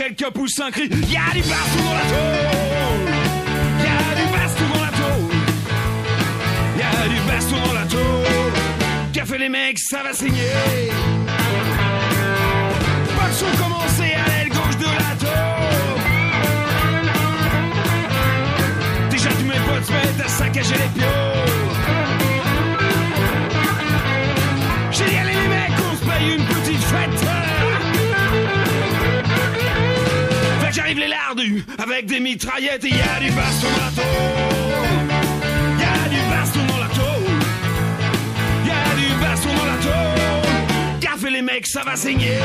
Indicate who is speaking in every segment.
Speaker 1: quelqu'un pousse un cri. Y'a du baston dans la tôle. Y'a du baston dans la tôle. Y'a du baston dans la tôle. Qu'a fait les mecs, ça va saigner. Pas son commencé à l'aile gauche de la tôle. Déjà tous mes potes mettent à saccager les pions. J'ai dit allez les mecs, on se paye une petite fête. J'arrive les lardus avec des mitraillettes et y a du baston dans la tôle. Y a du baston dans la tôle. Y a du baston dans. Qu'a fait les mecs, ça va saigner.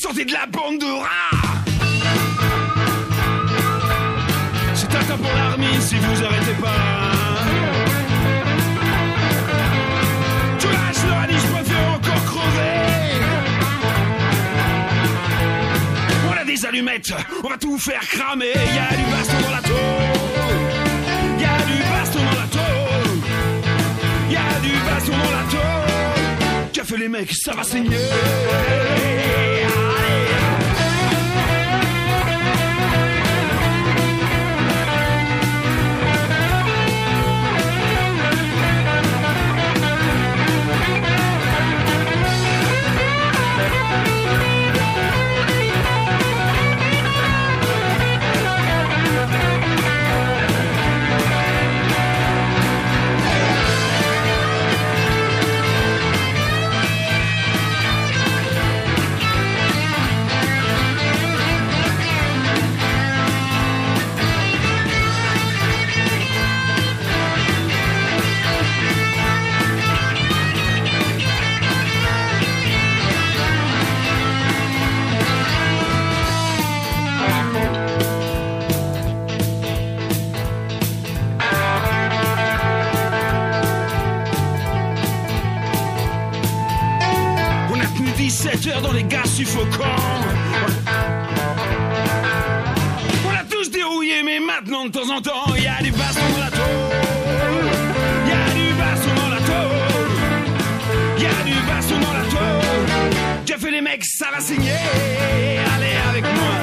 Speaker 1: Sortez de la bande de rats si vous arrêtez pas Tu lâches le radis, je préfère encore crever. On a des allumettes, on va tout faire cramer. Y a du baston dans la tôle. Y a du baston dans la tôle. Y a du baston dans la tôle. Fait les mecs, ça va saigner dans les gaz suffocants. On a tous dérouillé, mais maintenant de temps en temps, il y a des bastons dans la tôle. Il y a du baston dans la tôle. Y a du baston dans la tôle. J'ai fait les mecs, ça va signer. Allez avec moi.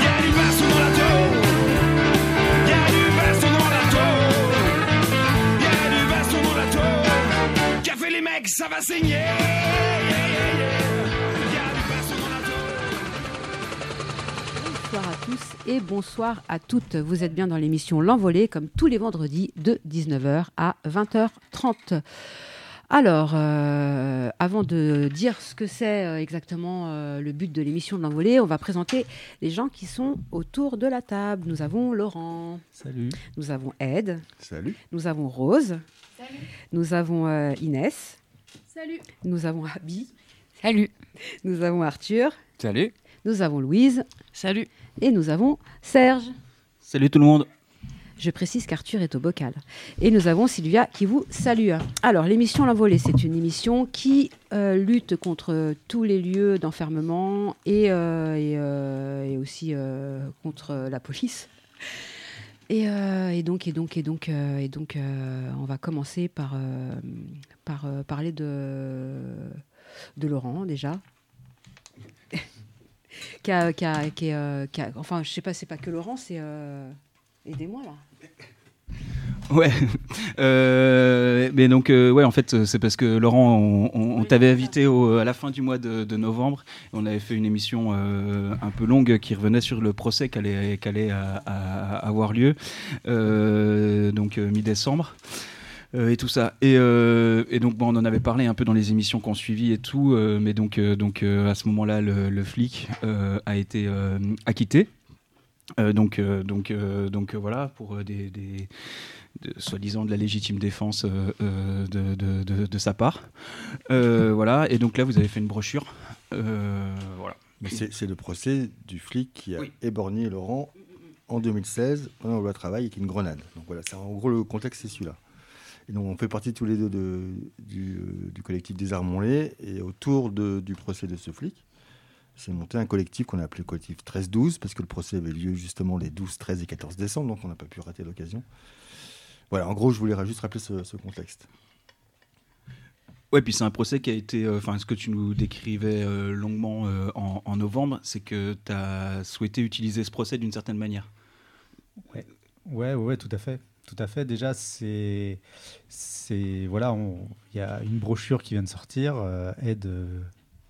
Speaker 1: Il y a du baston dans la tôle. Il y a du baston dans la tôle. Il y a du baston dans la tôle. J'ai fait les mecs, ça va signer.
Speaker 2: Bonsoir à tous et bonsoir à toutes. Vous êtes bien dans l'émission L'Envolée, comme tous les vendredis de 19h à 20h30. Alors, euh, avant de dire ce que c'est euh, exactement euh, le but de l'émission de l'envolée, on va présenter les gens qui sont autour de la table. Nous avons Laurent,
Speaker 3: Salut.
Speaker 2: nous avons Ed,
Speaker 3: Salut.
Speaker 2: nous avons Rose, nous avons euh, Inès,
Speaker 4: Salut.
Speaker 2: nous avons Abby,
Speaker 4: Salut.
Speaker 2: nous avons Arthur,
Speaker 3: Salut.
Speaker 2: nous avons Louise
Speaker 4: Salut.
Speaker 2: Et nous avons Serge.
Speaker 3: Salut tout le monde.
Speaker 2: Je précise qu'Arthur est au bocal. Et nous avons Sylvia qui vous salue. Alors, l'émission L'Envolée, c'est une émission qui euh, lutte contre tous les lieux d'enfermement et, euh, et, euh, et aussi contre la police. Et, et donc, et donc, et donc, et donc on va commencer par, par parler de, de Laurent, déjà. Qui a, qui a- qui est, euh, qui a- enfin, je sais pas, c'est pas que Laurent, c'est. euh, Aidez-moi là.
Speaker 3: Ouais. Euh, mais donc, euh, ouais, en fait, c'est parce que Laurent, on, on- on t'avait invité au- à la fin du mois de, de novembre. On avait fait une émission euh, un peu longue qui revenait sur le procès qui allait, qui allait à- à- avoir lieu, donc mi-décembre. Euh, et tout ça. Et, euh, et donc, bon, on en avait parlé un peu dans les émissions qu'on suivit et tout. euh, mais donc, euh, donc euh, à ce moment-là, le, le flic euh, a été euh, acquitté. Euh, donc, euh, donc, euh, donc euh, voilà, pour euh, des, des- de- soi-disant de la légitime défense euh, euh, de, de- de- de sa part. Euh, voilà, et donc là, vous avez fait une brochure. Euh, voilà.
Speaker 5: Mais c'est le procès du flic qui a
Speaker 3: Oui.
Speaker 5: éborgné Laurent en 2016 pendant la loi travail avec une grenade. Donc voilà, c'est en gros le contexte, c'est celui-là. Et donc on fait partie tous les deux de- du, euh, du collectif Désarmons-les et autour de- du procès de ce flic, c'est monté un collectif qu'on a appelé le collectif 13-12, parce que le procès avait lieu justement les 12, 13 et 14 décembre, donc on n'a pas pu rater l'occasion. Voilà, en gros, je voulais juste rappeler ce, ce contexte.
Speaker 3: Ouais, puis c'est un procès qui a été, euh, enfin, ce que tu nous décrivais euh, longuement euh, en, en novembre, c'est que tu as souhaité utiliser ce procès d'une certaine manière.
Speaker 4: Ouais, ouais, ouais, tout à fait. Tout à fait. Déjà, c'est. c'est voilà, il y a une brochure qui vient de sortir. euh, Aide euh,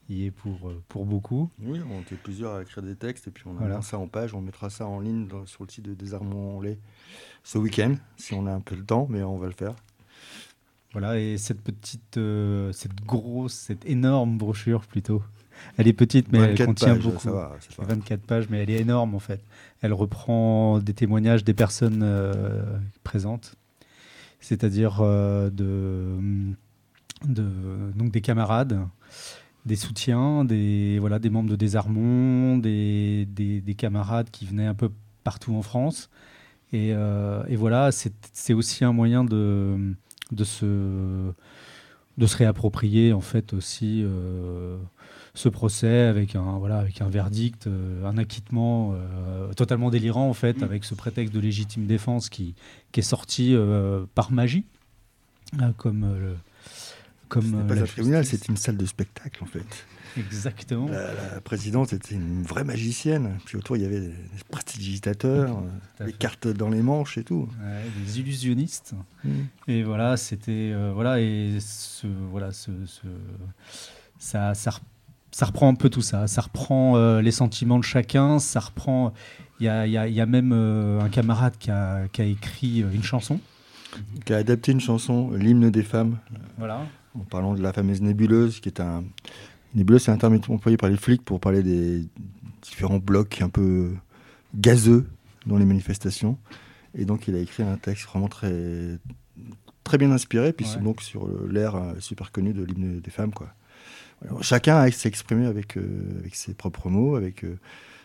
Speaker 4: y est pour, euh, pour beaucoup.
Speaker 5: Oui, on était plusieurs à écrire des textes, et puis on a
Speaker 4: Voilà.
Speaker 5: mis ça en page, on mettra ça en ligne dans- sur le site de en lait ce week-end, si on a un peu le temps, mais on va le faire.
Speaker 4: Voilà, et cette petite, euh, cette grosse, cette énorme brochure plutôt. Elle est petite, mais elle
Speaker 5: 24
Speaker 4: contient
Speaker 5: pages,
Speaker 4: beaucoup.
Speaker 5: va, c'est
Speaker 4: Elle fait
Speaker 5: pas-
Speaker 4: 24 pages, mais elle est énorme en fait. Elle reprend des témoignages des personnes euh, présentes, c'est-à-dire euh, de, de, donc des camarades, des soutiens, des, voilà, des membres de Désarmons, des, des, des camarades qui venaient un peu partout en France. Et, euh, et voilà, c'est aussi un moyen de, de, se, de se réapproprier en fait aussi ce procès avec un, voilà, avec un verdict, euh, un acquittement euh, totalement délirant en fait,
Speaker 3: Mm.
Speaker 4: avec ce prétexte de légitime défense qui, qui est sorti euh, par magie, comme le- comme
Speaker 5: Ce n'est pas un tribunal, c'est une salle de spectacle en fait.
Speaker 4: Exactement.
Speaker 5: La, la présidente était une vraie magicienne. Puis autour, il y avait des prestidigitateurs, des cartes dans les manches et tout.
Speaker 4: Ouais, des illusionnistes.
Speaker 5: Mm.
Speaker 4: Et voilà, c'était euh, voilà et ce voilà ce, ce- ça, ça ça reprend un peu tout ça. Ça reprend euh, les sentiments de chacun. Ça reprend. Il y a, il y a- il y a même euh, un camarade qui a, qui a écrit euh, une chanson.
Speaker 5: Qui a adapté une chanson, l'hymne des femmes,
Speaker 4: Voilà.
Speaker 5: en parlant de la fameuse nébuleuse, qui est un. Nébuleuse, c'est un terme employé par les flics pour parler des différents blocs un peu gazeux dans les manifestations. Et donc, il a écrit un texte vraiment très, très bien inspiré, puis c'est donc sur l'air super connu de l'hymne des femmes. Quoi. Alors, chacun a- s'est exprimé avec, euh, avec ses propres mots. Avec, euh,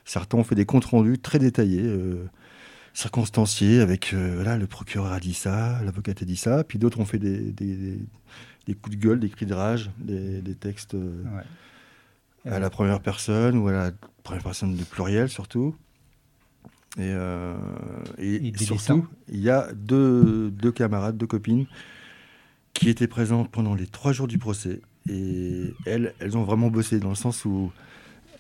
Speaker 5: certains ont fait des comptes rendus très détaillés, euh, circonstanciés, avec euh, voilà, le procureur a dit ça, l'avocate a dit ça, puis d'autres ont fait des, des- des- des coups de gueule, des cris de rage, des, textes euh,
Speaker 4: Ouais.
Speaker 5: à la première personne ou à la première personne du pluriel surtout. Et, euh, et
Speaker 4: Et
Speaker 5: surtout, il y a deux, deux camarades, deux copines qui étaient présentes pendant les trois jours du procès. Et elles, elles ont vraiment bossé dans le sens où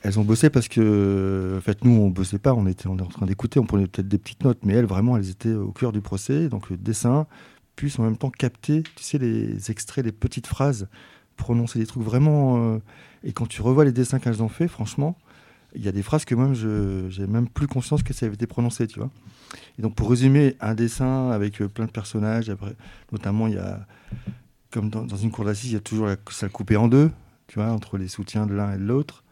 Speaker 5: elles ont bossé parce que, en fait, nous, on bossait pas, on était, on était en train d'écouter, on prenait peut-être des petites notes, mais elles, vraiment, elles étaient au cœur du procès, donc le dessin, puis en même temps capter, tu sais, les extraits, les petites phrases, prononcer des trucs vraiment. euh, et quand tu revois les dessins qu'elles ont fait, franchement, il y a des phrases que même je j'ai même plus conscience que ça avait été prononcé, tu vois. Et donc pour résumer un dessin avec euh, plein de personnages, après, notamment il y a comme dans, dans une cour d'assises, il y a toujours la salle coupée en deux, tu vois, entre les soutiens de l'un et de l'autre.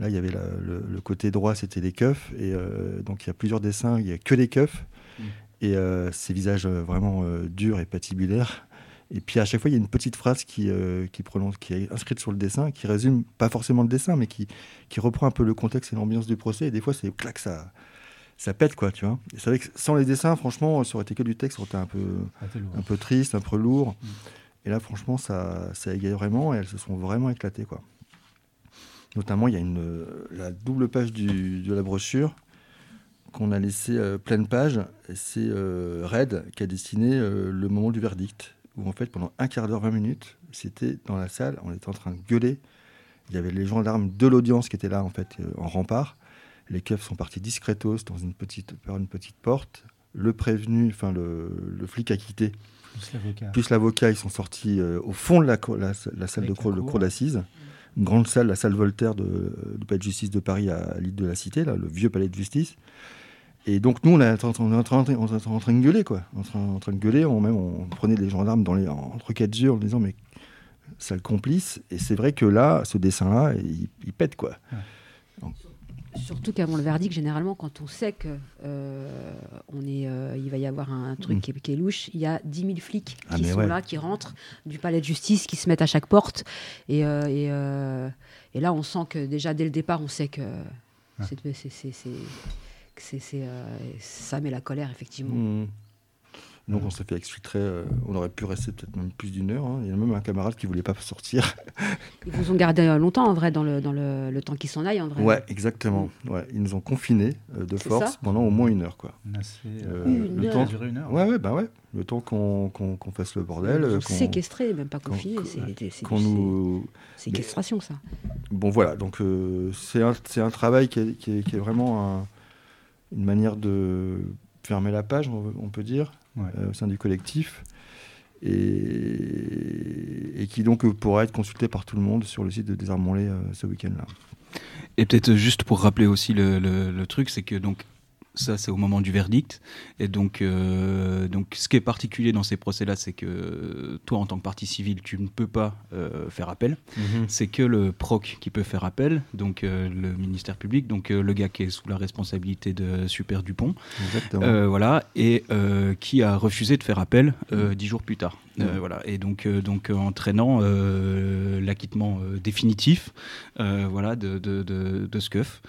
Speaker 5: Là, il y avait la- le, le côté droit, c'était les keufs, et euh, donc il y a plusieurs dessins, il y a que des keufs,
Speaker 3: Mm.
Speaker 5: et euh, ces visages euh, vraiment euh, durs et patibulaires. Et puis à chaque fois, il y a une petite phrase qui, qui, prononce, qui est inscrite sur le dessin, qui résume pas forcément le dessin, mais qui, qui reprend un peu le contexte et l'ambiance du procès. Et des fois, c'est clac, ça, ça pète, quoi, tu vois. Et c'est vrai que sans les dessins, franchement, ça aurait été que du texte, ça aurait été un peu,
Speaker 4: Ah,
Speaker 5: un peu triste, un peu lourd.
Speaker 4: Mm.
Speaker 5: Et là, franchement, ça, ça égaye vraiment et elles se sont vraiment éclatées, quoi. Notamment, il y a une, euh, la double page de la brochure qu'on a laissé euh, pleine page. C'est euh, Red qui a dessiné le moment du verdict, où en fait, pendant un quart d'heure, 20 minutes, c'était dans la salle, on était en train de gueuler. Il y avait les gendarmes de l'audience qui étaient là, en fait, en rempart. Les keufs sont partis discretos dans une petite, par une petite porte. Le prévenu, enfin le flic a quitté
Speaker 4: Plus l'avocat.
Speaker 5: ils sont sortis euh, au fond de la, cour- la, la salle
Speaker 4: Avec
Speaker 5: de cour,
Speaker 4: la
Speaker 5: de
Speaker 4: cour.
Speaker 5: cour d'assises. Une grande salle, la salle Voltaire de, du palais de justice de Paris à l'île de la Cité, là, le vieux palais de justice. Et donc nous, on est en train, on est en train, on est en train de gueuler, quoi. En train, en train de gueuler, on, même, on prenait les gendarmes dans les, entre quatre yeux en disant, mais ça le complice. Et c'est vrai que là, ce dessin-là, il, il pète, quoi.
Speaker 2: Surtout qu'avant le verdict, généralement, quand on sait que euh, on est, euh, il va y avoir un truc
Speaker 5: Mm.
Speaker 2: qui, est, qui est louche, il y a 10 000 flics
Speaker 5: Ah,
Speaker 2: qui sont
Speaker 5: ouais.
Speaker 2: là, qui rentrent du palais de justice, qui se mettent à chaque porte. Et, euh, et, euh, et là, on sent que déjà dès le départ, on sait que c'est, c'est, c'est- euh, ça met la colère, effectivement.
Speaker 5: Mm. Donc on s'est fait exfiltrer, euh, on aurait pu rester peut-être même plus d'une heure. hein. Il y a même un camarade qui voulait pas sortir.
Speaker 2: Ils vous ont gardé euh, longtemps, en vrai, dans le, dans le, le temps qu'ils s'en aillent, en vrai.
Speaker 5: Ouais, exactement. Ouais, ils nous ont confinés euh, de force pendant au moins une heure. Quoi.
Speaker 4: Assez,
Speaker 5: Euh,
Speaker 2: Une
Speaker 5: le
Speaker 2: heure.
Speaker 5: temps,
Speaker 4: durer une heure.
Speaker 5: ouais, ouais, bah ouais. Le temps qu'on qu'on- qu'on fasse le bordel. euh, qu'on-
Speaker 2: Séquestré, même pas confiné. c'est-
Speaker 5: nous...
Speaker 2: séquestration, ça.
Speaker 5: Bon voilà, donc euh, c'est un, c'est un travail qui est, qui est- qui est vraiment un- une manière de fermer la page, on, on peut dire,
Speaker 4: Ouais.
Speaker 5: euh, au sein du collectif, et, et qui donc euh, pourra être consulté par tout le monde sur le site de Désarmons-les euh, ce week-end-là.
Speaker 3: Et peut-être juste pour rappeler aussi le, le- le truc, c'est que donc ça c'est au moment du verdict. Et donc, euh, donc ce qui est particulier dans ces procès-là, c'est que toi en tant que partie civile, tu ne peux pas euh, faire appel. C'est que le proc qui peut faire appel, donc euh, le ministère public, donc euh, le gars qui est sous la responsabilité de Super Dupont,
Speaker 5: Exactement.
Speaker 3: euh, voilà, et euh, qui a refusé de faire appel euh, dix jours plus tard. Euh,
Speaker 5: Ouais.
Speaker 3: voilà, et donc, euh, donc euh, entraînant euh, l'acquittement euh, définitif, euh, voilà, de, de, de, de Scuff.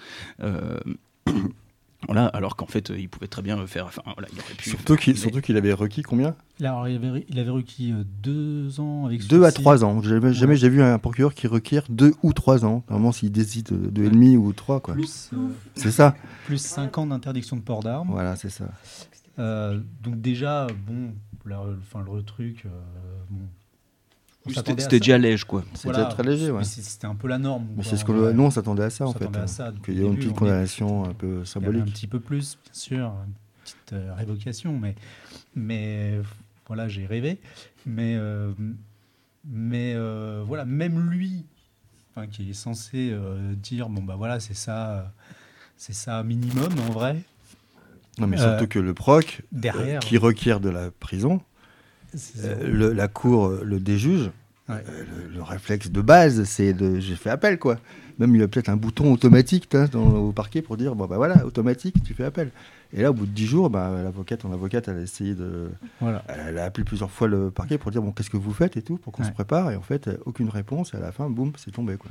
Speaker 3: Voilà, alors qu'en fait, euh, il pouvait très bien faire. Enfin, voilà, il aurait pu.
Speaker 5: surtout qu'il
Speaker 3: mais-
Speaker 5: surtout qu'il avait requis combien
Speaker 4: Alors, il avait, il avait requis euh, deux ans avec
Speaker 5: Deux à trois ans. Jamais, jamais
Speaker 4: Ouais.
Speaker 5: j'ai vu un procureur qui requiert deux ou trois ans. Normalement, s'il décide de deux et demi ou trois, quoi.
Speaker 4: Plus, euh,
Speaker 5: C'est ça.
Speaker 4: plus 5 ans d'interdiction de port d'armes.
Speaker 5: Voilà, c'est ça.
Speaker 4: Euh, donc déjà, bon, enfin, le truc, euh, bon,
Speaker 3: C'était déjà léger, quoi.
Speaker 5: C'était
Speaker 4: Voilà.
Speaker 5: très léger, ouais.
Speaker 4: C'était un peu la norme.
Speaker 5: Mais c'est ce qu'on
Speaker 4: Ouais.
Speaker 5: nous on s'attendait à ça,
Speaker 4: On
Speaker 5: en fait.
Speaker 4: s'attendait à
Speaker 5: hein. Qu'il y ait une petite condamnation un peu
Speaker 4: Il y avait un
Speaker 5: symbolique.
Speaker 4: petit peu plus, bien sûr, une petite euh, révocation, mais, mais voilà, j'ai rêvé. Mais, euh, mais euh, voilà, même lui, enfin, qui est censé euh, dire bon bah voilà, c'est ça, c'est ça minimum en vrai.
Speaker 5: Non, mais
Speaker 4: Euh,
Speaker 5: surtout que le proc, euh,
Speaker 4: Derrière,
Speaker 5: qui requiert de la prison. Le- la cour euh, le déjuge.
Speaker 4: Ouais.
Speaker 5: Euh, le, le réflexe de base, c'est de j'ai fait appel, quoi. Même il y a peut-être un bouton automatique hein, dans- au parquet pour dire bon bah voilà, automatique, tu fais appel. Et là, au bout de 10 jours, bah, l'avocate, ton avocate, elle a essayé de.
Speaker 4: voilà.
Speaker 5: Elle a appelé plusieurs fois le parquet pour dire bon, qu'est-ce que vous faites et tout, pour qu'on
Speaker 4: Ouais.
Speaker 5: se prépare. Et en fait, euh, aucune réponse. Et à la fin, boum, c'est tombé, quoi.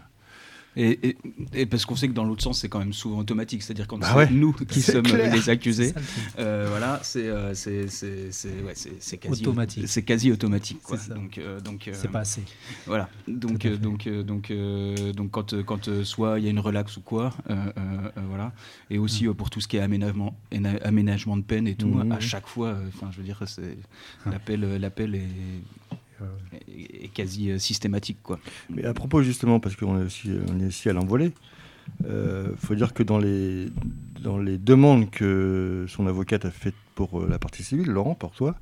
Speaker 3: Et, et- et parce qu'on sait que dans l'autre sens, c'est quand même souvent automatique. C'est-à-dire quand
Speaker 5: Bah
Speaker 3: c'est
Speaker 5: ouais.
Speaker 3: nous qui sommes
Speaker 5: clair.
Speaker 3: les accusés, euh, voilà, c'est euh, ouais, quasi
Speaker 4: Automatique.
Speaker 3: C'est quasi automatique. Quoi. Donc, euh, donc, euh,
Speaker 4: C'est pas assez.
Speaker 3: Voilà. Donc, euh, donc, euh, donc, donc, quand, quand soit il y a une relaxe ou quoi, voilà. Et aussi
Speaker 4: Mm.
Speaker 3: euh, pour tout ce qui est aménagement, éna- aménagement de peine et tout,
Speaker 5: Mhm.
Speaker 3: à chaque fois, enfin, je veux dire, c'est l'appel, l'appel est,
Speaker 4: Euh,
Speaker 3: est- est quasi euh, systématique, quoi.
Speaker 5: Mais à propos justement, parce qu'on est aussi, on est ici à l'envolée, il faut dire que dans les, dans les demandes que son avocate a faites pour euh, la partie civile, Laurent, pour toi,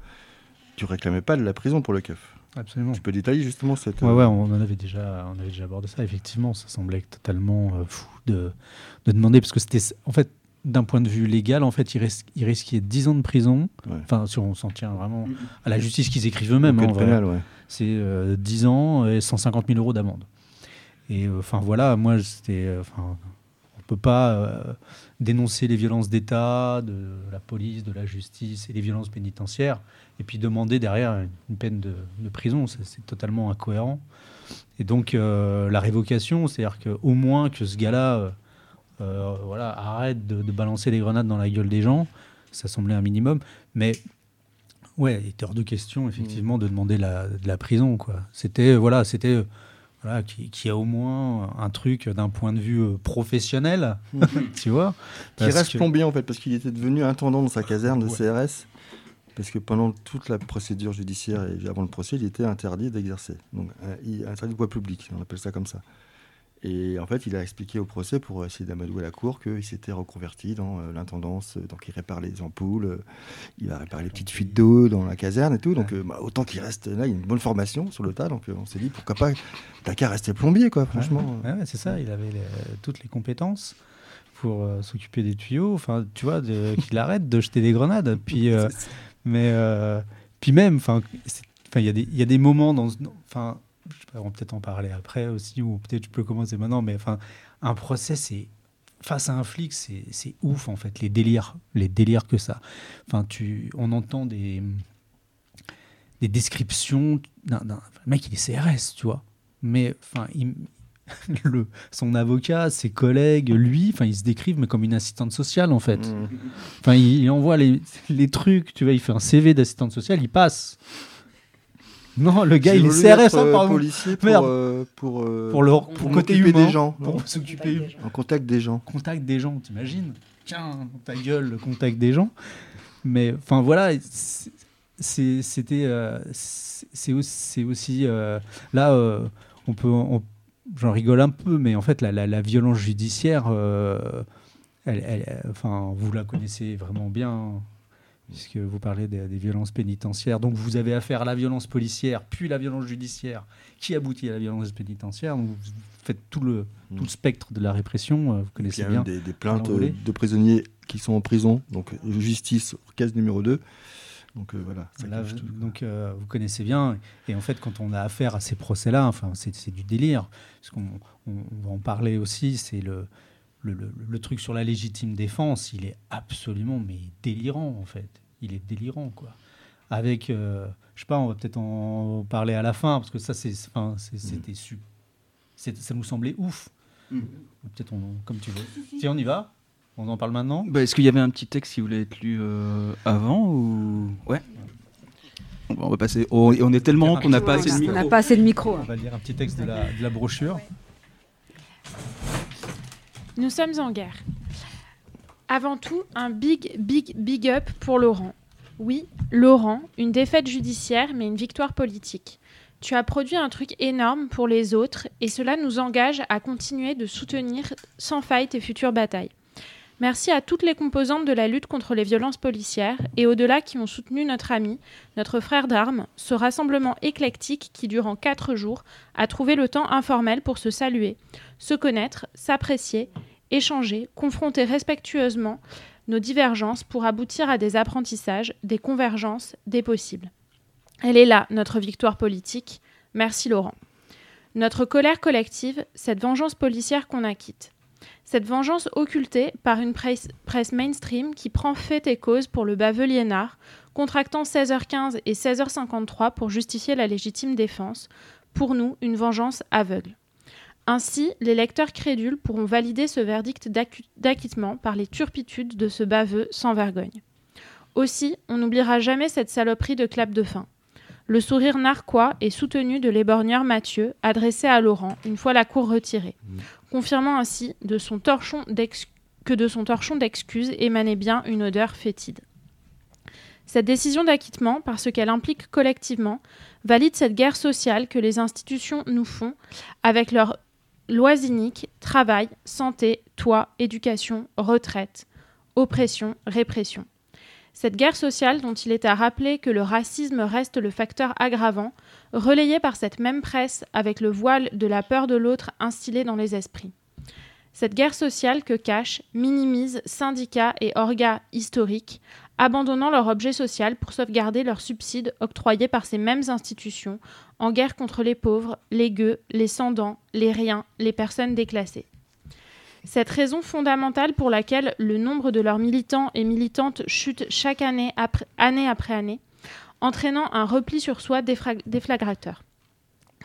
Speaker 5: tu réclamais pas de la prison pour le keuf.
Speaker 4: absolument.
Speaker 5: Tu peux détailler justement cette...
Speaker 4: Ouais,
Speaker 5: euh,
Speaker 4: ouais, on en avait déjà, on avait déjà abordé ça. Effectivement, ça semblait totalement euh, fou de, de demander, parce que c'était, en fait, d'un point de vue légal, en fait, il, ris- il risquait 10 ans de prison.
Speaker 5: Ouais.
Speaker 4: Enfin, si on s'en tient vraiment à la justice qu'ils écrivent eux-mêmes, hein,
Speaker 5: ouais.
Speaker 4: c'est euh, 10 ans et 150 000 euros d'amende. Et euh, enfin voilà, moi, c'était, euh, enfin, on peut pas euh, dénoncer les violences d'État, de la police, de la justice et les violences pénitentiaires, et puis demander derrière une peine de, de prison, c'est totalement incohérent. Et donc euh, la révocation, c'est-à-dire qu'au moins que ce gars-là, euh, euh, voilà, arrête de, de balancer des grenades dans la gueule des gens, ça semblait un minimum, mais ouais, il était hors de question effectivement de demander la, de la prison, quoi. C'était voilà, c'était euh, voilà, qui, qui a au moins un truc d'un point de vue euh, professionnel, tu vois.
Speaker 5: Qui reste
Speaker 4: que-
Speaker 5: plombier en fait, parce qu'il était devenu intendant dans sa caserne de
Speaker 4: Ouais.
Speaker 5: CRS. Parce que pendant toute la procédure judiciaire et avant le procès, il était interdit d'exercer. Donc, euh, interdit de voie publique, on appelle ça comme ça. Et en fait, il a expliqué au procès pour essayer d'amadouer la cour qu'il s'était reconverti dans euh, l'intendance, euh, donc il répare les ampoules, euh, il va réparer les petites fuites d'eau dans la caserne et tout. Donc, euh, bah, autant qu'il reste là, il y a une bonne formation sur le tas. Donc, euh, on s'est dit pourquoi pas, t'as qu'à rester plombier, quoi, franchement.
Speaker 4: Ouais, ouais, c'est ça, il avait les- toutes les compétences pour euh, s'occuper des tuyaux, enfin, tu vois, de- qu'il arrête de jeter des grenades. Puis, euh, mais, euh, puis même, enfin, il y, a des- il y a des moments dans, enfin, je sais pas, on va peut-être en parler après aussi, ou peut-être tu peux commencer maintenant, mais enfin, un procès, c'est face à un flic, c'est ouf en fait, les délires, les délires que ça. Enfin, tu, on entend des des descriptions d'un mec, il est CRS, tu vois. Mais enfin, il- le, son avocat, ses collègues, lui, enfin, ils se décrivent mais comme une assistante sociale en fait.
Speaker 5: Mm.
Speaker 4: Enfin, il, il envoie les, les trucs, tu vois, il fait un CV d'assistante sociale, il passe. Non, le gars, il est CRS, hein,
Speaker 5: euh,
Speaker 4: pardon.
Speaker 5: policier pour,
Speaker 4: Merde.
Speaker 5: euh, pour, euh,
Speaker 4: Pour le
Speaker 5: pour
Speaker 4: pour côté
Speaker 5: m'occuper
Speaker 4: humain,
Speaker 5: des gens.
Speaker 4: pour s'occuper
Speaker 5: En contact des gens.
Speaker 4: contact des gens, t'imagines Tiens, ta gueule, le contact des gens. Mais enfin voilà, c'était, euh, c'est aussi, euh, là, euh, on peut, on- j'en rigole un peu, mais en fait la, la- la violence judiciaire, euh, elle, elle- enfin vous la connaissez vraiment bien. Puisque vous parlez des, des violences pénitentiaires. Donc vous avez affaire à la violence policière, puis la violence judiciaire, qui aboutit à la violence pénitentiaire. Donc vous faites tout le,
Speaker 5: Mm.
Speaker 4: tout le spectre de la répression, euh, vous
Speaker 5: Il y
Speaker 4: connaissez
Speaker 5: a
Speaker 4: bien.
Speaker 5: des, des plaintes euh, de prisonniers qui sont en prison, donc justice, case numéro 2. Donc euh, voilà. ça
Speaker 4: Là,
Speaker 5: tout.
Speaker 4: donc euh, vous connaissez bien. Et en fait, quand on a affaire à ces procès-là, enfin, c'est c'est du délire. Parce qu'on on- on va en parler aussi. C'est le, le, le- le truc sur la légitime défense. Il est absolument mais délirant en fait. Il est délirant quoi. Avec, euh, je sais pas, on va peut-être en parler à la fin parce que ça, c'est, enfin, c'est- c'était su. c'est- Ça nous semblait ouf.
Speaker 3: Mm.
Speaker 4: Peut-être on, comme tu veux. Si on y va, on en parle maintenant.
Speaker 3: Bah, Est-ce qu'il y avait un petit texte qui voulait être lu euh, avant ou? Ouais Bon, On va passer. Oh, on est tellement qu'on n'a pas assez de
Speaker 2: On
Speaker 3: micro.
Speaker 2: n'a pas assez de micro.
Speaker 4: On va lire un petit texte de la, de la brochure.
Speaker 6: Nous sommes en guerre. Avant tout, un big, big, big up pour Laurent. Oui, Laurent, une défaite judiciaire, mais une victoire politique. Tu as produit un truc énorme pour les autres et cela nous engage à continuer de soutenir sans faille tes futures batailles. Merci à toutes les composantes de la lutte contre les violences policières et au-delà qui ont soutenu notre ami, notre frère d'armes, ce rassemblement éclectique qui, durant quatre jours, a trouvé le temps informel pour se saluer, se connaître, s'apprécier, échanger, confronter respectueusement nos divergences pour aboutir à des apprentissages, des convergences, des possibles. Elle est là, notre victoire politique. Merci Laurent. Notre colère collective, cette vengeance policière qu'on acquitte. Cette vengeance occultée par une presse, mainstream qui prend fait et cause pour le baveux liénard, contractant 16h15 et 16h53 pour justifier la légitime défense, pour nous une vengeance aveugle. Ainsi, les lecteurs crédules pourront valider ce verdict d'acquittement par les turpitudes de ce baveux sans vergogne. Aussi, on n'oubliera jamais cette saloperie de clap de fin. Le sourire narquois et soutenu de l'éborgneur Mathieu, adressé à Laurent une fois la cour retirée, confirmant ainsi que de son torchon d'excuses émanait bien une odeur fétide. Cette décision d'acquittement, parce qu'elle implique collectivement, valide cette guerre sociale que les institutions nous font avec leurs lois iniques, travail, santé, toit, éducation, retraite, oppression, répression. Cette guerre sociale dont il est à rappeler que le racisme reste le facteur aggravant, relayé par cette même presse avec le voile de la peur de l'autre instillé dans les esprits. Cette guerre sociale que cachent, minimisent syndicats et orgas historiques, abandonnant leur objet social pour sauvegarder leurs subsides octroyés par ces mêmes institutions, en guerre contre les pauvres, les gueux, les sans-dents, les riens, les personnes déclassées. Cette raison fondamentale pour laquelle le nombre de leurs militants et militantes chute chaque année après année, après année entraînant un repli sur soi déflagrateur.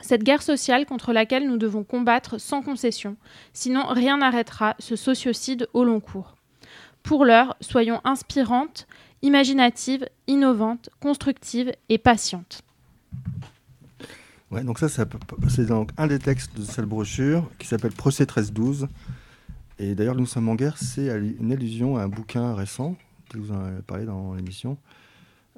Speaker 6: Cette guerre sociale contre laquelle nous devons combattre sans concession, sinon rien n'arrêtera ce sociocide au long cours. Pour l'heure, soyons inspirantes, imaginatives, innovantes, constructives et patientes.
Speaker 5: Ouais, donc c'est un des textes de cette brochure qui s'appelle Procès 1312. Et d'ailleurs, Nous sommes en guerre, c'est une allusion à un bouquin récent, que vous en avez parlé dans l'émission.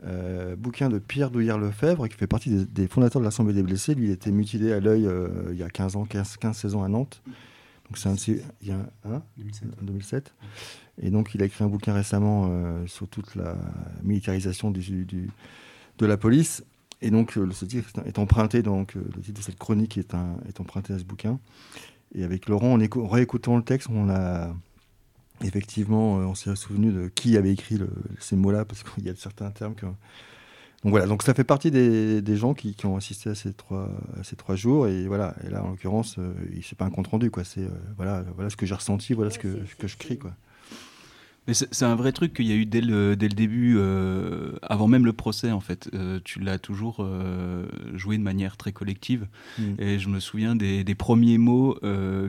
Speaker 5: Euh, bouquin de Pierre Douillard-Lefebvre, qui fait partie des, des fondateurs de l'Assemblée des blessés. Lui, il a été mutilé à l'œil euh, il y a 15 ans, 15-16 ans à Nantes. Donc c'est un ses- il y a un, un en 2007. Et donc, il a écrit un bouquin récemment euh, sur toute la militarisation du- du- de la police. Et donc, euh, ce titre est emprunté, donc, le titre de cette chronique est, un- est emprunté à ce bouquin. Et avec Laurent, en, écou- en réécoutant le texte, on a effectivement, euh, on s'est souvenu de qui avait écrit le- ces mots-là, parce qu'il y a certains termes que. Donc voilà, donc ça fait partie des, des gens qui, qui ont assisté à ces trois, à ces trois jours. Et voilà, et là, en l'occurrence, euh, il- c'est pas un compte rendu, quoi. C'est euh, voilà, voilà ce que j'ai ressenti, voilà ce que, que je crie, quoi.
Speaker 3: C'est un vrai truc qu'il y a eu dès le, dès le début, euh, avant même le procès en fait. Euh, tu l'as toujours euh, joué de manière très collective.
Speaker 5: Mm.
Speaker 3: Et je me souviens des, des premiers mots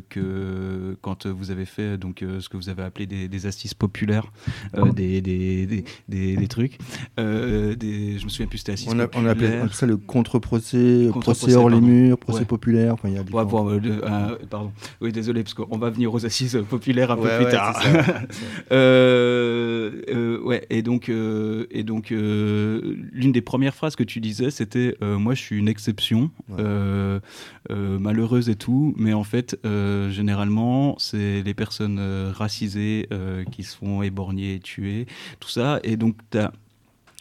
Speaker 3: que quand vous avez fait donc ce que vous avez appelé des, des assises populaires, euh, des, trucs. Je me souviens plus c'était assises
Speaker 5: On, a, on
Speaker 3: populaires.
Speaker 5: appelle ça le contre-procès,
Speaker 3: Contre-procès,
Speaker 5: procès hors les murs, procès
Speaker 3: Ouais.
Speaker 5: populaire. Enfin, y a
Speaker 3: Ouais, bon, pardon. Oui, désolé, parce qu'on va venir aux assises populaires un
Speaker 5: Ouais,
Speaker 3: peu plus tard. Euh, euh, ouais, et donc, euh, et donc l'une des premières phrases que tu disais, c'était Moi, je suis une exception,
Speaker 5: Ouais.
Speaker 3: malheureuse et tout, mais en fait, généralement, c'est les personnes racisées qui se font éborgner, tuer, tout ça. Et donc, t'as-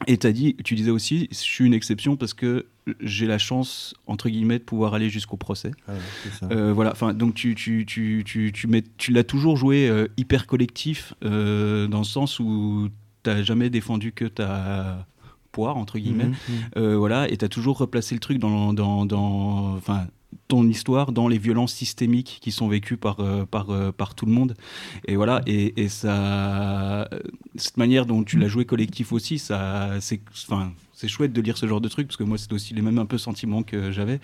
Speaker 3: et t'as dit, tu disais aussi, je suis une exception parce que j'ai la chance, entre guillemets, de pouvoir aller jusqu'au procès.
Speaker 5: Ah ouais, c'est ça.
Speaker 3: Euh, voilà, enfin, donc tu, tu, tu, tu, tu, mets, tu l'as toujours joué euh, hyper collectif, euh, dans le sens où t'as jamais défendu que ta poire, entre guillemets.
Speaker 5: Mhm, mhm.
Speaker 3: Voilà, et tu as toujours replacé le truc dans, dans, dans enfin, ton histoire, dans les violences systémiques qui sont vécues par, euh, euh, par tout le monde. Et voilà, et, et ça, cette manière dont tu l'as joué collectif aussi, ça, c'est, enfin, c'est chouette de lire ce genre de truc parce que moi, c'est aussi les mêmes un peu sentiments que j'avais.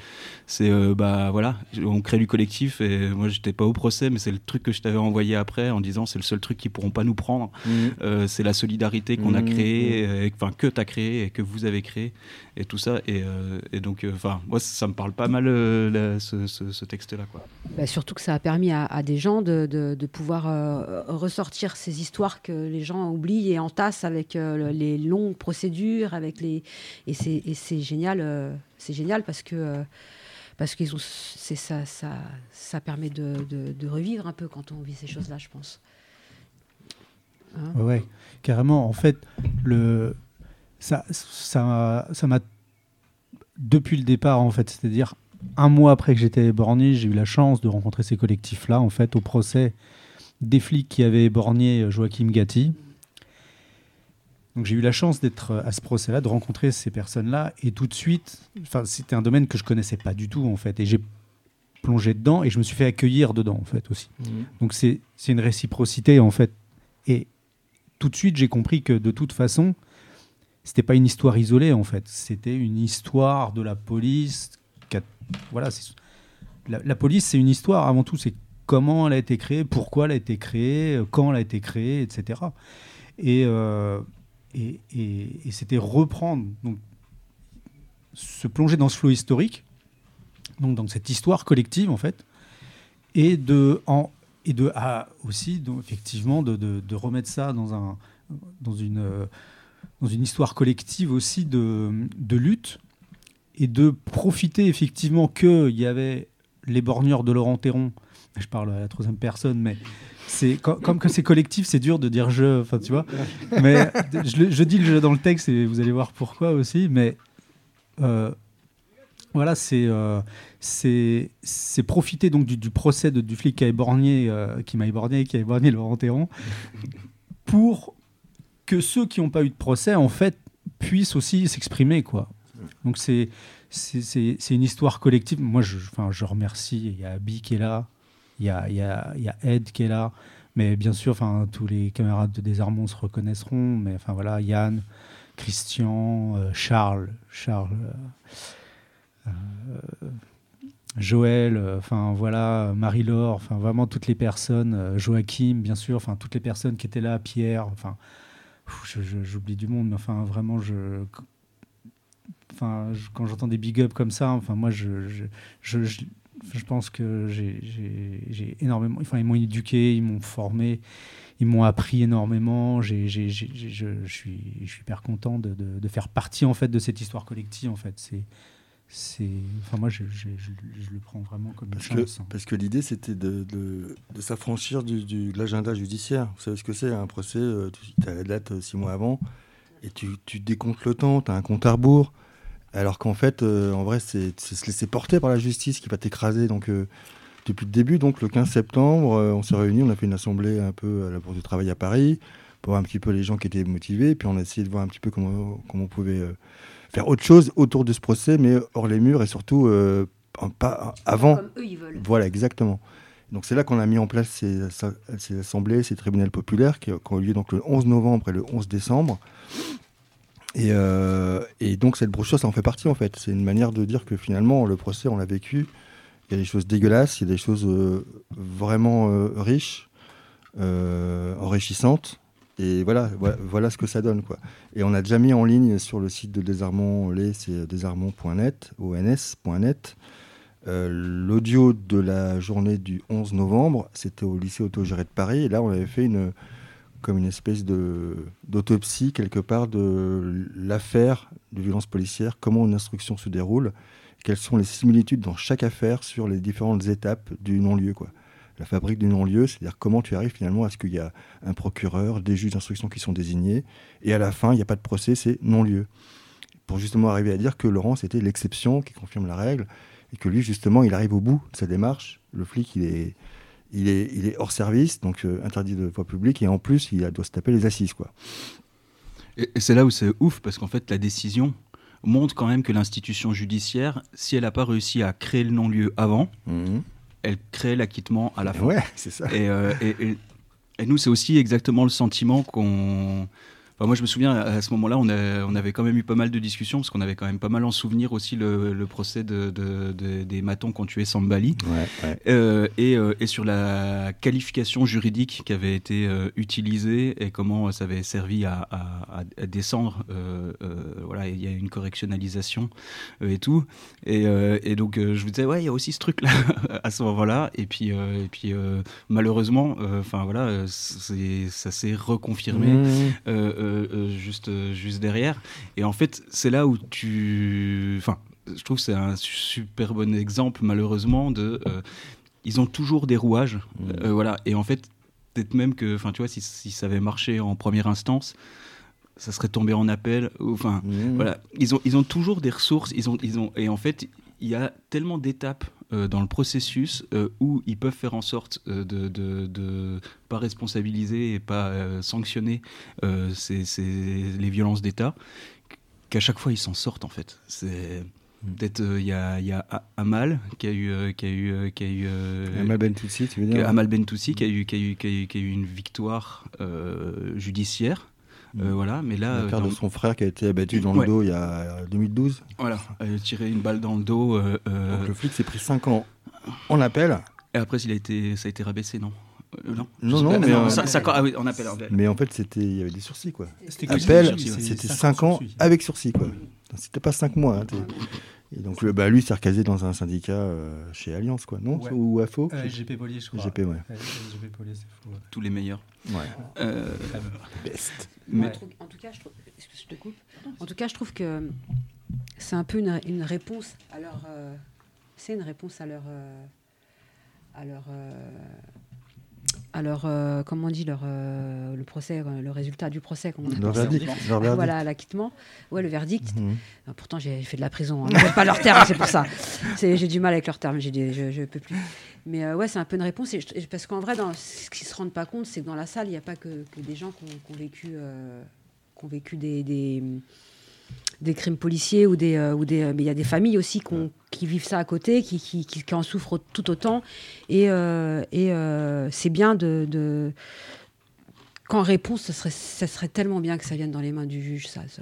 Speaker 3: C'est, euh, bah voilà, on crée du collectif et moi, j'étais pas au procès, mais c'est le truc que je t'avais envoyé après en disant c'est le seul truc qu'ils pourront pas nous prendre.
Speaker 5: Mhm.
Speaker 3: Euh, c'est la solidarité qu'on a
Speaker 5: Mmh,
Speaker 3: créée, euh, enfin que tu as créée et que vous avez créée, et tout ça. Et, euh, et donc, euh, enfin, moi, ça me parle pas mal euh, là, ce, ce- ce texte-là, quoi.
Speaker 2: Bah, surtout que ça a permis à, à des gens de, de- de pouvoir euh, ressortir ces histoires que les gens oublient et entassent avec euh, le- les longues procédures, avec les et c'est génial, euh, c'est génial parce que euh, parce qu'ils ont ça ça ça permet de, revivre un peu quand on vit ces choses-là, je pense. Hein
Speaker 4: Ouais, carrément. En fait, le, ça, ça, ça m'a depuis le départ, en fait, c'est-à-dire un mois après que j'étais éborgné, j'ai eu la chance de rencontrer ces collectifs-là, en fait, au procès des flics qui avaient éborgné Joachim Gatti. Donc j'ai eu la chance d'être à ce procès-là, de rencontrer ces personnes-là, et tout de suite, c'était un domaine que je connaissais pas du tout, en fait, et j'ai plongé dedans, et je me suis fait accueillir dedans, en fait, aussi.
Speaker 5: Mhm.
Speaker 4: Donc c'est une réciprocité en fait. Et tout de suite j'ai compris que de toute façon, c'était pas une histoire isolée en fait. C'était une histoire de la police. a- Voilà, la, la police c'est une histoire avant tout. C'est comment elle a été créée, pourquoi elle a été créée, euh, quand elle a été créée, etc. Et, euh, et, c'était reprendre, donc, se plonger dans ce flot historique, donc dans cette histoire collective en fait, et de en et de aussi effectivement de, de- de remettre ça dans un dans une euh, dans une histoire collective aussi de, de lutte et de profiter effectivement qu'il y avait les borgneurs de Laurent Théron. Je parle à la troisième personne mais c'est co- comme que c'est collectif c'est dur de dire je enfin tu vois mais je, dis le jeu dans le texte et vous allez voir pourquoi aussi mais euh, voilà, c'est euh, c'est profiter donc du, procès de- du flic qui a éborgné, euh, qui m'a éborgné, qui a éborgné Laurent Théron, pour que ceux qui n'ont pas eu de procès en fait puissent aussi s'exprimer quoi. Donc c'est c'est- une histoire collective. Moi, je, je remercie. Il y a Abby qui est là, il y a, y, a, y a Ed qui est là, mais bien sûr, tous les camarades de Désarmement se reconnaîtront. Mais enfin voilà, Yann, Christian, euh, Charles, Charles. euh, euh, Joël, enfin voilà, Marie-Laure, enfin vraiment toutes les personnes, Joachim, bien sûr, enfin toutes les personnes qui étaient là, Pierre, enfin j'oublie du monde, mais enfin vraiment je, enfin quand j'entends des big up comme ça, enfin moi je, je- pense que j'ai- énormément, enfin ils m'ont éduqué, ils m'ont formé, ils m'ont appris énormément. Je, je suis, je suis hyper content de, de- de faire partie en fait de cette histoire collective. En fait, c'est, enfin moi je, je- je- je le prends vraiment comme une
Speaker 5: Parce que,
Speaker 4: chance. hein.
Speaker 5: parce que l'idée, c'était de, de- de s'affranchir du, du- de l'agenda judiciaire. Vous savez ce que c'est, un procès, euh, tu as la date euh, six mois avant, et tu, tu décomptes le temps, tu as un compte à rebours, alors qu'en fait, euh, en vrai, c'est se laisser porter par la justice qui va t'écraser. Donc, euh, depuis le début, donc le 15 septembre, euh, on s'est réunis, on a fait une assemblée un peu à la Bourse du Travail à Paris, pour voir un petit peu les gens qui étaient motivés, puis on a essayé de voir un petit peu comment, comment on pouvait faire autre chose autour de ce procès, mais hors les murs, et surtout, en- pas avant.
Speaker 2: Comme eux, ils veulent.
Speaker 5: Voilà, exactement. Donc c'est là qu'on a mis en place ces assemblées, ces tribunaux populaires qui, qui ont eu lieu donc le 11 novembre et le 11 décembre. Et, euh, et donc cette brochure, ça en fait partie en fait. C'est une manière de dire que finalement le procès, on l'a vécu. Il y a des choses dégueulasses, il y a des choses euh, vraiment euh, riches, enrichissantes. Et voilà, voilà, ce que ça donne. Quoi. Et on a déjà mis en ligne sur le site de Désarmement, les, c'est désarmement.net, ons.net. L'audio de la journée du 11 novembre, c'était au lycée autogéré de Paris. Et là, on avait fait une, comme une espèce d'autopsie, quelque part, de l'affaire de violence policière, comment une instruction se déroule, quelles sont les similitudes dans chaque affaire sur les différentes étapes du non-lieu. La fabrique du non-lieu, c'est-à-dire comment tu arrives finalement à ce qu'il y a un procureur, des juges d'instruction qui sont désignés, et à la fin, il n'y a pas de procès, c'est non-lieu. Pour justement arriver à dire que Laurent, c'était l'exception qui confirme la règle, et que lui, justement, il arrive au bout de sa démarche. Le flic, il est, il est, il est hors service, donc euh, interdit de voie publique, et en plus, il doit se taper les assises. Quoi.
Speaker 3: Et, et c'est là où c'est ouf, parce qu'en fait, la décision montre quand même que l'institution judiciaire, si elle n'a pas réussi à créer le non-lieu avant, elle crée l'acquittement à la fin.
Speaker 5: Ouais, c'est ça.
Speaker 3: Et, euh, et nous, c'est aussi exactement le sentiment qu'on. Enfin, moi, je me souviens, à ce moment-là, on, avait quand même eu pas mal de discussions, parce qu'on avait quand même pas mal en souvenir aussi le, le procès de, de- de- des matons qui ont tué Sambali.
Speaker 5: Ouais, ouais.
Speaker 3: Euh, et, euh, et sur la qualification juridique qui avait été euh, utilisée et comment ça avait servi à, à- à- à descendre. voilà, il y a une correctionnalisation et tout. Et, et donc je vous disais, ouais, il y a aussi ce truc-là à ce moment-là. Et puis, et puis malheureusement, enfin voilà, ça s'est reconfirmé
Speaker 5: Mmh.
Speaker 3: Euh, euh, juste, euh, juste derrière. Et en fait, c'est là où tu. Enfin, je trouve que c'est un super bon exemple, malheureusement, de. euh, ils ont toujours des rouages.
Speaker 5: Mmh.
Speaker 3: voilà. Et en fait, peut-être même que. Enfin, tu vois, si, si ça avait marché en première instance, ça serait tombé en appel. Enfin,
Speaker 5: Mmh.
Speaker 3: voilà. Ils ont, ils ont toujours des ressources. Ils ont, ils ont, et en fait, il y a tellement d'étapes euh, dans le processus euh, où ils peuvent faire en sorte euh, de, de, de pas responsabiliser et pas euh, sanctionner ces- ces- les violences d'État, qu'à chaque fois ils s'en sortent en fait. C'est peut-être euh, il y, a, y Amal qui a eu euh, qui a eu euh, qui a eu
Speaker 5: Amal Bentoussi, tu veux dire
Speaker 3: Amal Bentoussi qui a eu qui a eu qui a eu, qui a eu une victoire judiciaire. Euh,
Speaker 5: Mm.
Speaker 3: voilà, mais là, euh,
Speaker 5: de
Speaker 3: dans-
Speaker 5: son frère qui a été abattu dans le
Speaker 3: Ouais.
Speaker 5: dos il y a 2012.
Speaker 3: voilà, euh, tirer une balle dans le dos. euh, euh,
Speaker 5: Donc le flic s'est pris 5 ans en appel.
Speaker 3: Et après, il a été, ça a été rabaissé, non? Euh, Non,
Speaker 5: Non, mais, euh,
Speaker 3: ça, ça- ah oui, on appelle. on.
Speaker 5: Mais en fait, c'était, il y avait des sursis quoi.
Speaker 4: C'était
Speaker 5: Appel,
Speaker 3: sursis, ouais.
Speaker 5: c'était
Speaker 4: cinq
Speaker 5: 5 ans avec sursis quoi. C'était pas 5 mois. hein, Et donc le- bah, lui, s'est recasé dans un syndicat euh, chez Alliance quoi, non
Speaker 4: Ouais.
Speaker 5: Ou AFO
Speaker 4: Euh, SGP Polier, je crois.
Speaker 5: SGP, ouais.
Speaker 4: Euh, Polier, c'est faux. ouais.
Speaker 3: Tous les meilleurs.
Speaker 5: Ouais.
Speaker 3: Euh.
Speaker 5: Best.
Speaker 3: mais
Speaker 2: En, tout, en tout cas, je trouve, excuse, je te coupe. En tout cas, je trouve que c'est un peu une, une réponse à leur. euh, c'est une réponse à leur. euh, à leur. À leur. euh, comment on dit leur, euh, le procès, euh, le résultat du procès. Comment on
Speaker 5: Leur
Speaker 2: ça
Speaker 5: verdict. Leur verdict.
Speaker 2: Voilà, l'acquittement. Ouais, le verdict.
Speaker 5: Mhm.
Speaker 2: Ah, Pourtant, j'ai fait de la prison. Hein. Pas leurs termes, c'est pour ça. J'ai du mal avec leurs termes. J'ai des- je, je peux plus. Mais euh, ouais, c'est un peu une réponse. Et je- et parce qu'en vrai, dans, ce qu'ils se rendent pas compte, c'est que dans la salle, il n'y a pas que, que des gens qui ont, qui ont vécu, qui ont vécu des, des, des crimes policiers ou des, euh, ou des. Mais il y a des familles aussi qui, vivent ça à côté, qui, qui, qui- qui en souffrent tout autant. Et, euh, et euh, c'est bien de. de qu'en réponse, ce serait, ça serait tellement bien que ça vienne dans les mains du juge, ça, ce-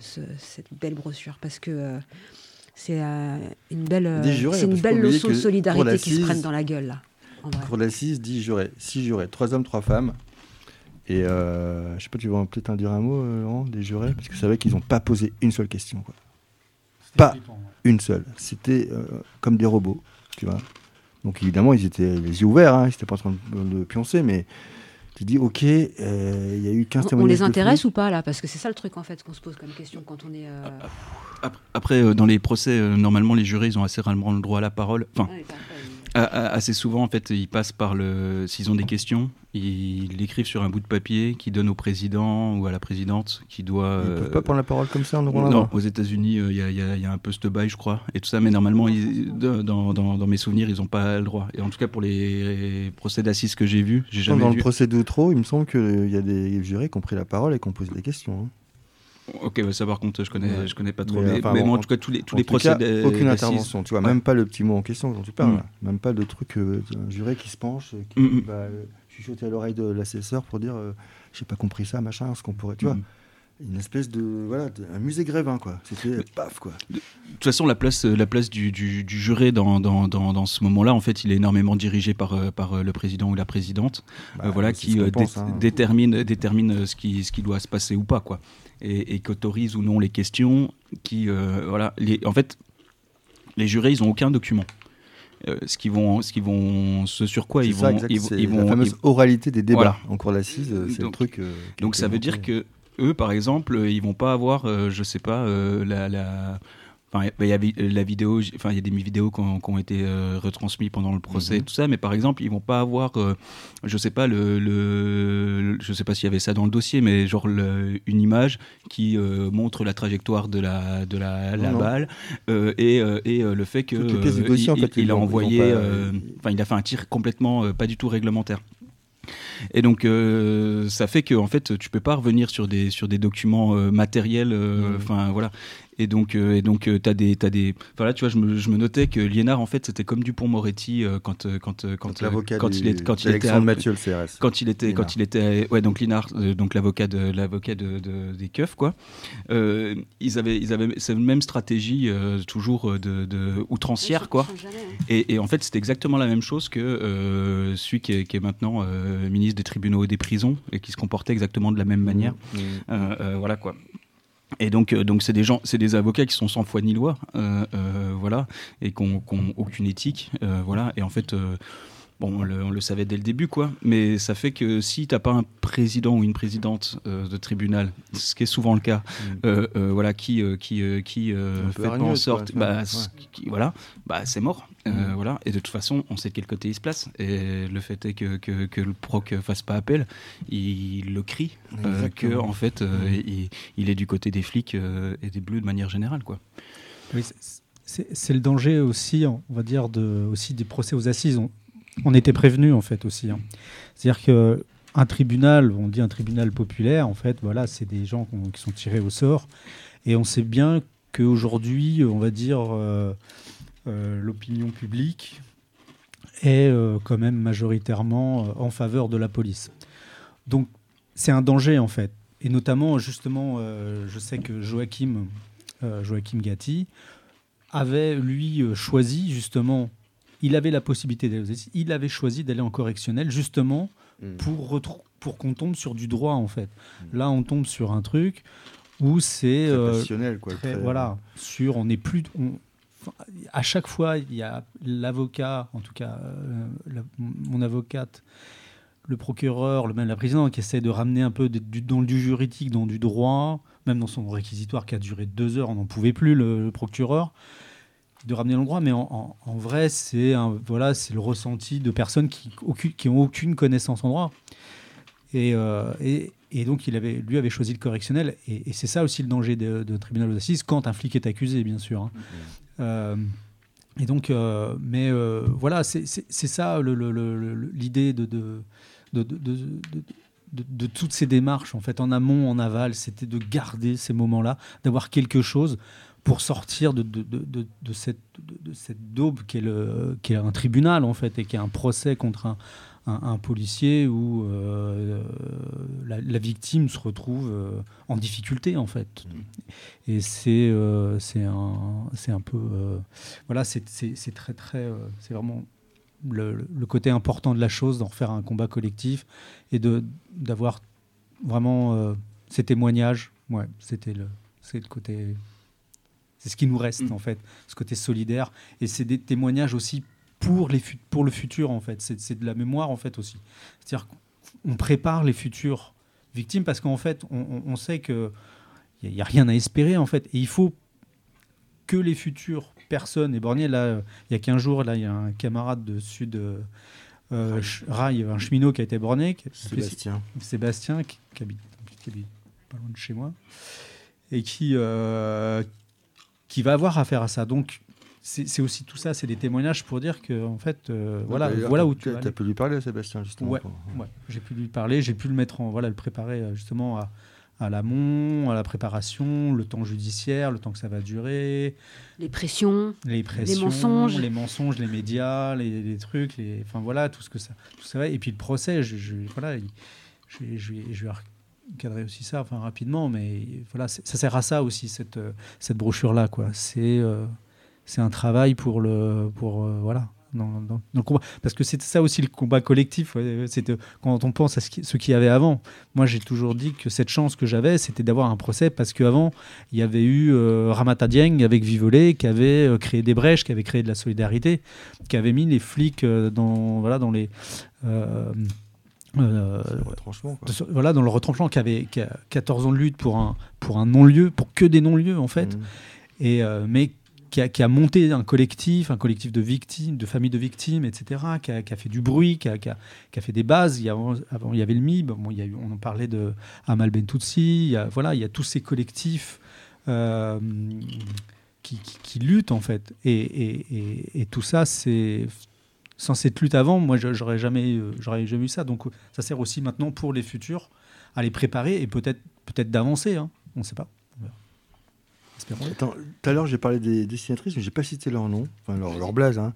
Speaker 2: ce- cette belle brochure parce que euh, c'est euh, une belle, euh, c'est une belle leçon de
Speaker 5: pour
Speaker 2: solidarité qui se
Speaker 5: l'assise-
Speaker 2: prennent dans la gueule là. En vrai.
Speaker 5: Cour d'assises, 10 jurés. 6 jurés. 3 hommes, 3 femmes. Et euh, je sais pas, tu vas peut-être en dire un mot, euh, Laurent, des jurés? Parce que c'est vrai qu'ils n'ont pas posé une seule question. Quoi. Pas.
Speaker 4: flippant, ouais.
Speaker 5: Une seule. C'était euh, comme des robots, tu vois. Donc évidemment, ils étaient les yeux ouverts, hein, ils n'étaient pas en train de, de pioncer, mais tu dis, ok, euh, il y a eu 15
Speaker 2: On, on
Speaker 5: témoignages.
Speaker 2: les intéresse ou pas là? Parce que c'est ça le truc en fait qu'on se pose comme question quand on est. euh,
Speaker 3: Après, euh, dans les procès, euh, normalement, les jurés, ils ont assez rarement le droit à la parole. Enfin,
Speaker 2: ouais,
Speaker 3: assez souvent, en fait, ils passent par le. S'ils ont des questions, ils l'écrivent sur un bout de papier qu'ils donnent au président ou à la présidente qui doit.
Speaker 5: Ils ne
Speaker 3: euh,
Speaker 5: peuvent pas prendre la parole comme ça en
Speaker 3: Non,
Speaker 5: main.
Speaker 3: aux États-Unis, euh, il y, a- y y un peu ce bail, je crois, et tout ça, mais normalement, ils- dans, dans- dans mes souvenirs, ils n'ont pas le droit. Et en tout cas, pour les procès d'assises que j'ai vus, j'ai jamais
Speaker 5: Dans
Speaker 3: vu.
Speaker 5: le procès d'Outreau, il me semble qu'il y a des jurés qui ont pris la parole et qui ont posé des questions. hein.
Speaker 3: Ok, bah, ça par contre, je connais,
Speaker 5: Ouais.
Speaker 3: je connais pas trop.
Speaker 5: Mais,
Speaker 3: Mais,
Speaker 5: enfin,
Speaker 3: mais
Speaker 5: en-
Speaker 3: bon, en tout cas, tous les, tous
Speaker 5: En
Speaker 3: les
Speaker 5: tout cas,
Speaker 3: procès.
Speaker 5: aucune intervention, tu vois,
Speaker 3: Ouais.
Speaker 5: même pas le petit mot en question dont tu parles, là. même pas de truc euh, d'un juré qui se penche, euh, qui
Speaker 3: Mm, mm.
Speaker 5: va euh, chuchoter à l'oreille de l'assesseur pour dire euh, j'ai pas compris ça, machin, ce qu'on pourrait, tu vois, une espèce de voilà, de- un musée grévin quoi. C'était paf quoi.
Speaker 3: De toute façon, la place, euh, la place du, du- du juré dans, dans, dans, dans ce moment-là, en fait, il est énormément dirigé par, euh, par euh, le président ou la présidente,
Speaker 5: Bah,
Speaker 3: euh, voilà, qui euh,
Speaker 5: pense,
Speaker 3: dé-
Speaker 5: hein.
Speaker 3: détermine, détermine euh, ce qui, ce qui doit se passer ou pas, quoi, et, et qu'autorise ou non les questions. Qui, euh, voilà, les, en fait, les jurés, ils ont aucun document. Euh, ce qu'ils vont, ce qu'ils vont, ce sur quoi ils
Speaker 5: ça,
Speaker 3: vont,
Speaker 5: exact,
Speaker 3: ils,
Speaker 5: c'est
Speaker 3: ils
Speaker 5: la
Speaker 3: vont,
Speaker 5: fameuse
Speaker 3: ils-
Speaker 5: oralité des débats
Speaker 3: Voilà.
Speaker 5: en cour d'assises, euh, c'est le truc. euh,
Speaker 3: Donc ça veut dire que eux, par exemple, ils vont pas avoir, je sais pas, la, la... Enfin, il y avait la vidéo, enfin il y a des vidéos qui ont, qui ont été euh, retransmises pendant le procès
Speaker 5: Mhm.
Speaker 3: et tout ça, mais par exemple ils vont pas avoir, euh, je sais pas le, le- je sais pas s'il y avait ça dans le dossier, mais genre le- une image qui euh, montre la trajectoire de la de la, balle euh, et, euh, et euh, le fait que euh,
Speaker 5: dossier,
Speaker 3: il,
Speaker 5: en fait,
Speaker 3: il
Speaker 5: ils
Speaker 3: a envoyé, euh,
Speaker 5: euh,
Speaker 3: enfin il a fait un tir complètement euh, pas du tout réglementaire. Et donc, euh, ça fait que en fait, tu peux pas revenir sur des sur des documents euh, matériels. euh. Enfin, voilà. Et donc, euh, et donc, euh, t'as des t'as des. Enfin là, tu vois, je me, je me notais que Liénard, en fait, c'était comme Dupont-Moretti euh, quand euh, quand euh, quand
Speaker 5: Donc,
Speaker 3: euh,
Speaker 5: l'avocat
Speaker 3: quand
Speaker 5: du-
Speaker 3: il est quand il était à-
Speaker 5: Mathieu, le CRS.
Speaker 3: quand il était
Speaker 5: Liénard.
Speaker 3: quand il était ouais donc Linard euh, donc l'avocat de l'avocat de, de- des keufs quoi euh, ils avaient ils avaient cette même stratégie euh, toujours de, de outrancière quoi et, et en fait, c'est exactement la même chose que euh, celui qui est, qui est maintenant euh, ministre des tribunaux et des prisons et qui se comportait exactement de la même manière.
Speaker 5: Mhm.
Speaker 3: Euh, euh, voilà quoi. Et donc, euh, donc c'est des gens, c'est des avocats qui sont sans foi ni loi, euh, euh, voilà, et qui n'ont aucune éthique, euh, voilà. Et en fait, euh, bon, on le, on le savait dès le début, quoi. Mais ça fait que si t'as pas un président ou une présidente euh, de tribunal, ce qui est souvent le cas,
Speaker 5: Mhm.
Speaker 3: euh, euh, voilà, qui euh, euh, euh, fait pas en sorte,
Speaker 5: quoi,
Speaker 3: bah,
Speaker 5: ouais.
Speaker 3: ce qui- voilà, bah c'est mort, Euh,
Speaker 5: Mhm.
Speaker 3: voilà. Et de toute façon, on sait de quel côté il se place. Et le fait est que que, que le proc fasse pas appel, il le crie euh, que en fait euh,
Speaker 5: Mhm.
Speaker 3: il, il est du côté des flics euh, et des bleus de manière générale, quoi.
Speaker 4: Oui, c'est- le danger aussi, on va dire, de, aussi des procès aux assises. On, on était prévenu en fait aussi. hein. C'est-à-dire que un tribunal, on dit un tribunal populaire, en fait, voilà, c'est des gens qui sont tirés au sort, et on sait bien qu'aujourd'hui, on va dire, euh, euh, l'opinion publique est euh, quand même majoritairement en faveur de la police. Donc, c'est un danger en fait. Et notamment, justement, je sais que Joachim, Joachim Gatti avait lui choisi justement, il avait la possibilité d'aller aux assises, il avait choisi d'aller en correctionnel justement
Speaker 5: Mhm.
Speaker 4: pour, pour qu'on tombe sur du droit en fait. Là, on tombe sur un truc où c'est euh,
Speaker 5: passionnel quoi.
Speaker 4: très-
Speaker 5: très-
Speaker 4: voilà sur on n'est plus on- à chaque fois il y a l'avocat en tout cas euh, la- mon avocate le procureur le même la présidente qui essaie de ramener un peu de- du, dans du juridique dans du droit même dans son réquisitoire qui a duré deux heures on n'en pouvait plus le, le procureur de ramener dans le droit mais en, en- en vrai c'est voilà c'est le ressenti de personnes qui aucune, qui ont aucune connaissance en droit et, euh, et, et donc, il avait, lui avait choisi le correctionnel. Et, et c'est ça aussi le danger de, de tribunal aux assises, quand un flic est accusé, bien sûr. hein. Euh, et donc, euh, mais euh, voilà, c'est ça l'idée de, de, de, de, de- de- de- de toutes ces démarches, en fait, en amont, en aval, c'était de garder ces moments-là, d'avoir quelque chose pour sortir de, de, de, de- cette, cette daube qui est, le, qui est un tribunal, en fait, et qui est un procès contre un, un, un policier où euh, la, la victime se retrouve euh, en difficulté, en fait. Et c'est euh, un, un peu. euh, voilà, c'est très, très. c'est vraiment le, le côté important de la chose, d'en faire un combat collectif et d'avoir vraiment ces témoignages. Ouais, c'était le, le côté. C'est ce qui nous reste,
Speaker 3: Mm.
Speaker 4: en fait, ce côté solidaire. Et c'est des témoignages aussi pour, les pour le futur, en fait. C'est de la mémoire, en fait, aussi. C'est-à-dire qu'on prépare les futures victimes parce qu'en fait, on, on- on sait que il n'y a, rien à espérer, en fait. Et il faut que les futures personnes, et Bornier, là, euh, il y a 15 jours, là, il y a un camarade de Sud euh, euh, Rail, un cheminot qui a été borné, qui-
Speaker 5: Sébastien.
Speaker 4: Sébastien, qui, qui habite, qui habite pas loin de chez moi, et qui, euh, qui va avoir affaire à ça. Donc, c'est aussi tout ça, c'est des témoignages pour dire que, en fait, euh, voilà, voilà où tu
Speaker 5: T'as
Speaker 4: aller.
Speaker 5: pu lui parler à Sébastien justement.
Speaker 4: Ouais.
Speaker 5: pour-
Speaker 4: Ouais, j'ai pu lui parler, j'ai pu le mettre en, voilà, le préparer euh, justement à, à l'amont, à la préparation, le temps judiciaire, le temps que ça va durer,
Speaker 2: Les pressions.
Speaker 4: les pressions,
Speaker 2: mensonges.
Speaker 4: les mensonges, les médias, les, les trucs, les, enfin voilà, tout ce que ça, tout ça va. Et puis le procès, je, je- voilà, il- je, vais- je, vais, je vais recadrer aussi ça, enfin rapidement, mais voilà, c'est- ça sert à ça aussi cette euh, cette brochure là, quoi. C'est euh, c'est un travail pour le pour euh, voilà. Dans, combat. Parce que c'était ça aussi le combat collectif. quand on pense à ce qui- ce qu'il y avait avant. Moi, j'ai toujours dit que cette chance que j'avais, c'était d'avoir un procès parce qu'avant, il y avait eu euh, Ramata Dieng avec Vivolé qui avait créé des brèches, qui avait créé de la solidarité, qui avait mis les flics dans, voilà, dans les. Euh,
Speaker 5: C'est le retranchement. quoi.
Speaker 4: de- voilà, dans le retranchement, qui avait qui a 14 ans de lutte pour un, pour un non-lieu, pour que des non-lieux en fait,
Speaker 5: Mhm.
Speaker 4: et, euh, mais qui a, qui a monté un collectif, un collectif de victimes, de familles de victimes, etc., qui a, qui a fait du bruit, qui a, qui fait des bases. Il y avant, il y avait le MIB, bon, il y a eu, on en parlait de Amal Bentoutsi, il y a, voilà, il y a tous ces collectifs euh, qui, luttent, en fait. Et, et- et- et tout ça, c'est... Sans cette lutte avant, moi, j'aurais jamais, euh, j'aurais jamais eu ça. Donc, ça sert aussi maintenant pour les futurs à les préparer et peut-être peut-être d'avancer. hein. On ne sait pas.
Speaker 5: Attends, tout à l'heure j'ai parlé des dessinatrices, mais j'ai pas cité leur nom, enfin leur, blaze, hein.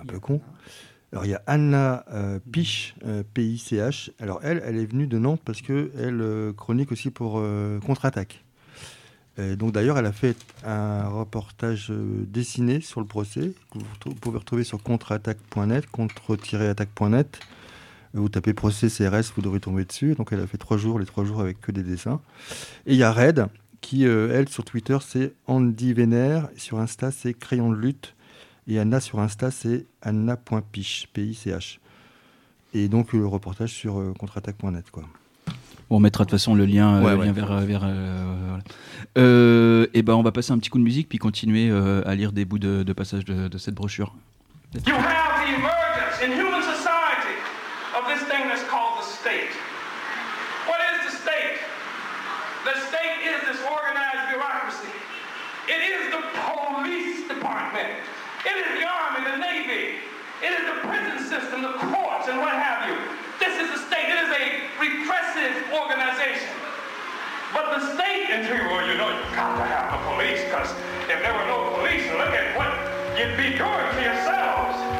Speaker 5: Un peu con. Alors il y a Anna euh, Piche, euh, P-I-C-H. Alors elle, elle est venue de Nantes parce que elle euh, chronique aussi pour euh, Contre-attaque. Et donc d'ailleurs, elle a fait un reportage euh, dessiné sur le procès que vous, pouvez retrouver sur contre-attaque.net, contre-attaque.net. Vous tapez procès CRS, vous devrez tomber dessus. Donc elle a fait trois jours, les trois jours avec que des dessins. Et il y a Red, qui, euh, elle, sur Twitter, c'est Andy Vénère. Sur Insta, c'est Crayon de lutte. Et Anna, sur Insta, c'est Anna.piche, P-I-C-H. Et donc, le reportage sur euh, contre-attaque.net, quoi.
Speaker 3: On mettra de toute façon le lien, euh,
Speaker 5: Ouais,
Speaker 3: le
Speaker 5: ouais.
Speaker 3: lien vers. vers euh, voilà. Euh, et ben, on va passer un petit coup de musique puis continuer euh, à lire des bouts de, de passage de, de cette brochure.
Speaker 1: You have the emergence in human society of this thing that's called the state. What is the state? The state is this organized bureaucracy. It is the police department. It is the army, the navy. It is the prison system, the courts, and what have you. This is the state. It is a repressive organization. But the state, and you, well, you know, you've got to have the police, because if there were no police, look at what you'd be doing to yourselves.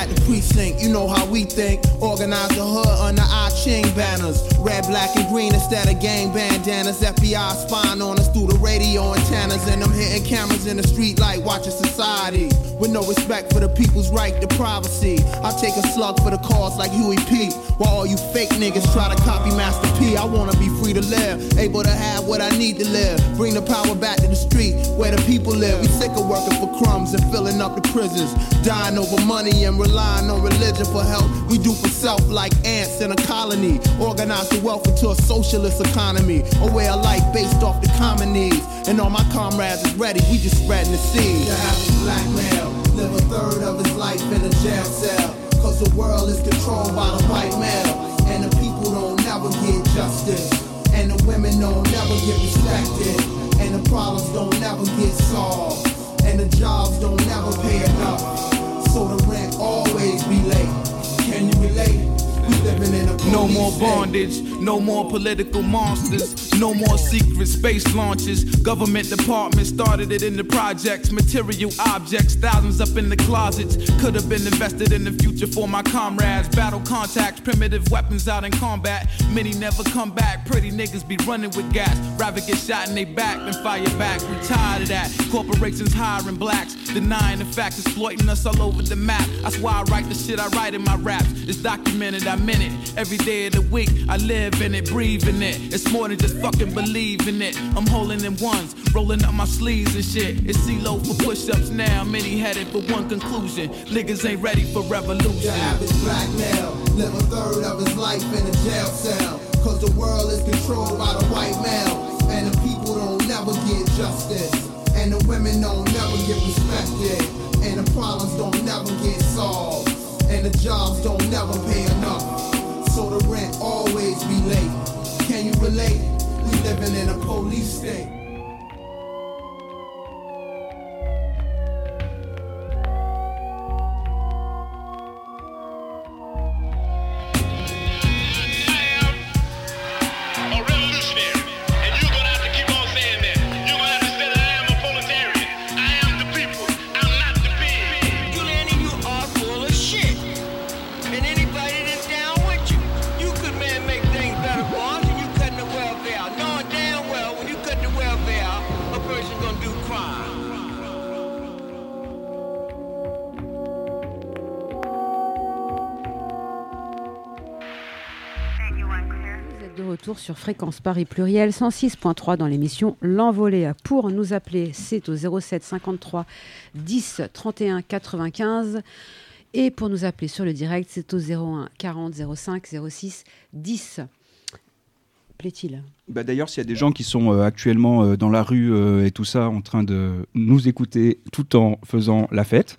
Speaker 1: At
Speaker 7: the precinct. You know how we think. Organize the hood under our ching banners. Red, black, and green instead of gang bandanas. FBI spying on us through the radio antennas. And I'm hitting cameras in the street like watching society. With no respect for the people's right to privacy. I take a slug for the cause like Huey P. While all you fake niggas try to copy Master P. I wanna be free to live. Able to have what I need to live. Bring the power back to the street where the people live. We sick of working for crumbs and filling up the prisons. Dying over money and relying on religion for help. We do for self like ants in a colony. Organize the wealth into a socialist economy. A way of life based off the common needs. And all my comrades is ready. We just spreading the seed. The average black male live a third of his life in a jail cell. Cause the world is controlled by the white male. And the people don't never get justice. And the women don't never get respected. And the problems don't never get solved. And the jobs don't never pay enough. So the rent always be late. Can you relate?
Speaker 8: No more bondage, no more political monsters, no more secret space launches. Government departments started it in the projects, material objects, thousands up in the closets. Could have been invested in the future for my comrades. Battle contacts, primitive weapons out in combat. Many never come back. Pretty niggas be running with gas. Rather get shot in they back than fire back. We tired of that. Corporations hiring blacks, denying the facts, exploiting us all over the map. That's why I write the shit I write in my raps. It's documented, I'm in it. Every day of the week, I live in it, breathe in it. It's more than just fucking believing it. I'm holding in ones, rolling up my sleeves and shit. It's CeeLo for push-ups now. Many headed for one conclusion. Niggas ain't ready for revolution.
Speaker 7: The average black male live a third of his life in a jail cell. Cause the world is controlled by the white male. And the people don't never get justice. And the women don't never get respected. And the problems don't never get solved. And the jobs don't never pay enough. So the rent always be late. Can you relate? We living in a police state.
Speaker 2: De retour sur Fréquence Paris Pluriel 106.3 dans l'émission L'Envolée. Pour nous appeler, c'est au 07 53 10 31 95. Et pour nous appeler sur le direct, c'est au 01 40 05 06 10. Plaît-il
Speaker 3: Bah, D'ailleurs, s'il y a des gens qui sont euh, actuellement euh, dans la rue euh, et tout ça, en train de nous écouter tout en faisant la fête,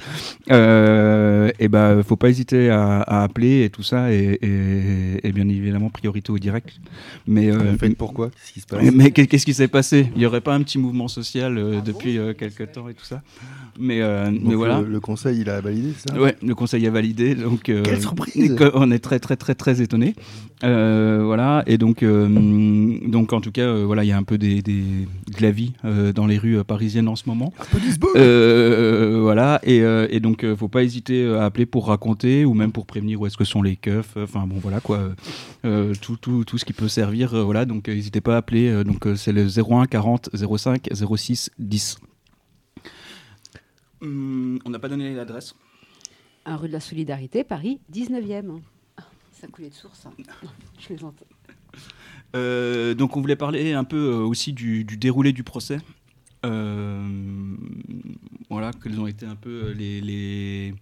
Speaker 3: euh, et ben, faut pas hésiter à, à appeler et tout ça, et, et- et bien évidemment priorité au direct. Mais euh,
Speaker 5: Faites pourquoi? Qu'est-ce qui se passe?
Speaker 3: mais- mais qu'est- qu'est-ce qui s'est passé? Il n'y aurait pas un petit mouvement social euh, depuis euh, quelques temps et tout ça. Mais, euh,
Speaker 5: Donc,
Speaker 3: mais voilà.
Speaker 5: le, le conseil, il a validé ça?
Speaker 3: Ouais, le conseil a validé, donc euh,
Speaker 5: Quelle surprise!
Speaker 3: On est très très très très étonné. voilà, et donc euh, donc en tout cas euh, voilà, il y a un peu des, des de la vie euh, dans les rues euh, parisiennes en ce moment. Euh, voilà, et, euh, et donc euh, faut pas hésiter à appeler pour raconter ou même pour prévenir où est-ce que sont les keufs. Enfin bon voilà quoi, Euh, tout, tout, tout ce qui peut servir. euh, voilà, donc euh, n'hésitez pas à appeler. euh, donc euh, c'est le 01 40 05 06 10. Hum, on n'a pas donné l'adresse.
Speaker 2: Un rue de la Solidarité, Paris, 19e. Ah, Ça coulait de source. hein. Je plaisante.
Speaker 3: Euh, donc on voulait parler un peu euh, aussi du, déroulé du procès. Euh, voilà, quelles ont été un peu les,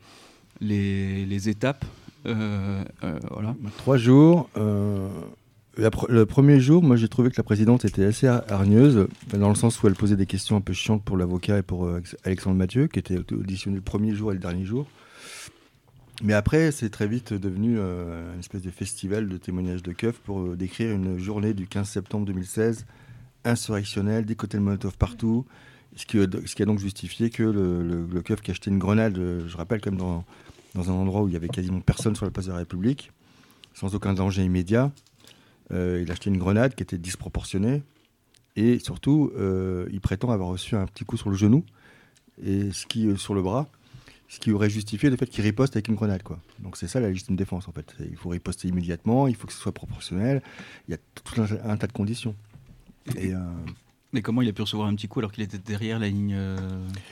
Speaker 3: les, étapes. Voilà.
Speaker 5: Trois jours. le premier jour, moi j'ai trouvé que la présidente était assez har- hargneuse, dans le sens où elle posait des questions un peu chiantes pour l'avocat et pour Alex- Alexandre Mathieu, qui était auditionné le premier jour et le dernier jour. Mais après, c'est très vite devenu euh, une espèce de festival de témoignages de keufs pour euh, décrire une journée du 15 septembre 2016 insurrectionnelle, des cocktails Molotov partout, ce qui, a donc justifié que le, le, qui a acheté une grenade, euh, je rappelle, comme dans, un endroit où il y avait quasiment personne sur la place de la République, sans aucun danger immédiat, il a acheté une grenade qui était disproportionnée et surtout, il prétend avoir reçu un petit coup sur le genou et ce qui sur le bras, ce qui aurait justifié le fait qu'il riposte avec une grenade. Quoi. Donc c'est ça la légitime défense en fait. Il faut riposter immédiatement, il faut que ce soit proportionnel. Il y a tout un, un tas de conditions. Et, euh,
Speaker 3: Mais comment il a pu recevoir un petit coup alors qu'il était derrière la ligne euh,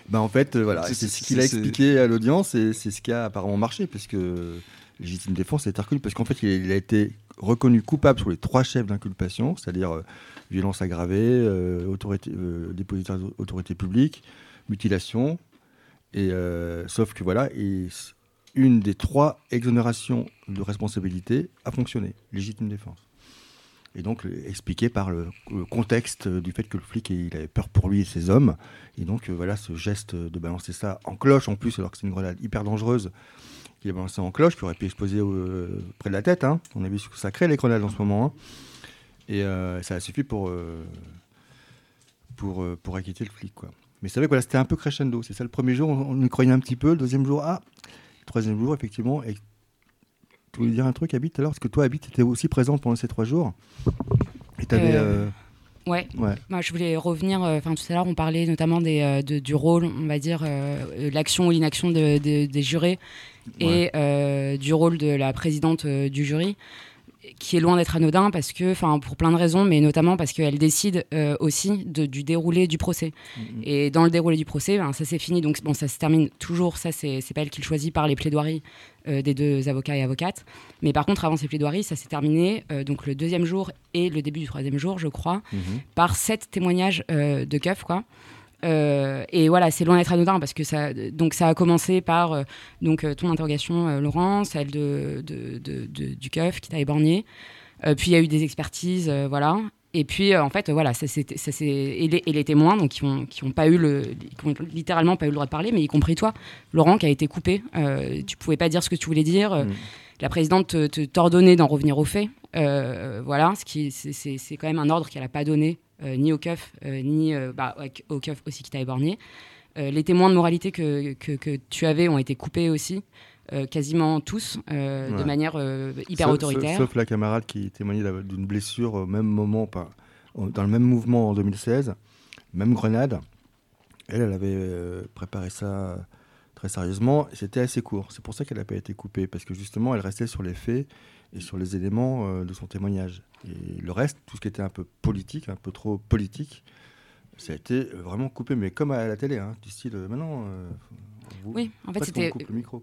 Speaker 5: ben, en fait, euh, voilà,
Speaker 3: C'est-
Speaker 5: ce qu'il a expliqué à l'audience et c'est ce qui a apparemment marché parce que légitime défense est recul parce qu'en fait il a, été reconnu coupable sur les trois chefs d'inculpation, c'est-à-dire violence aggravée, autorité, dépositoire d'autorité publique, mutilation. Euh, sauf que voilà, une des trois exonérations de responsabilité a fonctionné, légitime défense. Et donc euh, expliqué par le, contexte du fait que le flic il avait peur pour lui et ses hommes. Et donc euh, voilà ce geste de balancer ça en cloche en plus, alors que c'est une grenade hyper dangereuse, qu'il a balancé en cloche, qui aurait pu exploser euh, près de la tête. hein. On a vu ce que ça crée les grenades en ce moment. hein. Et euh, ça a suffi pour, euh, pour, euh, pour acquitter le flic. Quoi. Mais c'est vrai que voilà, c'était un peu crescendo. C'est ça le premier jour, on, on y croyait un petit peu. Le deuxième jour, ah, le troisième jour, effectivement. Et tu voulais dire un truc, Habit, alors Parce que toi, Habit, tu étais aussi présente pendant ces trois jours. Et tu avais.
Speaker 9: Euh, Ouais.
Speaker 5: Ouais.
Speaker 9: Moi, je voulais revenir. euh, Enfin, tout à l'heure, on parlait notamment des, euh, de- du rôle, on va dire, euh, euh, l'action ou l'inaction de- de- des jurés et euh, du rôle de la présidente euh, du jury, qui est loin d'être anodin parce que, enfin, pour plein de raisons, mais notamment parce qu'elle décide euh, aussi de- du déroulé du procès. Et dans le déroulé du procès, ben, ça s'est fini. Donc, bon, ça se termine toujours. Ça, c'est c'est pas elle qui le choisit par les plaidoiries euh, des deux avocats et avocates. Mais par contre, avant ces plaidoiries, ça s'est terminé euh, donc le deuxième jour et le début du troisième jour, je crois,
Speaker 5: Mhm.
Speaker 9: par sept témoignages de keufs, quoi. Euh, et voilà, c'est loin d'être anodin parce que ça, donc ça a commencé par euh, donc euh, ton interrogation, euh, Laurent, celle de, de- de- de- du keuf qui t'a éborgné. Puis il y a eu des expertises, voilà. Et puis en fait, voilà, ça, ça, et, les, et les témoins, donc qui ont, qui ont pas eu le, qui ont littéralement pas eu le droit de parler, mais y compris toi, Laurent, qui a été coupé. Tu pouvais pas dire ce que tu voulais dire.
Speaker 5: Mm.
Speaker 9: La présidente te- te- t'ordonnait d'en revenir aux faits. Voilà, ce qui c'est- quand même un ordre qu'elle a pas donné ni au keuf, euh, ni euh, bah, au keuf aussi qui t'a éborgné. Euh, les témoins de moralité que, que, que tu avais ont été coupés aussi, euh, quasiment tous, euh, de manière euh, hyper
Speaker 5: Sauf-
Speaker 9: autoritaire.
Speaker 5: Sauf, sauf la camarade qui témoignait d'une blessure au même moment, pas- au- dans le même mouvement en 2016, même grenade. Elle, elle avait euh, préparé ça très sérieusement. C'était assez court. C'est pour ça qu'elle n'a pas été coupée, parce que justement, elle restait sur les faits et sur les éléments euh, de son témoignage. Et le reste, tout ce qui était un peu politique, un peu trop politique, ça a été vraiment coupé, mais comme à la télé, hein, du style, euh, maintenant, euh, vous-
Speaker 9: Oui, en fait, c'était.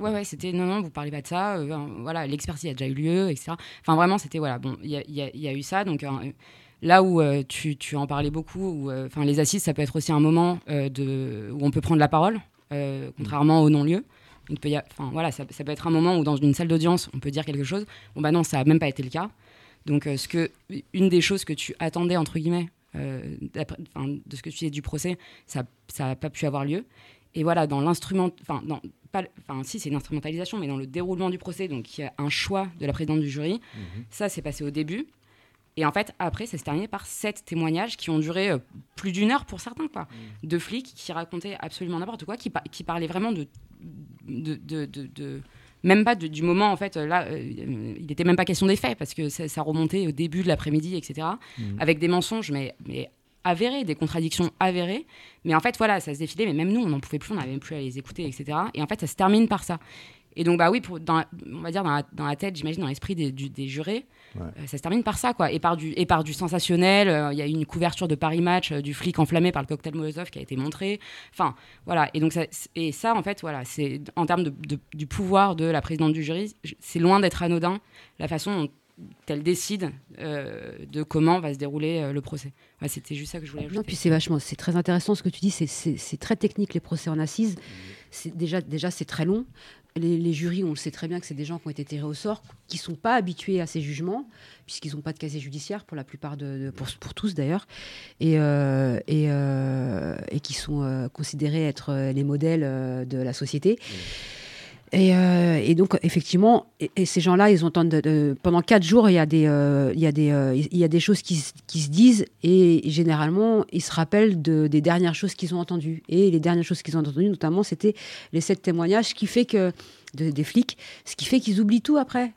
Speaker 9: Ouais, ouais, c'était. Non, non, vous parlez pas de ça. euh, voilà, l'expertise a déjà eu lieu, etc. Enfin, vraiment, c'était. Voilà, bon, il y a, y y eu ça. Donc, euh, là où euh, tu, tu en parlais beaucoup, euh, enfin, les assises, ça peut être aussi un moment euh, de, où on peut prendre la parole, contrairement au non-lieu. Enfin, voilà, ça, ça peut être un moment où, dans une salle d'audience, on peut dire quelque chose. Bon, bah non, ça a même pas été le cas. Donc, euh, ce que, une des choses que tu attendais, entre guillemets, euh, de ce que tu disais du procès, ça n'a pas pu avoir lieu. Et voilà, dans l'instrument, enfin, dans, pas, enfin, si c'est une instrumentalisation, mais dans le déroulement du procès, donc il y a un choix de la présidente du jury. Ça, c'est passé au début. Et en fait, après, ça s'est terminé par sept témoignages qui ont duré euh, plus d'une heure pour certains, quoi. De flics qui racontaient absolument n'importe quoi, qui, par- qui parlaient vraiment de, de- de- même pas de- du moment, en fait, là, euh, il n'était même pas question des faits, parce que ça, ça remontait au début de l'après-midi, etc.
Speaker 10: Mhm.
Speaker 9: Avec des mensonges, mais, mais avérés, des contradictions avérées. Mais en fait, voilà, ça se défilait, mais même nous, on n'en pouvait plus, on n'avait même plus à les écouter, etc. Et en fait, ça se termine par ça. Et donc, bah oui, pour, dans, on va dire dans la, dans la tête, j'imagine, dans l'esprit des, des jurés,
Speaker 5: Ouais.
Speaker 9: euh, ça se termine par ça, quoi. Et par du, et par du sensationnel. euh, Il y a eu une couverture de Paris Match euh, du flic enflammé par le cocktail Molotov qui a été montré. Enfin, voilà. Et donc, ça, et ça, en fait, voilà, c'est en termes de, de- du pouvoir de la présidente du jury, c'est loin d'être anodin la façon dont elle décide euh, de comment va se dérouler euh, le procès. Ouais, C'était juste ça que je voulais ajouter.
Speaker 2: Non, puis c'est vachement, c'est très intéressant ce que tu dis. C'est- très technique les procès en assises. Déjà, déjà c'est très long. Les, jurys, on le sait très bien que c'est des gens qui ont été tirés au sort, qui sont pas habitués à ces jugements, puisqu'ils n'ont pas de casier judiciaire pour la plupart de, pour, tous d'ailleurs, et euh, euh, qui sont euh, considérés être les modèles de la société. Et, euh, et donc, effectivement, et, et ces gens-là, ils de- de- pendant quatre jours, il y a des, euh, il y a des, euh, il y a des choses qui, se- qui se disent, et généralement, ils se rappellent de, des dernières choses qu'ils ont entendues. Et les dernières choses qu'ils ont entendues, notamment, c'était les sept témoignages, ce qui fait que de- des flics, ce qui fait qu'ils oublient tout après,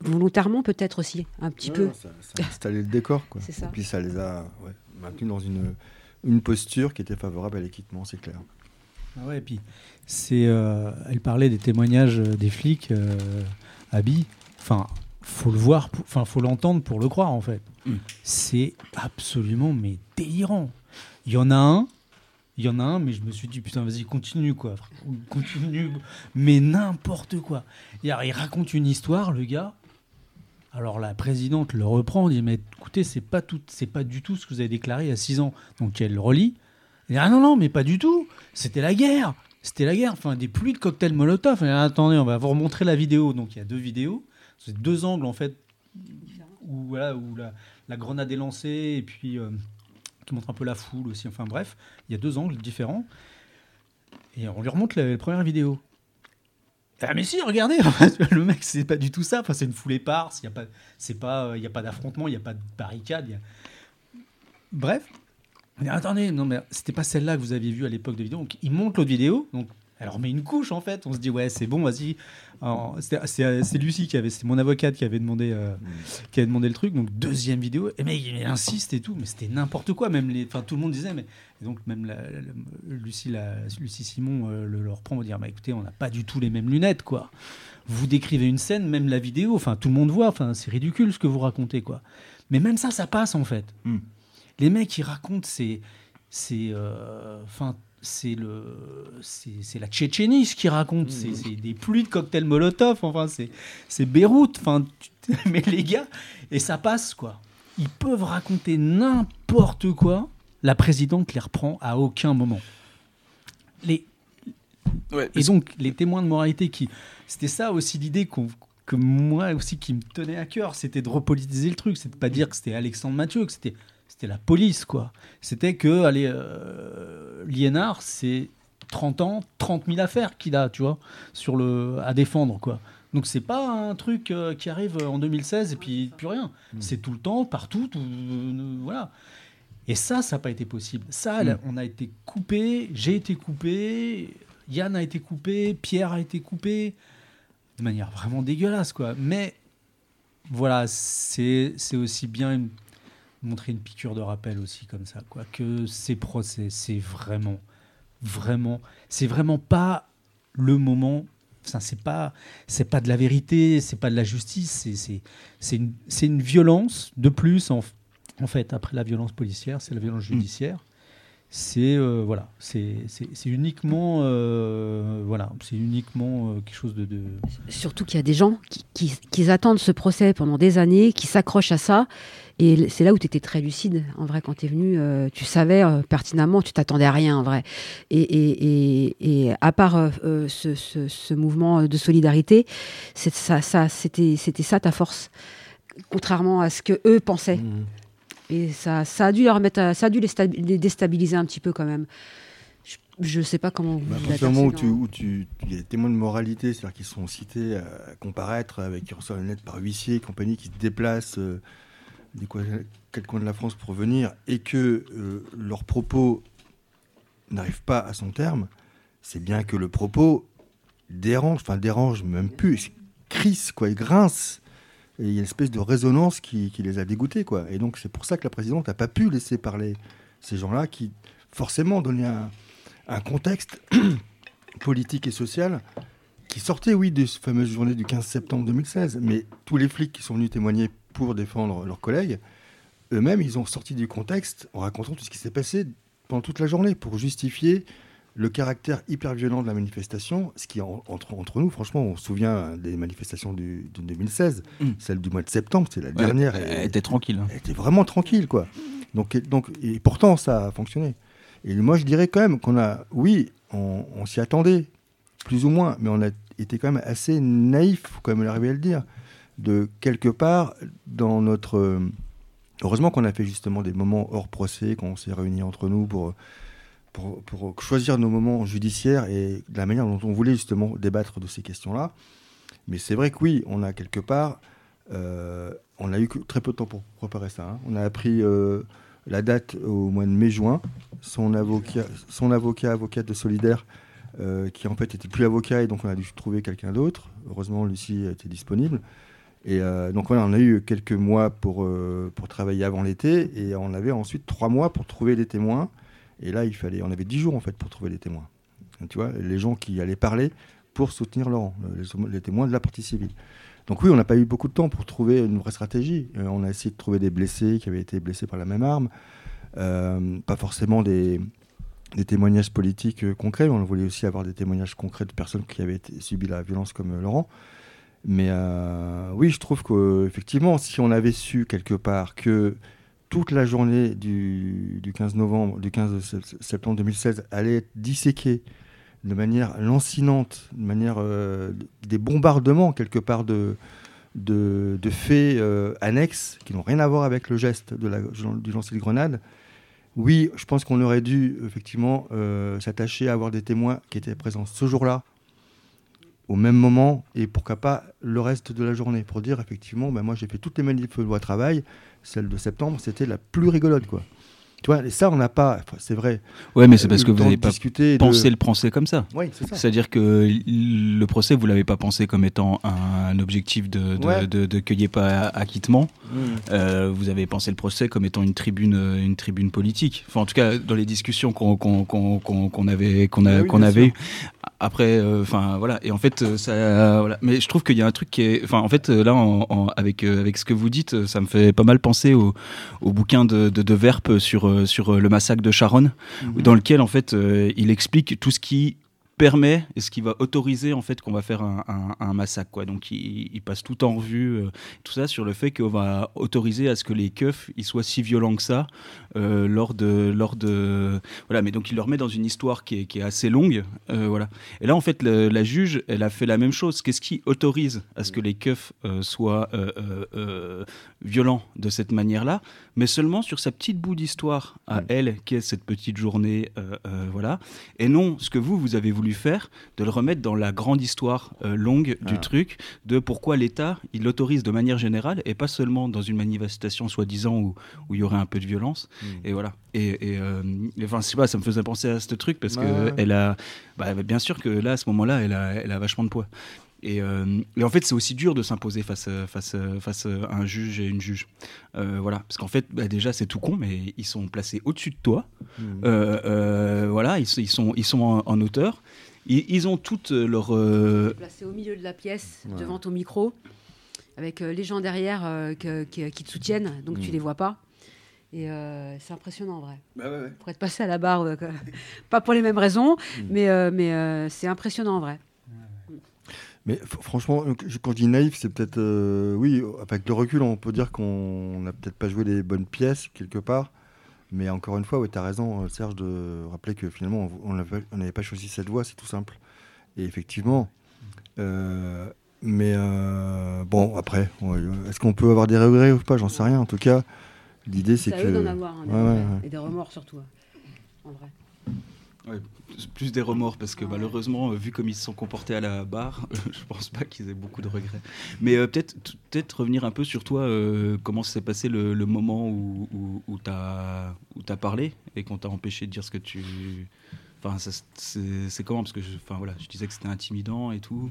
Speaker 2: volontairement peut-être aussi, un petit
Speaker 5: Ouais,
Speaker 2: peu.
Speaker 5: Ça, ça a installé le décor, quoi.
Speaker 2: C'est ça.
Speaker 5: Et puis ça les a ouais, maintenus dans une, une posture qui était favorable à l'équipement, c'est clair.
Speaker 4: Ah ouais, et puis c'est, euh, elle parlait des témoignages euh, des flics, euh, Abby. Enfin, faut le voir, enfin faut l'entendre pour le croire en fait.
Speaker 3: Mm.
Speaker 4: C'est absolument mais délirant. Il y en a un, il y en a un, mais je me suis dit putain vas-y continue quoi, continue, mais n'importe quoi. Et alors, il raconte une histoire, le gars. Alors la présidente le reprend, dit mais écoutez c'est pas tout, c'est pas du tout ce que vous avez déclaré il y a six ans. Donc elle le relit. Elle dit, ah non non mais pas du tout, c'était la guerre, c'était la guerre, enfin des pluies de cocktails Molotov. Attendez on va vous remontrer la vidéo. Donc il y a deux vidéos, c'est deux angles en fait où la, grenade est lancée et puis euh, qui montre un peu la foule aussi. Enfin bref, il y a deux angles différents. Et on lui remonte la, première vidéo. Ah mais si, regardez, le mec c'est pas du tout ça. Enfin c'est une foule éparse. Il y a pas, pas, il y a pas d'affrontement, il y a pas de barricade. il Bref. Mais attendez, non mais c'était pas celle-là que vous aviez vue à l'époque de vidéo. Donc il monte l'autre vidéo. Donc elle remet une couche en fait. On se dit ouais c'est bon, vas-y. C'est Lucie qui avait, c'est mon avocate qui avait demandé, euh, qui avait demandé le truc. Donc deuxième vidéo. Et mais il insiste et tout. Mais c'était n'importe quoi. Même les, enfin tout le monde disait mais et donc même la- Lucie, la, Lucie Simon euh, le, le reprend pour dire bah écoutez on n'a pas du tout les mêmes lunettes quoi. Vous décrivez une scène, même la vidéo. Enfin tout le monde voit. Enfin c'est ridicule ce que vous racontez quoi. Mais même ça ça passe en fait. Les mecs ils racontent c'est c'est euh, c'est le c'est c'est la Tchétchénie ce qu'ils racontent. C'est c'est des pluies de cocktails Molotov enfin c'est c'est Beyrouth. Enfin tu- mais les gars et ça passe quoi. Ils peuvent raconter n'importe quoi. La présidente les reprend à aucun moment. Les et donc les témoins de moralité qui c'était ça aussi l'idée qu'on que moi aussi qui me tenait à cœur c'était de repolitiser le truc. C'est de pas dire que c'était Alexandre Mathieu que c'était c'était la police quoi. C'était que allez euh, Liénard c'est 30 ans 30 000 affaires qu'il a tu vois sur le à défendre quoi. Donc c'est pas un truc euh, qui arrive en 2016 et puis plus rien. C'est tout le temps partout tout- euh, voilà. Et ça, ça n'a pas été possible. Ça, là, on a été coupé, j'ai été coupé, Yann a été coupé, Pierre a été coupé, de manière vraiment dégueulasse, quoi. Mais voilà, c'est c'est aussi bien une- montrer une piqûre de rappel aussi comme ça, quoi. Que ces procès, c'est vraiment, vraiment, c'est vraiment pas le moment. Enfin, c'est pas, c'est pas de la vérité, c'est pas de la justice, c'est c'est c'est une, c'est une violence de plus en, en fait après la violence policière, c'est la violence judiciaire. C'est euh, voilà, c'est uniquement euh, voilà, c'est uniquement euh, quelque chose de, de
Speaker 2: Surtout qu'il y a des gens qui, qui- qui attendent ce procès pendant des années, qui s'accrochent à ça. Et c'est là où tu étais très lucide. En vrai, quand tu es venu, euh, tu savais euh, pertinemment, tu t'attendais à rien, en vrai. Et, et- et- et à part euh, euh, ce, ce- ce mouvement de solidarité, ça, ça, c'était c'était ça ta force. Contrairement à ce que eux pensaient.
Speaker 5: Mmh.
Speaker 2: Et ça, ça a dû leur mettre, à- ça a dû les, stabi- les déstabiliser un petit peu quand même. Je ne sais pas comment vous
Speaker 5: Bah, à
Speaker 2: l'avez
Speaker 5: partir du moment où
Speaker 2: dans-
Speaker 5: où tu- il y a des témoins de moralité, c'est-à-dire qu'ils sont cités à comparaître, avec qui reçoivent une lettre par huissier et compagnie, qui se déplacent euh, des quatre coins de la France pour venir, et que euh, leurs propos n'arrivent pas à son terme, c'est bien que le propos dérange, enfin dérange même plus, crisse, quoi, il grince. Et il y a une espèce de résonance qui, les a dégoûtés, quoi. Et donc c'est pour ça que la présidente n'a pas pu laisser parler ces gens-là qui forcément donnaient un, un contexte politique et social qui sortait, oui, de cette fameuse journée du 15 septembre 2016. Mais tous les flics qui sont venus témoigner pour défendre leurs collègues, eux-mêmes, ils ont sorti du contexte en racontant tout ce qui s'est passé pendant toute la journée pour justifier le caractère hyper violent de la manifestation, ce qui, en- entre, entre nous, franchement, on se souvient des manifestations du, de 2016,
Speaker 3: Mm.
Speaker 5: celle du mois de septembre, c'est la
Speaker 3: Ouais,
Speaker 5: dernière.
Speaker 3: elle était tranquille. hein.
Speaker 5: elle était vraiment tranquille, quoi. Donc, et- donc, et pourtant, ça a fonctionné. Et moi, je dirais quand même qu'on a, oui, on, on s'y attendait, plus ou moins, mais on a été quand même assez naïf, faut quand même arriver à le dire, de quelque part dans notre. heureusement qu'on a fait justement des moments hors procès, qu'on s'est réunis entre nous pour, pour, choisir nos moments judiciaires et de la manière dont on voulait justement débattre de ces questions-là. Mais c'est vrai que oui, on a quelque part. euh, on a eu très peu de temps pour préparer ça. hein. On a appris euh, la date au mois de mai-juin. Son avocat, son avocat, avocate de Solidaire, euh, qui en fait était plus avocat et donc on a dû trouver quelqu'un d'autre. Heureusement, Lucie était disponible. Et donc voilà, on a eu quelques mois pour, pour travailler avant l'été et on avait ensuite trois mois pour trouver des témoins. Et là, il fallait, on avait dix jours en fait pour trouver des témoins. Tu vois, les gens qui allaient parler pour soutenir Laurent, les, les témoins de la partie civile. Donc oui, on n'a pas eu beaucoup de temps pour trouver une vraie stratégie. Euh, on a essayé de trouver des blessés qui avaient été blessés par la même arme, Euh, pas forcément des, témoignages politiques euh, concrets, mais on voulait aussi avoir des témoignages concrets de personnes qui avaient subi la violence comme euh, Laurent. Mais euh, oui, je trouve qu'effectivement, si on avait su quelque part que toute la journée du, du 15 novembre, du 15 se- septembre 2016 allait être disséquée de manière lancinante, de manière euh, des bombardements quelque part de, de, faits euh, annexes qui n'ont rien à voir avec le geste du lancer de grenade. Oui, je pense qu'on aurait dû effectivement euh, s'attacher à avoir des témoins qui étaient présents ce jour-là, au même moment, et pourquoi pas le reste de la journée, pour dire effectivement, ben moi j'ai fait toutes les manifs loi travail, celle de septembre, c'était la plus rigolote, quoi. Tu vois, et ça, on n'a pas, c'est vrai.
Speaker 3: Ouais, mais c'est parce
Speaker 5: eu
Speaker 3: que vous n'avez pas
Speaker 5: de-
Speaker 3: pensé le procès comme ça.
Speaker 5: Oui, c'est ça.
Speaker 3: C'est-à-dire que le procès, vous l'avez pas pensé comme étant un objectif de, de,
Speaker 5: Ouais.
Speaker 3: de- ait pas acquittement.
Speaker 5: Mm.
Speaker 3: Euh, vous avez pensé le procès comme étant une tribune, euh, une tribune politique. Enfin, en tout cas, dans les discussions qu'on avait, qu'on a-
Speaker 5: Ah oui,
Speaker 3: qu'on
Speaker 5: bien
Speaker 3: avait eues. Après, euh, enfin voilà. Et en fait, euh, ça, voilà. Mais je trouve qu'il y a un truc qui est, enfin, en fait, euh, là, en- en- avec euh, avec ce que vous dites, euh, ça me fait pas mal penser au, au bouquin de, de, de Verpe sur euh, sur euh, le massacre de Charonne,
Speaker 5: Mhm.
Speaker 3: dans lequel en fait, euh, il explique tout ce qui permet et ce qui va autoriser en fait qu'on va faire un, un- un massacre quoi. Donc il, il passe tout en revue euh, tout ça sur le fait qu'on va autoriser à ce que les keufs ils soient si violents que ça euh, lors de lors de voilà. Mais donc il leur met dans une histoire qui est, qui est assez longue euh, voilà. Et là en fait le- la juge elle a fait la même chose. Qu'est-ce qui autorise à ce que les keufs soient violents de cette manière là mais seulement sur sa petite bout d'histoire à elle qui est cette petite journée voilà. Et non ce que vous vous avez voulu voulu faire, de le remettre dans la grande histoire euh, longue du
Speaker 5: Ah.
Speaker 3: truc, de pourquoi l'État, il l'autorise de manière générale, et pas seulement dans une manifestation soi-disant où où il y aurait un peu de violence.
Speaker 5: Mm.
Speaker 3: Et voilà. Et, et, euh, enfin, je sais pas, ça me faisait penser à ce truc parce
Speaker 5: Ouais,
Speaker 3: que elle a, bah, bien sûr que là, à ce moment-là, elle a, elle a vachement de poids. Et, euh, et en fait, c'est aussi dur de s'imposer face, à- face, à- face à un juge et une juge. Euh, voilà, parce qu'en fait, bah, déjà, c'est tout con, mais ils sont placés au-dessus de toi.
Speaker 5: Mm.
Speaker 3: Euh, euh, voilà, ils, sont- ils sont, ils sont en, en hauteur. Ils, ils ont toutes leur. euh,
Speaker 2: Placé au milieu de la pièce,
Speaker 5: Ouais.
Speaker 2: devant ton micro, avec euh, les gens derrière euh, que- qui, qui te soutiennent, donc tu
Speaker 5: Mm.
Speaker 2: les vois pas. Et euh, c'est impressionnant en vrai.
Speaker 5: Bah ouais, ouais.
Speaker 2: Pour être passé à la barre, euh, pas pour les mêmes raisons,
Speaker 5: Mm.
Speaker 2: mais, euh, mais euh, c'est impressionnant en vrai.
Speaker 5: Mais franchement, euh, quand je dis naïf, c'est peut-être. euh, oui, avec le recul, on peut dire qu'on n'a peut-être pas joué les bonnes pièces quelque part. Mais encore une fois, oui, tu as raison, euh, Serge, de rappeler que finalement, on- n'avait pas choisi cette voie, c'est tout simple. Et effectivement. euh, mais euh, bon, après, ouais, est-ce qu'on peut avoir des regrets ou pas? J'en sais rien. En tout cas, l'idée, c'est que.
Speaker 2: d'en avoir, hein, des
Speaker 5: Ouais, ouais, ouais.
Speaker 2: et des remords surtout. En vrai.
Speaker 3: Ouais, plus- des remords parce que malheureusement, euh, vu comme ils se sont comportés à la barre, je pense pas qu'ils aient beaucoup de regrets. Mais euh, peut-être peut-être revenir un peu sur toi, euh, comment s'est passé le, le moment où, où, où tu as, parlé et qu'on t'a empêché de dire ce que tu. Enfin, c'est comment? Parce que je, enfin, voilà, je disais que c'était intimidant et tout.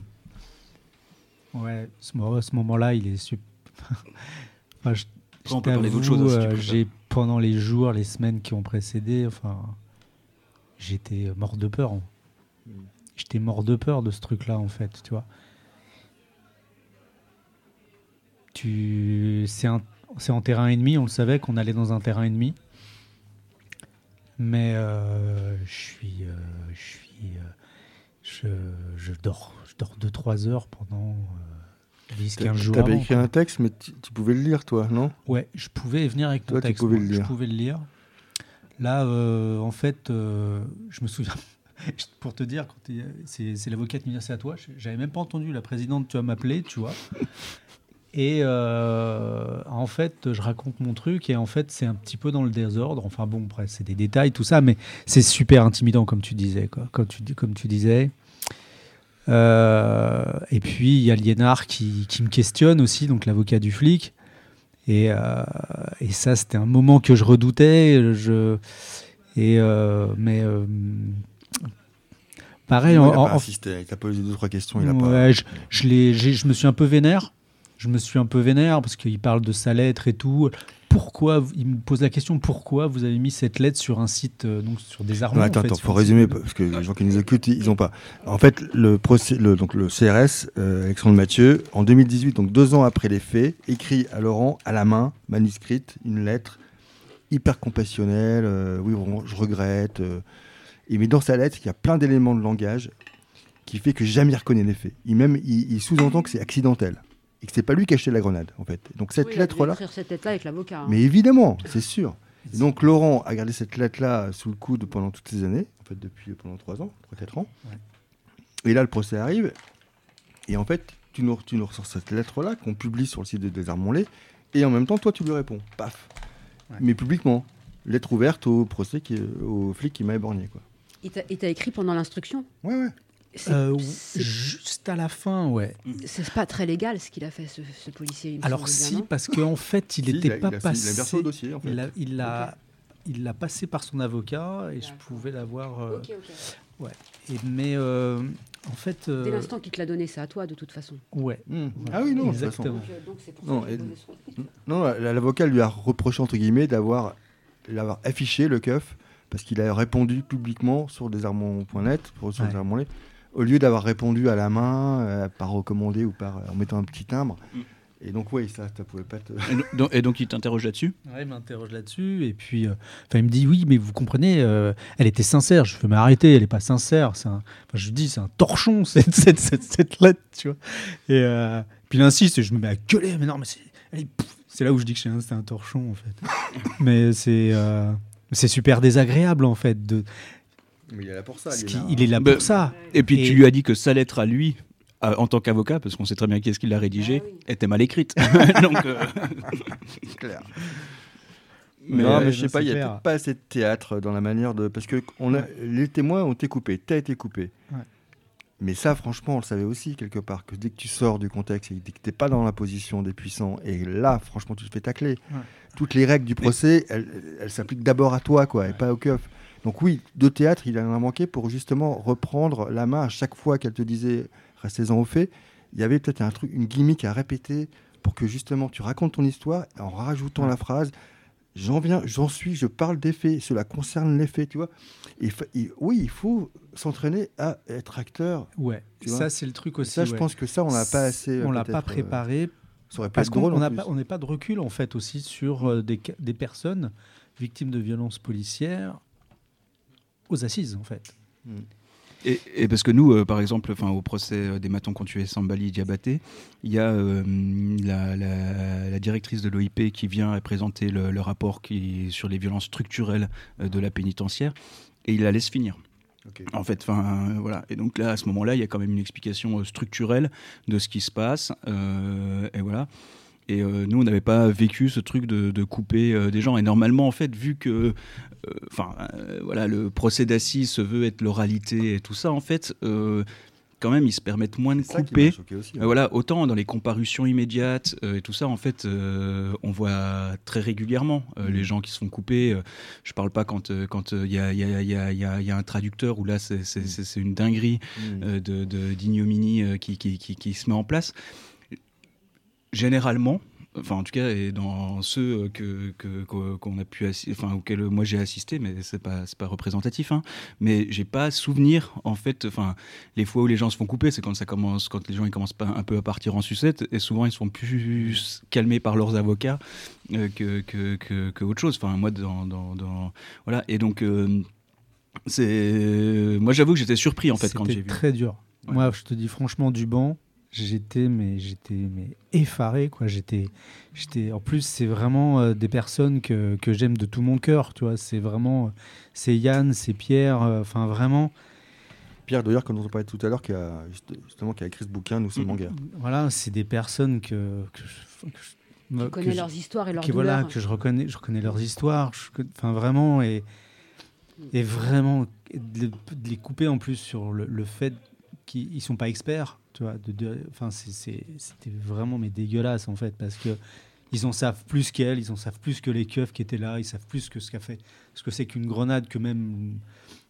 Speaker 4: Ouais, ce, mo- ce moment-là, il est super. enfin, je, je
Speaker 3: peut parler d'autre
Speaker 4: t'avoue,
Speaker 3: chose, si tu préfères.
Speaker 4: j'ai pendant les jours, les semaines qui ont précédé, enfin, j'étais mort de peur. J'étais mort de peur de ce truc-là, en fait, tu vois. Tu, c'est un, c'est en terrain ennemi. On le savait qu'on allait dans un terrain ennemi. Mais euh, je suis, euh, je suis, euh, je, je dors, je dors 2-3 heures pendant euh, 10-15 jours.
Speaker 5: Tu avais écrit un texte, mais tu tu pouvais le lire, toi, non?
Speaker 4: Ouais, je pouvais venir avec ton
Speaker 5: Toi, tu
Speaker 4: texte.
Speaker 5: pouvais le
Speaker 4: Je pouvais le lire. Là, euh, en fait, euh, je me souviens. Pour te dire, c'est c'est l'avocat qui me dit c'est à toi. je- J'avais même pas entendu la présidente, tu vas m'appeler, tu vois. Et euh, en fait, je raconte mon truc et en fait, c'est un petit peu dans le désordre. Enfin bon, bref, c'est des détails, tout ça, mais c'est super intimidant, comme tu disais. Quoi. Comme, tu, dis- comme tu disais. Euh, et puis, il y a Liénard qui, qui me questionne aussi, donc l'avocat du flic. Et, euh, et ça, c'était un moment que je redoutais. Je, et, euh, mais euh, pareil, en-
Speaker 5: il a pas
Speaker 4: en-
Speaker 5: insisté, il t'a posé deux, trois questions, il a pas.
Speaker 4: Je, je, je me suis un peu vénère. Je me suis un peu vénère parce qu'il parle de sa lettre et tout. Pourquoi Il me pose la question pourquoi vous avez mis cette lettre sur un site, euh, donc sur des armes
Speaker 5: attends, attends, faut résumer parce que les gens qui nous écoutent, ils n'ont pas. En fait, le, procès, le, donc le CRS, euh, Alexandre Mathieu, en 2018, donc deux ans après les faits, écrit à Laurent à la main, manuscrite, une lettre hyper compassionnelle. euh, oui, vraiment, je regrette. et mais dans sa lettre, il y a plein d'éléments de langage qui fait que jamais il reconnaît les faits. Il même, il, il sous-entend que c'est accidentel et que c'est pas lui qui a acheté la grenade, en fait. Donc cette
Speaker 2: Oui,
Speaker 5: lettre-là.
Speaker 2: cette lettre-là avec l'avocat. hein.
Speaker 5: Mais évidemment, c'est sûr. Et donc Laurent a gardé cette lettre-là sous le coude pendant toutes ces années, en fait depuis pendant 3 ans, 3-4 ans. Et là, le procès arrive. Et en fait, tu nous, tu nous ressors cette lettre-là qu'on publie sur le site de Désarmons-les. Et en même temps, toi, tu lui réponds. Paf. Mais publiquement. Lettre ouverte au procès, qui, au flic qui m'a éborgné. Quoi.
Speaker 2: Il t'a- il t'a écrit pendant l'instruction?
Speaker 5: Ouais, ouais.
Speaker 4: Euh, juste à la fin, ouais.
Speaker 2: c'est pas très légal ce qu'il a fait, ce, ce policier.
Speaker 4: Alors
Speaker 2: bien,
Speaker 4: si, parce qu'en fait, il n'était pas
Speaker 5: il a- il a
Speaker 4: passé.
Speaker 5: versé au dossier, en fait.
Speaker 4: Il l'a, il l'a passé par son avocat et je pouvais l'avoir. euh,
Speaker 2: Ok, ok.
Speaker 4: Ouais. Et, mais euh, en fait. euh,
Speaker 2: Dès l'instant qu'il te l'a donné, c'est à toi de toute façon.
Speaker 4: Ouais.
Speaker 5: Mmh. Ah oui, non, façon.
Speaker 4: exactement.
Speaker 2: Donc, donc c'est pour ça
Speaker 5: Non, l'avocat lui a reproché, entre guillemets, d'avoir l'avoir affiché, le keuf, parce qu'il a répondu publiquement sur desarmons.net, pour sur
Speaker 4: Ouais.
Speaker 5: Au lieu d'avoir répondu à la main, euh, par recommandé ou par, en mettant un petit timbre.
Speaker 3: Mm.
Speaker 5: Et donc, oui, ça, ça pouvait pas te.
Speaker 3: Et donc, et donc il t'interroge là-dessus?
Speaker 4: Ouais, il m'interroge là-dessus et puis, euh, enfin, il me dit oui, mais vous comprenez, euh, elle était sincère. Je fais m'arrêter, elle est pas sincère. C'est un, enfin, je lui dis c'est un torchon cette, cette, cette, cette lettre, tu vois. Et euh, puis il insiste et je me mets à gueuler, mais non, mais c'est, là où je dis que c'est un, torchon en fait. mais c'est, euh, c'est super désagréable en fait de.
Speaker 5: Mais il est là pour ça. il est là.
Speaker 4: il est là
Speaker 3: Bah,
Speaker 4: pour ça.
Speaker 3: Et puis
Speaker 4: Et-
Speaker 3: tu lui as dit que sa lettre à lui, euh, en tant qu'avocat, parce qu'on sait très bien qui est-ce qui l'a rédigée,
Speaker 2: Ah oui.
Speaker 3: était mal écrite. donc, euh,
Speaker 5: C'est clair.
Speaker 3: Mais,
Speaker 5: non,
Speaker 3: euh,
Speaker 5: mais je sais pas, il y a peut-être pas assez de théâtre dans la manière de. Parce que on a... les témoins ont été coupés, t'as été coupé.
Speaker 4: Ouais.
Speaker 5: Mais ça, franchement, on le savait aussi quelque part, que dès que tu sors du contexte et que t'es pas dans la position des puissants, et là, franchement, tu te fais tacler.
Speaker 4: Ouais.
Speaker 5: Toutes les règles du procès, elles, elles s'appliquent d'abord à toi, quoi, et pas au keuf. Donc oui, de théâtre, il en a manqué pour justement reprendre la main à chaque fois qu'elle te disait restez-en au fait. Il y avait peut-être un truc, une gimmick à répéter pour que justement tu racontes ton histoire en rajoutant
Speaker 4: Ouais.
Speaker 5: la phrase j'en viens, j'en suis, je parle des faits, cela concerne les faits, tu vois. Et oui, il faut s'entraîner à être acteur.
Speaker 4: Ouais, ça c'est le truc aussi.
Speaker 5: ça, je pense que ça, on l'a pas assez.
Speaker 4: On
Speaker 5: euh,
Speaker 4: l'a pas
Speaker 5: euh,
Speaker 4: préparé
Speaker 5: ça aurait
Speaker 4: parce qu'on
Speaker 5: plus.
Speaker 4: pas, n'est pas de recul en fait aussi sur euh, des personnes victimes de violences policières aux assises en fait.
Speaker 3: Et, et parce que nous, euh, par exemple, enfin, au procès euh, des matons qui ont tué Sambali Diabaté, il y a euh, la, la- la directrice de l'OIP qui vient présenter le, le rapport qui, sur les violences structurelles euh, de la pénitentiaire et il la laisse finir. En fait, enfin, voilà. Et donc là, à ce moment-là, il y a quand même une explication structurelle de ce qui se passe. euh, et voilà. Et euh, nous, on n'avait pas vécu ce truc de, de couper euh, des gens. Et normalement, en fait, vu que, euh, enfin, euh, voilà, le procès d'assises se veut être l'oralité et tout ça, en fait, quand même, ils se permettent moins de couper.
Speaker 5: choqué aussi, ouais.
Speaker 3: voilà, autant dans les comparutions immédiates et tout ça, en fait, on voit très régulièrement euh,
Speaker 5: Mm.
Speaker 3: les gens qui se font couper. je parle pas quand euh, quand il y, a, y, a, y, a, y a- y a un traducteur où là, c'est- c'est une dinguerie
Speaker 5: Mm.
Speaker 3: de d'ignominie qui, qui, qui, qui se met en place. Généralement, enfin en tout cas, et dans ceux euh, que que- qu'o- qu'on a pu enfin auxquels moi j'ai assisté, mais c'est pas c'est pas représentatif, hein, mais j'ai pas souvenir en fait, enfin les fois où les gens se font couper, c'est quand ça commence, quand les gens ils commencent pas un peu à partir en sucette, et souvent ils sont plus calmés par leurs avocats euh, que, que, que, que autre chose. Enfin moi dans, dans, dans- voilà et donc euh, c'est moi j'avoue que j'étais surpris en fait quand
Speaker 4: C'était
Speaker 3: j'ai vu.
Speaker 4: très dur.
Speaker 3: Ouais.
Speaker 4: Moi, je te dis franchement, du banc, j'étais mais j'étais mais effaré quoi. J'étais j'étais. En plus, c'est vraiment euh, des personnes que, que j'aime de tout mon cœur. Tu vois, c'est vraiment c'est Yann, c'est Pierre. euh, Enfin vraiment.
Speaker 5: Pierre d'ailleurs, comme on parlait tout à l'heure, qui a juste- justement qui a écrit ce bouquin, Nous sommes en guerre.
Speaker 4: Voilà, c'est des personnes que, que je, que je- que
Speaker 2: connais
Speaker 4: je-
Speaker 2: leurs histoires et leurs
Speaker 4: qui, voilà, que je reconnais, je reconnais leurs histoires. je Enfin, vraiment, et, et vraiment, de les, couper en plus sur le, le fait qu'ils ne sont pas experts. Tu vois, de, de- c'était vraiment mais dégueulasse en fait, parce que ils en savent plus qu'elle, ils en savent plus que les keufs qui étaient là, ils savent plus que ce qu'a fait, ce que c'est qu'une grenade, que même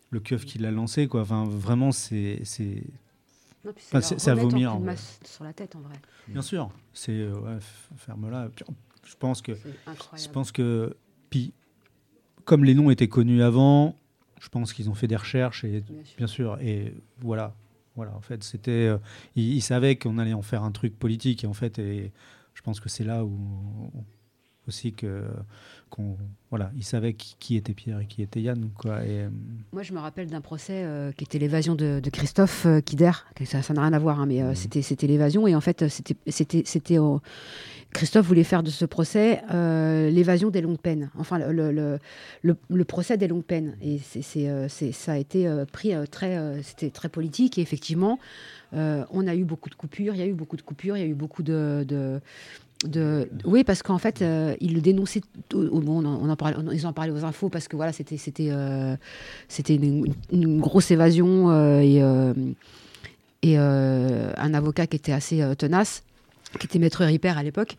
Speaker 4: le keuf qui l'a lancé, quoi. Enfin, vraiment, c'est, c'est, Enfin, c'est- à vomir, en
Speaker 2: masse sur la tête en vrai.
Speaker 4: bien sûr, c'est euh, ouais, ferme-la. Je pense que Je pense que, puis, comme les noms étaient connus avant, je pense qu'ils ont fait des recherches et
Speaker 2: Bien sûr.
Speaker 4: bien sûr, et voilà, voilà. En fait, c'était, euh, ils, ils savaient qu'on allait en faire un truc politique et en fait, et je pense que c'est là où aussi que qu'on, voilà, ils savaient qui, qui était Pierre et qui était Yann, quoi. Et euh,
Speaker 2: Moi, je me rappelle d'un procès euh, qui était l'évasion de, de Christophe euh, Kider. Ça ça n'a rien à voir, hein, mais euh, c'était c'était l'évasion. Et en fait, c'était c'était Christophe voulait faire de ce procès l'évasion des longues peines. Enfin, le, le, le, procès des longues peines. Et c'est ça a été pris très, c'était très politique. Et effectivement, on a eu beaucoup de coupures. Il y a eu beaucoup de coupures. Il y a eu beaucoup de, de Oui, parce qu'en fait, euh, ils le dénonçaient. tout- bon, on en, parlait, on- ils en parlaient aux infos parce que voilà, c'était c'était euh, c'était une, une grosse évasion euh, et et un avocat qui était assez tenace, qui était maître Ripper à l'époque,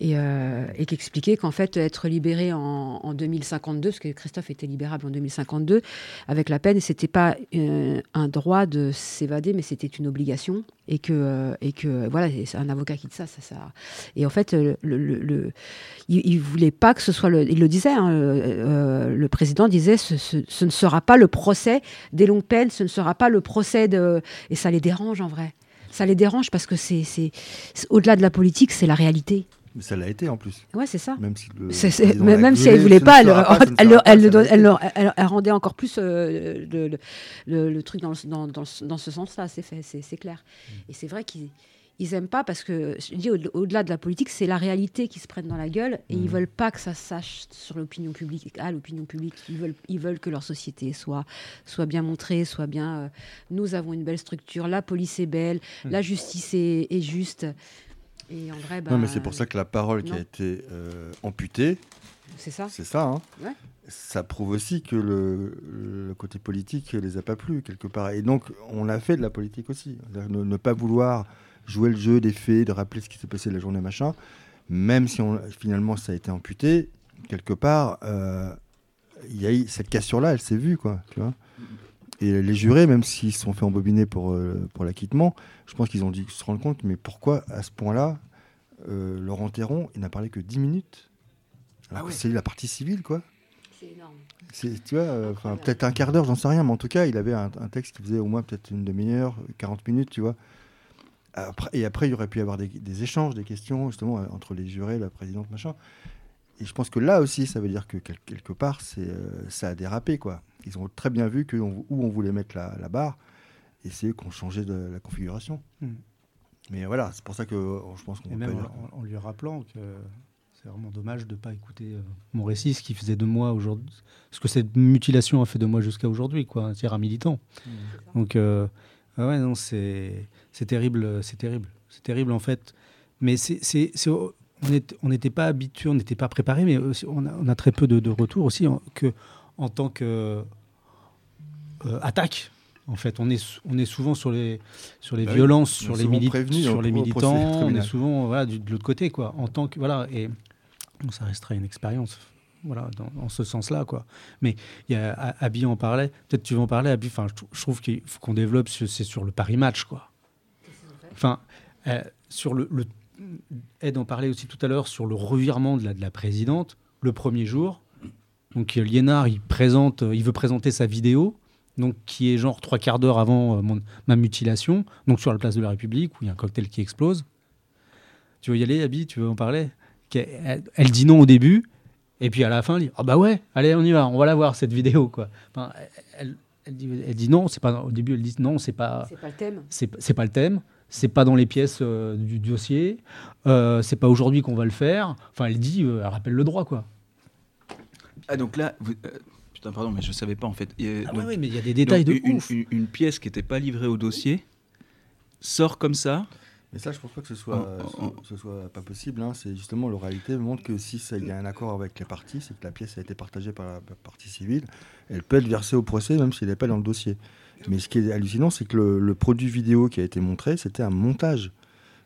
Speaker 2: et, euh, et qui expliquait qu'en fait, être libéré en, en 2052, parce que Christophe était libérable en 2052, avec la peine, c'était pas euh, un droit de s'évader, mais c'était une obligation, et que, euh, et que voilà, c'est un avocat qui dit ça, ça, ça. Et en fait, il, il voulait pas que ce soit le, il le disait, hein, le président disait, ce, ce- ce ne sera pas le procès des longues peines, ce ne sera pas le procès de, et ça les dérange en vrai. Ça les dérange parce que c'est, au-delà de la politique, c'est la réalité.
Speaker 5: Mais ça l'a été en plus.
Speaker 2: Ouais, c'est ça.
Speaker 5: Même si, le président
Speaker 2: même si elle
Speaker 5: gueulé,
Speaker 2: voulait pas,
Speaker 5: ne
Speaker 2: elle,
Speaker 5: ne
Speaker 2: rendait encore plus euh, le, le- le- le truc dans, dans, dans, dans ce sens-là, c'est fait, c'est, c'est clair. Et c'est vrai qu'ils ils aiment pas parce que, je dis, au- au-delà de la politique, c'est la réalité qui se prennent dans la gueule et ils veulent pas que ça se sache sur l'opinion publique, à l'opinion publique. Ils veulent, ils veulent que leur société soit, soit bien montrée, soit bien. euh, nous avons une belle structure, la police est belle, la justice est, est juste. Et en vrai,
Speaker 5: Non, mais
Speaker 2: bah,
Speaker 5: c'est pour ça que la parole qui a été euh, amputée,
Speaker 2: C'est ça
Speaker 5: C'est ça. hein.
Speaker 2: Ouais.
Speaker 5: Ça prouve aussi que le, le côté politique les a pas plu quelque part. Et donc, on a fait de la politique aussi. C'est-à-dire Ne, ne pas vouloir jouer le jeu des faits, de rappeler ce qui s'est passé la journée machin, même si on, finalement ça a été amputé, quelque part, euh, il y a eu cette cassure-là, elle s'est vue, quoi. Tu vois et les jurés, même s'ils se sont fait embobiner pour, euh, pour l'acquittement, je pense qu'ils ont dû se rendre compte, mais pourquoi à ce point-là, euh, Laurent Théron, il n'a parlé que 10 minutes?
Speaker 2: Ah
Speaker 5: que c'est la partie civile, quoi.
Speaker 2: C'est énorme.
Speaker 5: Tu vois, euh, enfin, peut-être un quart d'heure, j'en sais rien, mais en tout cas, il avait un, un texte qui faisait au moins peut-être une demi-heure, 40 minutes, tu vois. Après, et après, il y aurait pu y avoir des, des échanges, des questions, justement, euh, entre les jurés, la présidente, machin. Et je pense que là aussi, ça veut dire que quel- quelque part, c'est, euh, ça a dérapé, quoi. Ils ont très bien vu que on- où on voulait mettre la, la barre, et c'est eux qui ont changé de la configuration.
Speaker 4: Mm.
Speaker 5: Mais voilà, c'est pour ça que euh, je pense qu'on
Speaker 4: Et même en, en lui rappelant que c'est vraiment dommage de ne pas écouter euh, mon récit, ce qui faisait de moi aujourd'hui. Ce que cette mutilation a fait de moi jusqu'à aujourd'hui, quoi, c'est-à-dire un militant. Donc, euh, ah ouais, non, c'est c'est terrible, euh, c'est terrible. C'est terrible, en fait. Mais c'est, c'est, c'est- on n'était pas habitué, on n'était pas préparé, mais on, a, on a très peu de, de retours aussi en, que, en tant que euh, attaque. En fait, on est, sou- on est souvent sur les, sur les
Speaker 5: Bah oui,
Speaker 4: violences, sur les,
Speaker 5: souvent
Speaker 4: mili-
Speaker 5: prévenus
Speaker 4: sur les
Speaker 5: procès
Speaker 4: militants. On est souvent voilà, du- de l'autre côté, quoi. En tant que voilà, et ça restera une expérience, voilà, dans, en ce sens-là, quoi. Mais il y a A- Abby en parlait. Peut-être tu vas en parler, Abby. Enfin, je, trou- je trouve qu'il faut qu'on développe. ce- C'est sur le Paris match, quoi. Enfin, euh, sur le, le Ed en parlait aussi tout à l'heure sur le revirement de la, de la présidente le premier jour. Donc euh, Liénard, il présente, euh, il veut présenter sa vidéo, donc qui est genre trois quarts d'heure avant euh, mon- ma mutilation, donc sur la place de la République où il y a un cocktail qui explose. Tu veux y aller, Abby? Tu veux en parler? Elle, elle dit non au début, et puis à la fin, elle dit ah bah ouais, allez on y va, on va la voir cette vidéo quoi. Enfin, elle, elle dit, elle dit non, c'est pas au début elle dit non, c'est pas
Speaker 2: C'est pas le thème.
Speaker 4: c'est pas le thème, c'est pas dans les pièces euh, du dossier, euh, c'est pas aujourd'hui qu'on va le faire. Enfin, elle dit, euh, elle rappelle le droit, quoi.
Speaker 3: Ah, donc là, vous- euh, putain, pardon, mais je savais pas en fait. Et,
Speaker 4: Ah
Speaker 3: donc-
Speaker 4: ouais, ouais, mais il y a des détails
Speaker 3: donc,
Speaker 4: de
Speaker 3: une,
Speaker 4: ouf.
Speaker 3: Une, une pièce qui n'était pas livrée au dossier sort comme ça.
Speaker 5: Mais ça, je pense pas que ce soit,
Speaker 3: Oh,
Speaker 5: ce, ce soit pas possible. hein. C'est justement l'oralité montre que si il y a un accord avec les parties, c'est que la pièce a été partagée par la par partie civile, elle peut être versée au procès même s'il n'est pas dans le dossier. Mais ce qui est hallucinant, c'est que le, le produit vidéo qui a été montré, c'était un montage.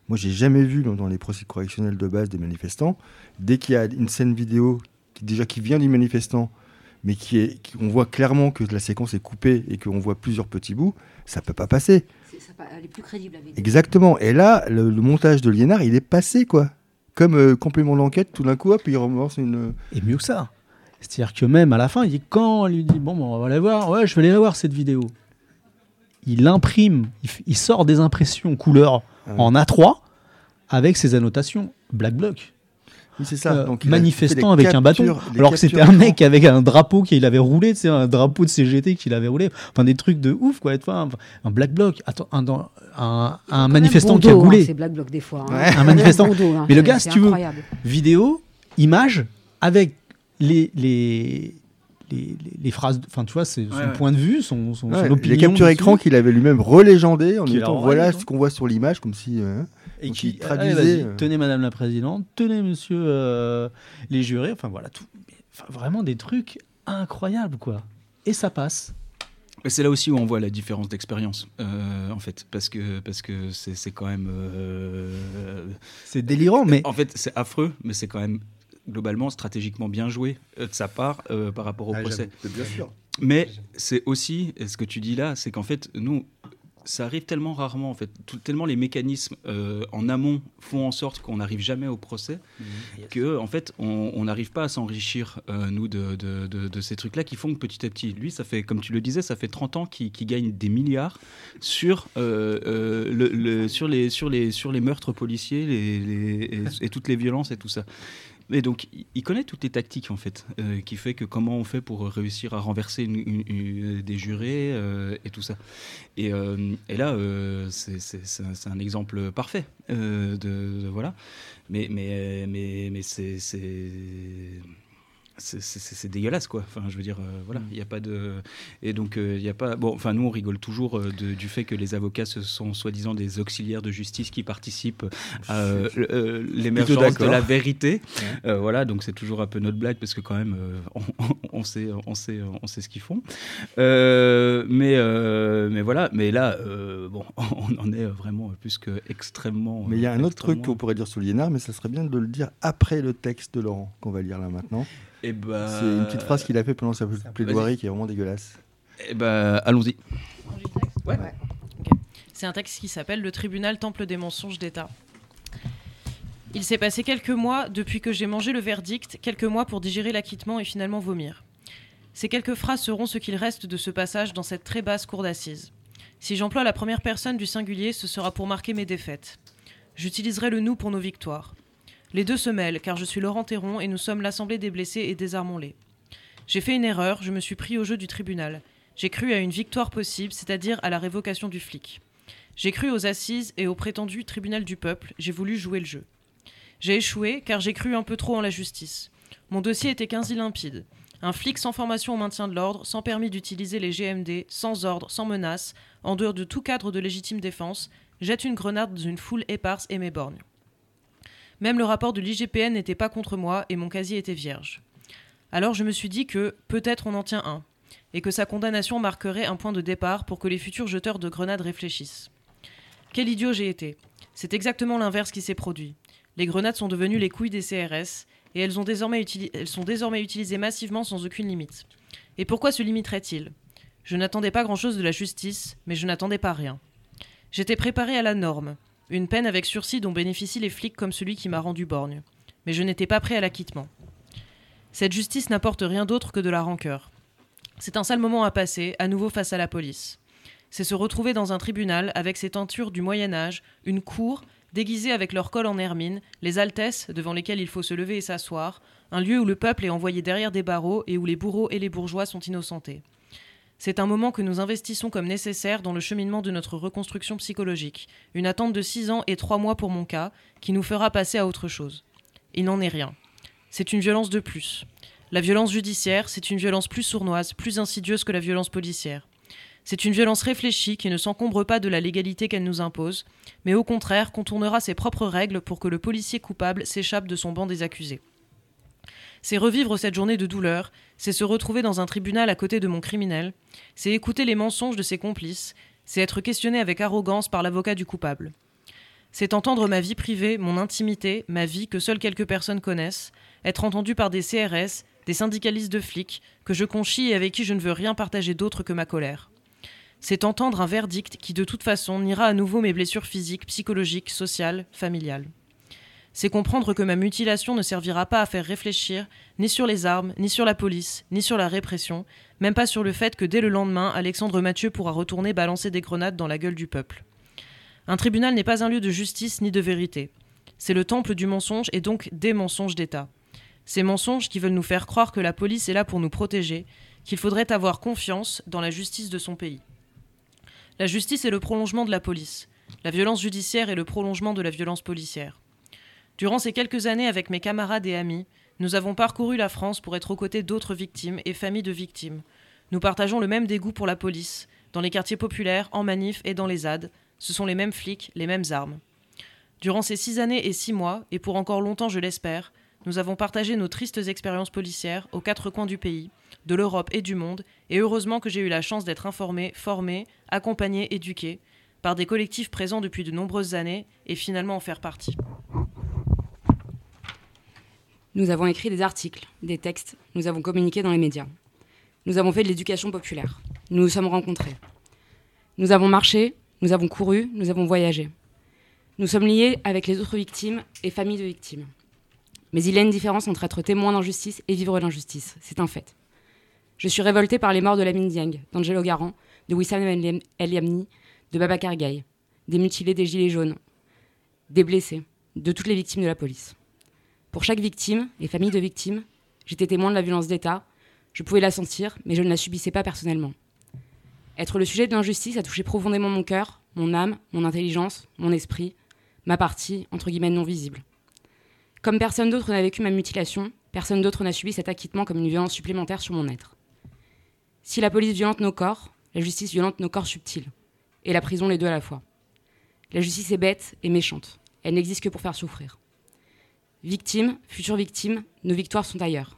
Speaker 5: Moi, j'ai jamais vu dans, dans les procès correctionnels de base des manifestants, dès qu'il y a une scène vidéo qui, déjà qui vient du manifestant, mais qui est, qui- on voit clairement que la séquence est coupée et qu'on voit plusieurs petits bouts, ça peut pas passer.
Speaker 2: Ça Elle est plus crédible avec.
Speaker 5: Exactement. Et là, le, le montage de Liénard, il est passé, quoi. Comme euh, complément d'enquête, tout d'un coup, hop, il relance une.
Speaker 4: Et mieux que ça. C'est-à-dire que même à la fin, il dit quand elle lui dit bon, bon, on va la voir, ouais, je vais aller la voir cette vidéo. Il imprime, il, sort des impressions couleur
Speaker 5: Ah ouais.
Speaker 4: en A3 avec ses annotations black bloc.
Speaker 5: Oui, c'est ça.
Speaker 4: Euh,
Speaker 5: Donc,
Speaker 4: manifestant avec un bâton. Alors que c'était un mec avec un drapeau qu'il avait roulé, c'est un drapeau de CGT qu'il avait roulé. Enfin, des trucs de ouf, quoi. Enfin, un black bloc. Attends, un, dans- un, un manifestant qui a
Speaker 2: Bon dos, hein,
Speaker 4: roulé.
Speaker 2: C'est Black Bloc des fois. hein.
Speaker 4: Ouais. Un manifestant.
Speaker 2: Bon dos, hein.
Speaker 4: Mais le gars, si tu veux, vidéo, image, avec les, les, les, les- les phrases, enfin tu vois, c'est son
Speaker 3: Ouais,
Speaker 4: point de vue, son, son,
Speaker 5: Ouais,
Speaker 4: son opinion.
Speaker 5: les captures écran qu'il avait lui-même relégendées en disant voilà ce qu'on voit sur l'image, comme si. euh,
Speaker 4: et
Speaker 5: donc
Speaker 4: qui
Speaker 5: traduisait. euh.
Speaker 4: tenez Madame la Présidente, tenez Monsieur euh, les jurés, enfin voilà, tout, enfin, vraiment des trucs incroyables quoi. Et ça passe.
Speaker 3: C'est là aussi où on voit la différence d'expérience, euh, en fait, parce que parce que c'est c'est quand même. euh,
Speaker 4: C'est délirant, mais
Speaker 3: En fait, c'est affreux, mais c'est quand même globalement stratégiquement bien joué euh, de sa part euh, par rapport au
Speaker 5: ah,
Speaker 3: procès.
Speaker 5: j'avoue, Bien sûr.
Speaker 3: Mais c'est aussi, ce que tu dis là, c'est qu'en fait, nous, ça arrive tellement rarement, en fait, tout- tellement les mécanismes euh, en amont font en sorte qu'on n'arrive jamais au procès, que en fait, on n'arrive pas à s'enrichir, euh, nous, de, de- de- de ces trucs-là qui font que petit à petit, lui, ça fait, comme tu le disais, ça fait 30 ans qu'il gagne des milliards sur, euh, le, le- sur, les, sur, les, sur les meurtres policiers les, les- et, et toutes les violences et tout ça. Et donc, il- connaît toutes les tactiques, en fait, euh, qui fait que comment on fait pour réussir à renverser une- des jurés euh, et tout ça. Et, euh, là, euh, c'est un, exemple parfait. euh, de- voilà. Mais, mais, mais, mais c'est- c'est dégueulasse quoi. Enfin, je veux dire, euh, voilà, il n'y a pas de et donc euh, il y a pas. Bon, enfin, nous on rigole toujours euh, de- du fait que les avocats ce sont soi-disant des auxiliaires de justice qui participent à euh, euh, l'émergence de la vérité. Euh, voilà, donc c'est toujours un peu notre blague parce que quand même euh, on, on sait, on sait, on sait ce qu'ils font. Euh, mais euh, mais voilà, mais là, euh, bon, on en est vraiment plus que extrêmement.
Speaker 5: Mais il y a un autre truc qu'on pourrait dire sur Liénard, mais ça serait bien de le dire après le texte de Laurent, qu'on va lire là maintenant.
Speaker 3: Eh ben,
Speaker 5: C'est une petite phrase qu'il a fait pendant sa plaidoirie qui est vraiment dégueulasse.
Speaker 3: Eh ben, allons-y.
Speaker 10: C'est un texte qui s'appelle Le tribunal temple des mensonges d'État. Il s'est passé quelques mois depuis que j'ai mangé le verdict, quelques mois pour digérer l'acquittement et finalement vomir. Ces quelques phrases seront ce qu'il reste de ce passage dans cette très basse cour d'assises. Si j'emploie la première personne du singulier, ce sera pour marquer mes défaites. J'utiliserai le nous pour nos victoires. Les deux se mêlent, car je suis Laurent Théron et nous sommes l'assemblée des blessés et désarmons-les. J'ai fait une erreur, je me suis pris au jeu du tribunal. J'ai cru à une victoire possible, c'est-à-dire à la révocation du flic. J'ai cru aux assises et au prétendu tribunal du peuple, j'ai voulu jouer le jeu. J'ai échoué car j'ai cru un peu trop en la justice. Mon dossier était quasi limpide. Un flic sans formation au maintien de l'ordre, sans permis d'utiliser les GMD, sans ordre, sans menace, en dehors de tout cadre de légitime défense, jette une grenade dans une foule éparse et m'éborgne. Même le rapport de l'IGPN n'était pas contre moi et mon casier était vierge. Alors je me suis dit que peut-être on en tient un, et que sa condamnation marquerait un point de départ pour que les futurs jeteurs de grenades réfléchissent. Quel idiot j'ai été. C'est exactement l'inverse qui s'est produit. Les grenades sont devenues les couilles des CRS et elles, sont désormais utilisées massivement sans aucune limite. Et pourquoi se limiterait-il? Je n'attendais pas grand-chose de la justice, mais je n'attendais pas rien. J'étais préparé à la norme, une peine avec sursis dont bénéficient les flics comme celui qui m'a rendu borgne. Mais je n'étais pas prêt à l'acquittement. Cette justice n'apporte rien d'autre que de la rancœur. C'est un sale moment à passer, à nouveau face à la police. C'est se retrouver dans un tribunal avec ses tentures du Moyen Âge, une cour, déguisée avec leur col en hermine, les altesses devant lesquelles il faut se lever et s'asseoir, un lieu où le peuple est envoyé derrière des barreaux et où les bourreaux et les bourgeois sont innocentés. C'est un moment que nous investissons comme nécessaire dans le cheminement de notre reconstruction psychologique, une attente de six ans et trois mois pour mon cas, qui nous fera passer à autre chose. Il n'en est rien. C'est une violence de plus. La violence judiciaire, c'est une violence plus sournoise, plus insidieuse que la violence policière. C'est une violence réfléchie qui ne s'encombre pas de la légalité qu'elle nous impose, mais au contraire contournera ses propres règles pour que le policier coupable s'échappe de son banc des accusés. C'est revivre cette journée de douleur, c'est se retrouver dans un tribunal à côté de mon criminel, c'est écouter les mensonges de ses complices, c'est être questionné avec arrogance par l'avocat du coupable. C'est entendre ma vie privée, mon intimité, ma vie que seules quelques personnes connaissent, être entendu par des CRS, des syndicalistes de flics, que je conchis et avec qui je ne veux rien partager d'autre que ma colère. C'est entendre un verdict qui de toute façon niera à nouveau mes blessures physiques, psychologiques, sociales, familiales. C'est comprendre que ma mutilation ne servira pas à faire réfléchir ni sur les armes, ni sur la police, ni sur la répression, même pas sur le fait que dès le lendemain, Alexandre Mathieu pourra retourner balancer des grenades dans la gueule du peuple. Un tribunal n'est pas un lieu de justice ni de vérité. C'est le temple du mensonge et donc des mensonges d'État. Ces mensonges qui veulent nous faire croire que la police est là pour nous protéger, qu'il faudrait avoir confiance dans la justice de son pays. La justice est le prolongement de la police. La violence judiciaire est le prolongement de la violence policière. Durant ces quelques années avec mes camarades et amis, nous avons parcouru la France pour être aux côtés d'autres victimes et familles de victimes. Nous partageons le même dégoût pour la police, dans les quartiers populaires, en manif et dans les ZAD. Ce sont les mêmes flics, les mêmes armes. Durant ces six années et six mois, et pour encore longtemps je l'espère, nous avons partagé nos tristes expériences policières aux quatre coins du pays, de l'Europe et du monde, et heureusement que j'ai eu la chance d'être informé, formé, accompagné, éduqué, par des collectifs présents depuis de nombreuses années, et finalement en faire partie.
Speaker 9: Nous avons écrit des articles, des textes, nous avons communiqué dans les médias. Nous avons fait de l'éducation populaire. Nous nous sommes rencontrés. Nous avons marché, nous avons couru, nous avons voyagé. Nous sommes liés avec les autres victimes et familles de victimes. Mais il y a une différence entre être témoin d'injustice et vivre l'injustice. C'est un fait. Je suis révoltée par les morts de Lamine Dieng, d'Angelo Garant, de Wissam El Yamni, de Babacar Gaye, des mutilés des Gilets jaunes, des blessés, de toutes les victimes de la police. Pour chaque victime et famille de victimes, j'étais témoin de la violence d'État. Je pouvais la sentir, mais je ne la subissais pas personnellement. Être le sujet de l'injustice a touché profondément mon cœur, mon âme, mon intelligence, mon esprit, ma partie, entre guillemets, non visible. Comme personne d'autre n'a vécu ma mutilation, Personne d'autre n'a subi cet acquittement comme une violence supplémentaire sur mon être. Si la police violente nos corps, la justice violente nos corps subtils. Et la prison les deux à la fois. La justice est bête et méchante. Elle n'existe que pour faire souffrir. Victimes, futures victimes, nos victoires sont ailleurs.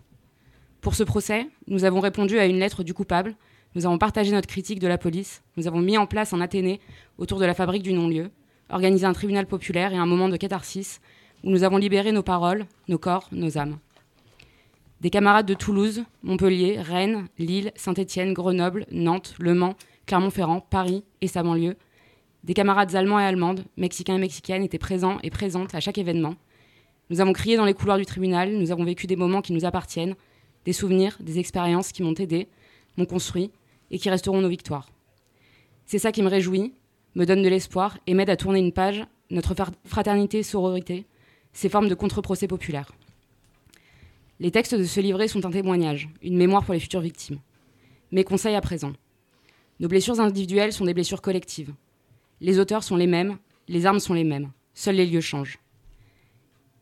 Speaker 9: Pour ce procès, nous avons répondu à une lettre du coupable, nous avons partagé notre critique de la police, nous avons mis en place un Athénée autour de la fabrique du non-lieu, organisé un tribunal populaire et un moment de catharsis où nous avons libéré nos paroles, nos corps, nos âmes. Des camarades de Toulouse, Montpellier, Rennes, Lille, Saint-Étienne, Grenoble, Nantes, Le Mans, Clermont-Ferrand, Paris et sa banlieue, des camarades allemands et allemandes, mexicains et mexicaines étaient présents et présentes à chaque événement. Nous avons crié dans les couloirs du tribunal, nous avons vécu des moments qui nous appartiennent, des souvenirs, des expériences qui m'ont aidé, m'ont construit et qui resteront nos victoires. C'est ça qui me réjouit, me donne de l'espoir et m'aide à tourner une page, notre fraternité sororité, ces formes de contre-procès populaires. Les textes de ce livret sont un témoignage, une mémoire pour les futures victimes. Mes conseils à présent. Nos blessures individuelles sont des blessures collectives. Les auteurs sont les mêmes, les armes sont les mêmes, seuls les lieux changent.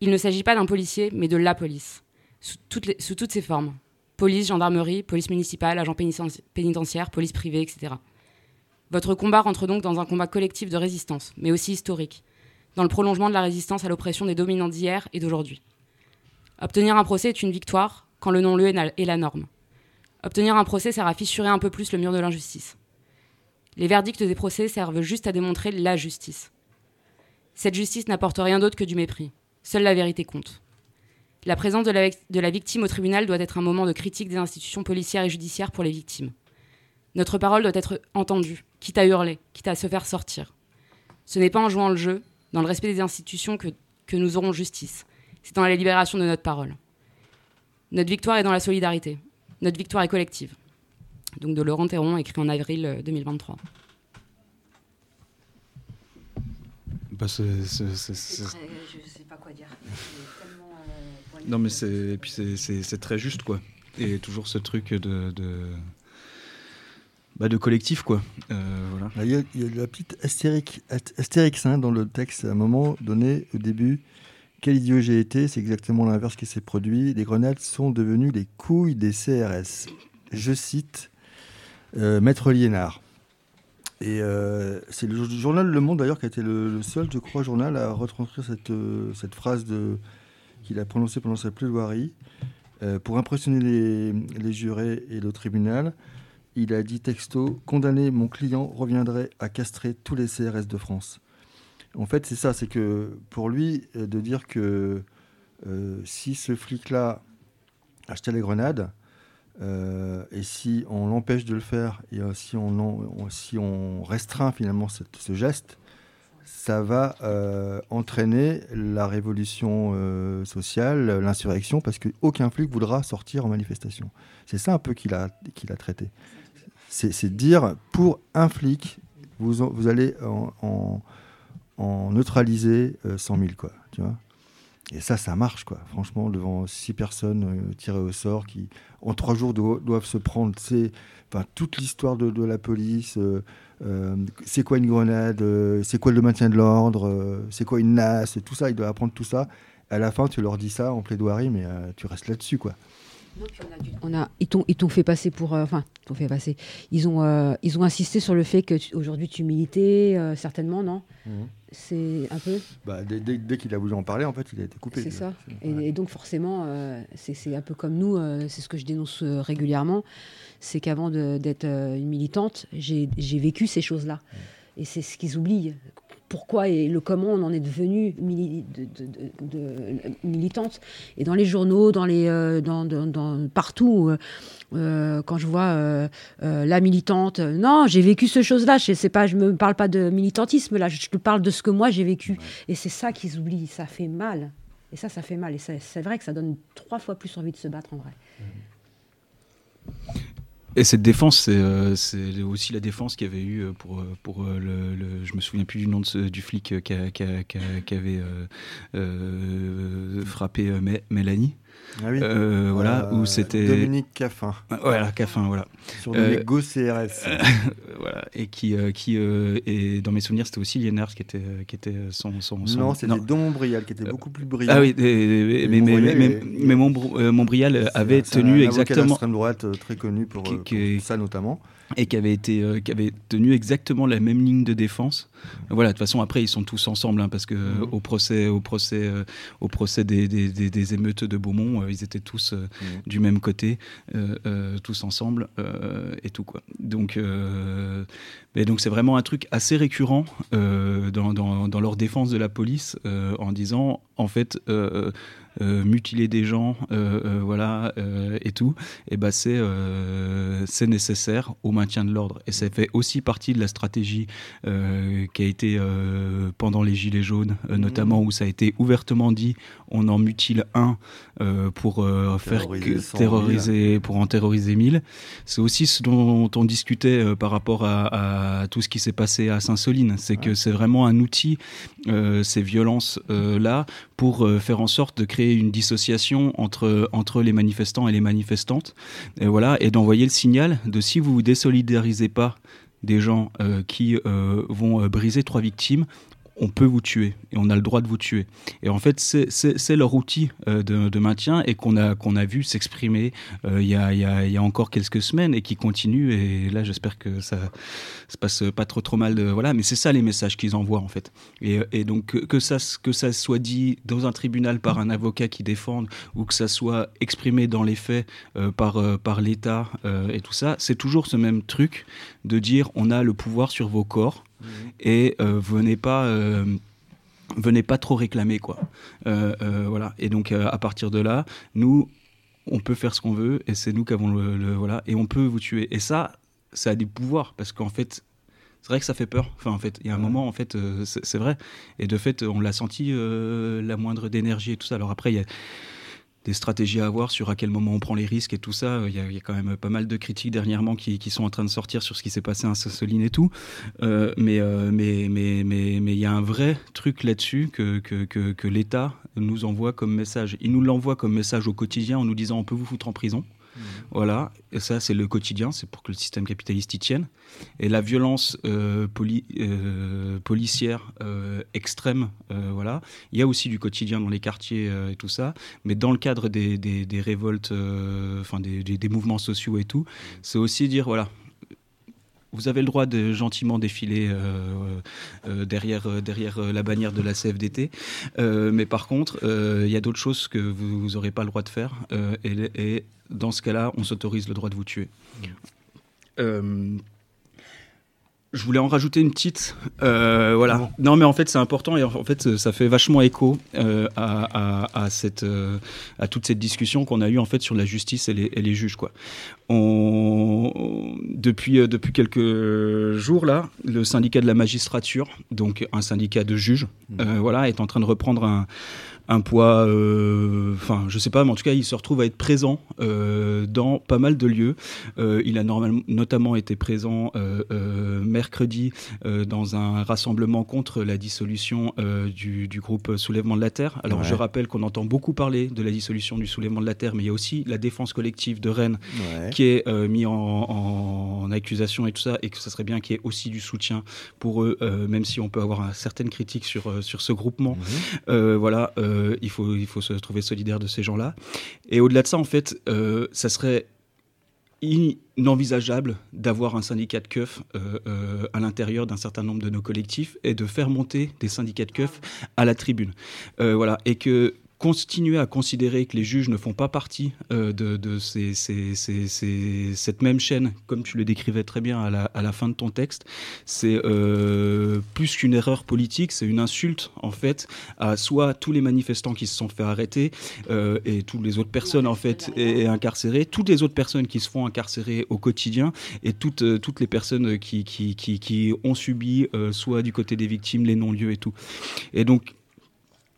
Speaker 9: Il ne s'agit pas d'un policier, mais de la police, sous toutes, ses formes. Police, gendarmerie, police municipale, agent pénitenti- pénitentiaire, police privée, etc. Votre combat rentre donc dans un combat collectif de résistance, mais aussi historique, dans le prolongement de la résistance à l'oppression des dominants d'hier et d'aujourd'hui. Obtenir un procès est une victoire quand le non-lieu est la norme. Obtenir un procès sert à fissurer un peu plus le mur de l'injustice. Les verdicts des procès servent juste à démontrer la justice. Cette justice n'apporte rien d'autre que du mépris. Seule la vérité compte. La présence de la, victime au tribunal doit être un moment de critique des institutions policières et judiciaires pour les victimes. Notre parole doit être entendue, quitte à hurler, quitte à se faire sortir. Ce n'est pas en jouant le jeu, dans le respect des institutions, que nous aurons justice. C'est dans la libération de notre parole. Notre victoire est dans la solidarité. Notre victoire est collective. Donc de Laurent Théron, écrit en avril euh, 2023.
Speaker 2: sais pas quoi dire.
Speaker 3: Euh, non, mais c'est puis c'est très juste quoi. Et toujours ce truc de. de... Bah, de collectif quoi. Euh, bah,
Speaker 5: il, y a, de la petite astérix, hein, dans le texte à un moment donné au début. Quel idiot j'ai été, c'est exactement l'inverse qui s'est produit. Les grenades sont devenues les couilles des CRS. Je cite euh, Maître Liénard. Et euh, c'est le journal Le Monde d'ailleurs qui a été le, seul, je crois, journal à retranscrire cette, euh, phrase qu'il a prononcée pendant sa plaidoirie. Euh, pour impressionner les, les jurés et le tribunal, il a dit texto Condamner mon client reviendrait à castrer tous les CRS de France. En fait, c'est ça, c'est que pour lui, de dire que si ce flic-là achetait les grenades, euh, et si on l'empêche de le faire, et euh, si, on, si on restreint finalement ce geste, ça va euh, entraîner la révolution sociale, l'insurrection, parce qu'aucun flic voudra sortir en manifestation. C'est ça un peu qu'il a, qu'il a traité. C'est dire, pour un flic, vous, vous allez en, neutraliser euh, 100 000, quoi. Et ça, ça marche, quoi. Franchement, devant six personnes euh, tirées au sort qui, en trois jours, do- doivent se prendre enfin, toute l'histoire de, la police. euh, euh, c'est quoi une grenade C'est quoi le maintien de l'ordre C'est quoi une nasse Tout ça, ils doivent apprendre tout ça. À la fin, tu leur dis ça en plaidoirie, mais tu restes là-dessus, quoi.
Speaker 2: On a, ils t'ont, ils t'ont fait passer pour, euh, enfin, t'ont fait passer. Ils ont, euh, ils ont insisté sur le fait que tu- aujourd'hui tu militais, euh, certainement, non
Speaker 5: Mhm.
Speaker 2: C'est un peu.
Speaker 5: Bah, dès dès- dès qu'il a voulu en parler, en fait, il a été coupé.
Speaker 2: C'est ça. Et, et donc forcément, c'est, c'est un peu comme nous. c'est ce que je dénonce régulièrement. C'est qu'avant de- d'être une militante, j'ai, j'ai vécu ces choses-là. Et c'est ce qu'ils oublient. Pourquoi et le comment on en est devenu mili- de, de- de- de- militante. Et dans les journaux, dans les, euh, dans, dans- partout, euh, euh, quand je vois euh, la militante, non, j'ai vécu ce chose-là. Je sais pas, je me parle pas de militantisme là. Je te parle de ce que moi j'ai vécu. Et c'est ça qu'ils oublient. Ça fait mal. Et ça, ça fait mal. Et c'est vrai que ça donne trois fois plus envie de se battre en vrai.
Speaker 3: Et cette défense, c'est euh, c'est aussi la défense qu'il y avait eu euh, pour, euh, le, le- Je me souviens plus du nom de du flic qui, avait frappé Mé- Mélanie.
Speaker 5: Ah oui.
Speaker 3: Euh, voilà,
Speaker 5: Euh,
Speaker 3: où c'était
Speaker 5: Dominique Caffin.
Speaker 3: Voilà, Caffin, voilà.
Speaker 5: Surnommé
Speaker 3: Euh,
Speaker 5: Go CRS.
Speaker 3: voilà, et qui, euh, qui euh, et dans mes souvenirs, c'était aussi Liénard qui était, euh, qui était son, son, son-
Speaker 5: Non, c'était Don Montbrial qui était beaucoup plus brillant.
Speaker 3: Ah oui, et- et-
Speaker 5: Et
Speaker 3: mais, mais,
Speaker 5: Montbrial
Speaker 3: mais, mais euh, Montbrial avait tenu
Speaker 5: un avocat
Speaker 3: exactement
Speaker 5: d'extrême droite très connu pour, euh, pour ça notamment.
Speaker 3: Et qui avait été euh, qui avait tenu exactement la même ligne de défense. Voilà, de toute façon après ils sont tous ensemble hein, parce que
Speaker 5: Mhm.
Speaker 3: au procès au procès euh, au procès des, des, des- des émeutes de Beaumont, euh, ils étaient tous euh,
Speaker 5: Mhm.
Speaker 3: du même côté, euh, euh, tous ensemble euh, et tout quoi. Donc euh, mais donc c'est vraiment un truc assez récurrent euh, dans, dans, dans leur défense de la police euh, en disant en fait euh, euh, mutiler des gens, euh, euh, voilà, euh, et tout, et ben c'est euh, c'est nécessaire au maintien de l'ordre. Et ça fait aussi partie de la stratégie euh, qui a été euh, pendant les Gilets jaunes, euh, notamment où ça a été ouvertement dit, on en mutile un euh, pour euh, faire
Speaker 5: Terroriser
Speaker 3: que-
Speaker 5: 100 000.
Speaker 3: terroriser, pour en terroriser mille. C'est aussi ce dont on discutait euh, par rapport à, à tout ce qui s'est passé à Saint-Soline. C'est que c'est vraiment un outil, euh, ces violences-là, pour euh, faire en sorte de créer une dissociation entre, entre les manifestants et les manifestantes. Et voilà, et d'envoyer le signal de si vous vous désolidarisez pas des gens euh, qui euh, vont euh, briser trois victimes, on peut vous tuer et on a le droit de vous tuer. Et en fait, c'est- leur outil euh, de, maintien et qu'on a, a vu s'exprimer euh, il y, a, encore quelques semaines et qui continue. Et là, j'espère que ça se passe pas trop trop mal. De, voilà, mais c'est ça les messages qu'ils envoient en fait. Et, donc que, ça, que ça soit dit dans un tribunal par un avocat qui défende ou que ça soit exprimé dans les faits euh, par, par l'État et tout ça, c'est toujours ce même truc de dire on a le pouvoir sur vos corps et euh, venez pas euh, venez pas trop réclamer quoi Euh, euh, voilà et donc euh, à partir de là nous on peut faire ce qu'on veut et c'est nous qui avons le, le- voilà et on peut vous tuer et ça ça a des pouvoirs parce qu'en fait c'est vrai que ça fait peur. Enfin, en fait, il y a un moment, en fait, c'est vrai. Et de fait, on l'a senti, la moindre d'énergie et tout ça. Alors après, il y a des stratégies à avoir sur à quel moment on prend les risques et tout ça. Il y a, quand même pas mal de critiques dernièrement qui, sont en train de sortir sur ce qui s'est passé à Sassoline et tout. Euh, mais euh, mais mais mais mais il y a un vrai truc là-dessus que, que, que l'État nous envoie comme message. Il nous l'envoie comme message au quotidien en nous disant on peut vous foutre en prison. Voilà, et ça c'est le quotidien, c'est pour que le système capitaliste y tienne. Et la violence euh, euh, policière euh, extrême, voilà. Il y a aussi du quotidien dans les quartiers et tout ça, mais dans le cadre des, révoltes, enfin des mouvements sociaux et tout, c'est aussi dire voilà. Vous avez le droit de gentiment défiler euh, euh, derrière, euh, derrière la bannière de la CFDT, mais par contre, il y a d'autres choses que vous n'aurez pas le droit de faire, et, dans ce cas-là, on s'autorise le droit de vous tuer. Je voulais en rajouter une petite. euh, voilà. Non, mais en fait, c'est important et en fait, ça fait vachement écho euh, à, à- à cette, euh, à toute cette discussion qu'on a eue en fait sur la justice et les, et les juges, quoi. On, depuis, euh, depuis quelques jours là, le syndicat de la magistrature, donc un syndicat de juges, euh, voilà, est en train de reprendre un, un poids, euh, enfin, je sais pas, mais en tout cas, il se retrouve à être présent euh, dans pas mal de lieux. Euh, il a normalement, notamment été présent mercredi dans un rassemblement contre la dissolution du, du groupe Soulèvement de la Terre. Alors,
Speaker 5: Ouais.
Speaker 3: je rappelle qu'on entend beaucoup parler de la dissolution du Soulèvement de la Terre, mais il y a aussi la défense collective de Rennes
Speaker 5: Ouais.
Speaker 3: qui est mis en, accusation et tout ça, et que ce serait bien qu'il y ait aussi du soutien pour eux, euh, même si on peut avoir un- certaines critiques sur, sur ce groupement. Euh, voilà, euh, il, faut, il faut se trouver solidaire de ces gens-là. Et au-delà de ça, en fait, euh, ça serait inenvisageable d'avoir un syndicat de keuf euh, euh, à l'intérieur d'un certain nombre de nos collectifs et de faire monter des syndicats de keuf à la tribune. Euh, voilà, et que continuer à considérer que les juges ne font pas partie euh, de, cette même chaîne, comme tu le décrivais très bien à la, fin de ton texte, c'est euh, plus qu'une erreur politique, c'est une insulte en fait à soit tous les manifestants qui se sont fait arrêter euh, et toutes les autres personnes en fait et, incarcérées, toutes les autres personnes qui se font incarcérer au quotidien et toutes, toutes les personnes qui, qui, ont subi soit du côté des victimes les non-lieux et tout. Et donc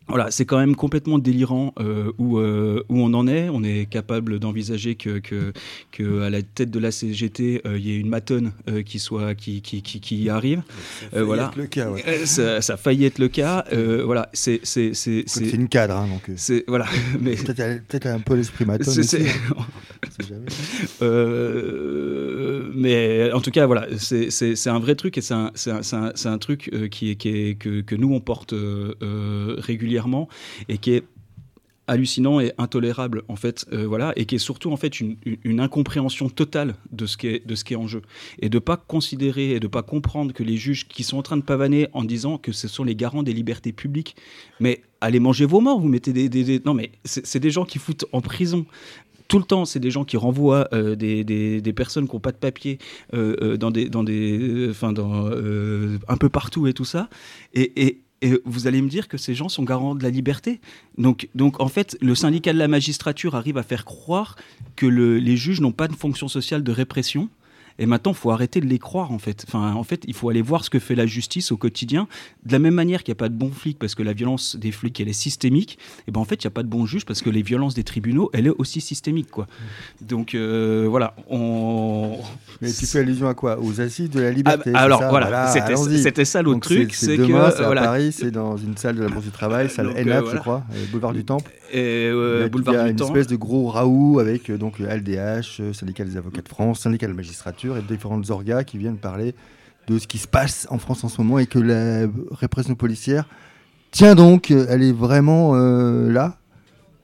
Speaker 3: voilà, c'est quand même complètement délirant euh, où, euh, où on en est. On est capable d'envisager que, que, que à la tête de la CGT, euh, il y ait une matonne qui soit qui, qui, qui, qui arrive. Euh, voilà,
Speaker 5: être le cas, ouais.
Speaker 3: Ça, ça a failli être le cas. Voilà, c'est c'est
Speaker 5: une cadre, hein, donc.
Speaker 3: c'est voilà, mais
Speaker 5: Peut-être un peu l'esprit maton.
Speaker 3: c'est-
Speaker 5: hein. Jamais.
Speaker 3: Mais en tout cas, voilà, c'est- un vrai truc et c'est un, truc euh, qui est, que, nous on porte euh, euh, régulièrement et qui est hallucinant et intolérable en fait voilà et qui est surtout en fait une, incompréhension totale de ce qui est en jeu. Et de pas considérer et de pas comprendre que les juges qui sont en train de pavaner en disant que ce sont les garants des libertés publiques mais allez manger vos morts vous mettez des, des- non mais c'est des gens qui foutent en prison tout le temps, c'est des gens qui renvoient euh, des, des- personnes qui n'ont pas de papier euh, euh, dans des, dans des, enfin, dans, un peu partout et tout ça. Et, et- et vous allez me dire que ces gens sont garants de la liberté. Donc, donc en fait, le syndicat de la magistrature arrive à faire croire que le- les juges n'ont pas de fonction sociale de répression. Et maintenant, il faut arrêter de les croire, en fait. Enfin, en fait, il faut aller voir ce que fait la justice au quotidien. De la même manière qu'il n'y a pas de bons flics parce que la violence des flics, elle est systémique, et ben en fait, il n'y a pas de bons juges parce que les violences des tribunaux, elle est aussi systémique, quoi. Donc, euh, voilà. On...
Speaker 5: Mais tu fais allusion à quoi? Aux assises de la
Speaker 3: Ah,
Speaker 5: liberté.
Speaker 3: alors,
Speaker 5: ça?
Speaker 3: voilà, c'était- ça l'autre truc,
Speaker 5: c'est demain,
Speaker 3: que,
Speaker 5: c'est à
Speaker 3: voilà.
Speaker 5: Paris, c'est dans une salle de la Bourse du Travail, salle
Speaker 3: Donc, euh,
Speaker 5: ENAP,
Speaker 3: voilà.
Speaker 5: je crois, euh, boulevard du Temple.
Speaker 3: Et, euh,
Speaker 5: Il y a-
Speaker 3: boulevard
Speaker 5: il y a
Speaker 3: du
Speaker 5: une espèce de gros raout avec euh, donc le LDH, euh, syndicat des avocats de France, syndicat de la magistrature et différentes orgas qui viennent parler de ce qui se passe en France en ce moment et que la répression policière, tiens donc, euh, elle est vraiment euh, là,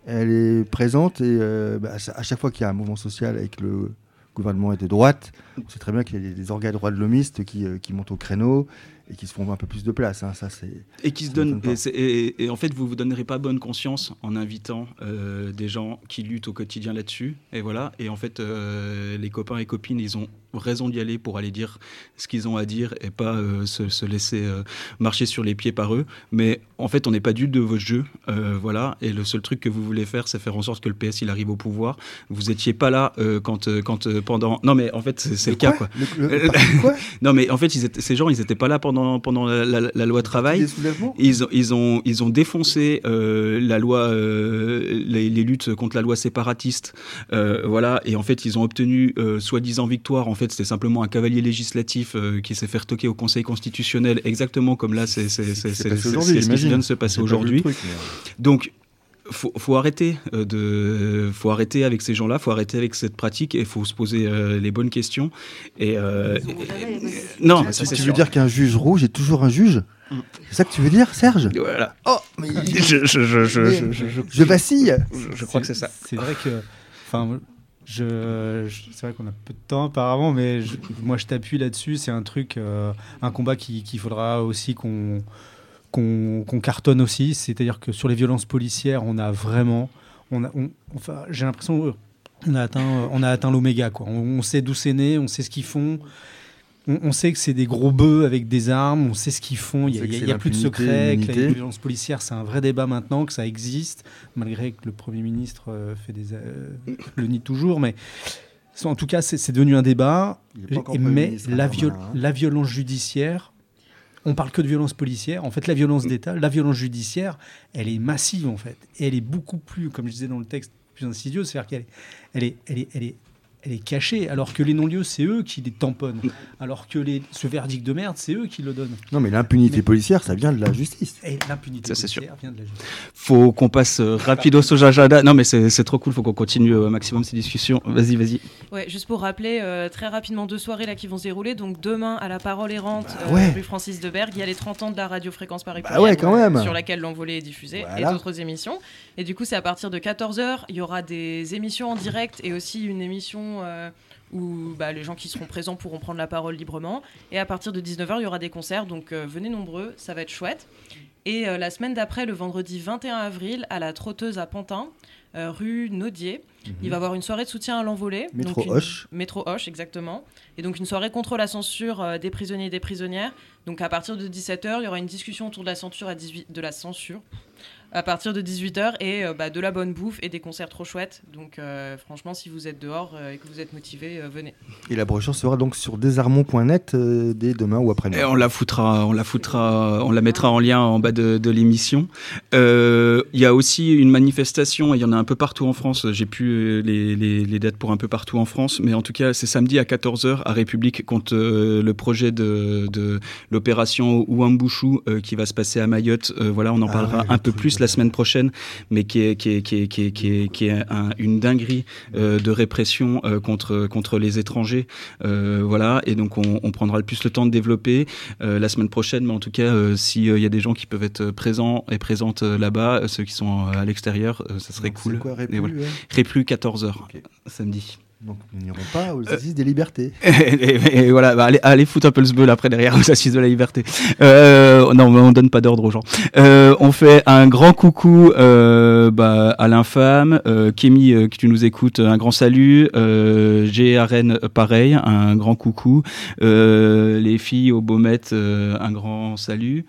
Speaker 5: elle est présente et euh, bah, à chaque fois qu'il y a un mouvement social avec le gouvernement est de droite, on sait très bien qu'il y a des, des organes droits de l'homiste qui, euh, qui montent au créneau et qui se font un peu plus de place. hein, ça, c'est...
Speaker 3: Et qui se
Speaker 5: ça
Speaker 3: donne.
Speaker 5: m'étonne pas.
Speaker 3: Et, c'est- et- et en fait, vous vous donnerez pas bonne conscience en invitant euh, des gens qui luttent au quotidien là-dessus. Et voilà. Et en fait, euh, les copains et copines, ils ont raison d'y aller pour aller dire ce qu'ils ont à dire et pas euh, se, se laisser euh, marcher sur les pieds par eux. Mais en fait, on n'est pas dupe de votre jeu. euh, voilà. Et le seul truc que vous voulez faire, c'est faire en sorte que le PS il arrive au pouvoir. Vous étiez pas là quand, quand pendant. Non, mais en fait, c'est le cas, quoi?
Speaker 5: Le- le- le parti quoi?
Speaker 3: Non, mais en fait, ils étaient- ces gens, ils n'étaient pas là pendant, pendant la, la- la loi travail. Ils ont, ils ont, ils ont défoncé la loi, les, les luttes contre la loi séparatiste, voilà. Et en fait, ils ont obtenu soi-disant victoire. En fait, c'était simplement un cavalier législatif euh, qui s'est fait retoquer au Conseil constitutionnel, exactement comme là, c'est ce qui vient de se passer aujourd'hui.
Speaker 5: mais-
Speaker 3: Donc, faut, faut arrêter euh, de, faut arrêter avec ces gens-là, faut arrêter avec cette pratique et faut se poser euh, les bonnes questions. Et, euh, et- non,
Speaker 5: Tu, tu veux dire qu'un juge rouge est toujours un juge? C'est ça que tu veux dire, Serge?
Speaker 3: Voilà.
Speaker 5: Oh, mais
Speaker 3: Je, je, je, je,
Speaker 5: Mais
Speaker 3: je, je- je-
Speaker 5: je vacille.
Speaker 3: je- je crois que c'est ça.
Speaker 4: C'est vrai que. Enfin, c'est vrai qu'on a peu de temps apparemment, mais moi je t'appuie là-dessus. C'est un truc, euh, un combat qui- qu'il faudra aussi qu'on qu'on qu'on cartonne aussi. C'est-à-dire que sur les violences policières, on a vraiment. On enfin, j'ai l'impression euh, on a atteint, atteint l'oméga. On sait d'où c'est né, on sait ce qu'ils font. On, on sait que c'est des gros bœufs avec des armes, on sait ce qu'ils font, il n'y a, plus de secret, que la violence policière c'est un vrai débat maintenant, que ça existe, malgré que le Premier ministre euh, fait des, euh, le nie toujours, mais en tout cas c'est devenu un débat, mais la, viol-
Speaker 5: hein.
Speaker 4: la violence judiciaire, on parle que de violence policière, en fait la violence d'État, la violence judiciaire, elle est massive en fait, et elle est beaucoup plus, comme je disais dans le texte, plus insidieuse, c'est-à-dire qu'elle est, elle est, elle est, elle est, elle est cachée, alors que les non-lieux, c'est eux qui les tamponnent, alors que les, ce verdict de merde, c'est eux qui le donnent.
Speaker 5: Non, mais l'impunité
Speaker 4: Mais-
Speaker 5: policière, ça vient de la justice.
Speaker 4: Et l'impunité
Speaker 3: Ça, c'est sûr.
Speaker 4: policière vient de la justice.
Speaker 3: Faut qu'on passe euh, rapido au jajada. Non, mais c'est c'est trop cool. Faut qu'on continue au maximum ces discussions. Vas-y, vas-y.
Speaker 10: Ouais, juste pour rappeler euh, très rapidement deux soirées là qui vont se dérouler. Donc demain à la Parole errante,
Speaker 5: Bah
Speaker 10: euh,
Speaker 5: ouais.
Speaker 10: rue Francis de Berg, il y a les 30 ans de la radio fréquence Paris
Speaker 5: Bah ouais, quand même.
Speaker 10: sur laquelle l'envolée est diffusée
Speaker 5: Voilà.
Speaker 10: et d'autres émissions. Et du coup, c'est à partir de 14h, il y aura des émissions en direct et aussi une émission euh, où bah, les gens qui seront présents pourront prendre la parole librement. Et à partir de 19h, il y aura des concerts. Donc euh, venez nombreux, ça va être chouette. Et euh, la semaine d'après, le vendredi 21 avril, à la Trotteuse à Pantin, rue Naudier, il va y avoir une soirée de soutien à l'envolée.
Speaker 5: Mhm. Métro
Speaker 10: donc une-
Speaker 5: Hoche.
Speaker 10: Métro Hoche, exactement. Et donc une soirée contre la censure des prisonniers et des prisonnières. Donc à partir de 17h, il y aura une discussion autour de la censure à 18, de la censure à partir de 18h et euh, bah, de la bonne bouffe et des concerts trop chouettes. Donc euh, franchement, si vous êtes dehors euh, et que vous êtes motivé, euh, venez.
Speaker 5: Et la brochure sera donc sur désarmons.net euh, dès demain ou après-demain.
Speaker 3: on la foutra, on la foutra, on la mettra en lien en bas de, de l'émission. Euh, Il y a aussi une manifestation, il y en a un peu partout en France. J'ai plus les, les- les dates pour un peu partout en France, mais en tout cas, c'est samedi à 14h à République contre euh, le projet de, de l'opération Ouambouchou euh, qui va se passer à Mayotte. Euh, voilà, on en
Speaker 5: Ah
Speaker 3: parlera
Speaker 5: ouais,
Speaker 3: un peu plus. La semaine prochaine, mais qui est, qui est, qui est, qui est, qui est, qui est un- une dinguerie euh, de répression euh, contre, contre les étrangers. Euh, voilà, et donc on, on prendra le plus le temps de développer la semaine prochaine, mais en tout cas, s'il y a des gens qui peuvent être présents et présentes là-bas, ceux qui sont à l'extérieur, ça serait
Speaker 5: Donc,
Speaker 3: cool.
Speaker 5: C'est quoi,
Speaker 3: Et voilà.
Speaker 5: ouais
Speaker 3: Réplu 14h,
Speaker 5: Ok.
Speaker 3: samedi.
Speaker 5: Donc nous n'irons pas aux assises des libertés.
Speaker 3: et, et- et voilà, bah, allez, allez foutre un peu le sbeul après derrière aux assises de la liberté. Euh, non, mais on donne pas d'ordre aux gens. Euh, on fait un grand coucou euh, bah, à l'infâme, euh, Kémy, euh, que tu nous écoutes, un grand salut. Euh, G. Arène, euh, pareil, un grand coucou. Euh, les filles au Baumette, euh, un grand salut.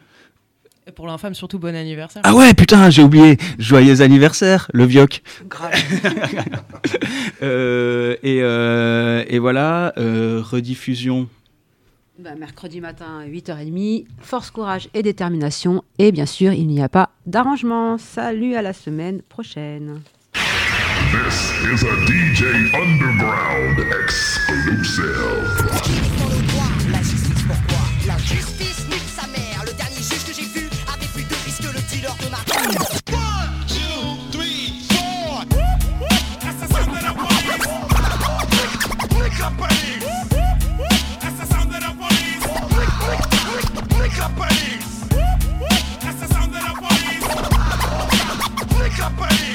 Speaker 10: Et pour l'infâme, surtout bon anniversaire.
Speaker 3: Ah ouais, putain, j'ai oublié. Joyeux anniversaire, le Vioc. Euh, et, euh, et voilà, euh, rediffusion.
Speaker 2: Bah, mercredi matin, 8h30, force, courage et détermination. Et bien sûr, il n'y a pas d'arrangement. Salut à la semaine prochaine.
Speaker 11: This is a DJ Underground exclusive.
Speaker 12: La justice, pourquoi La justice
Speaker 11: police. That's the sound of the police. Lick police.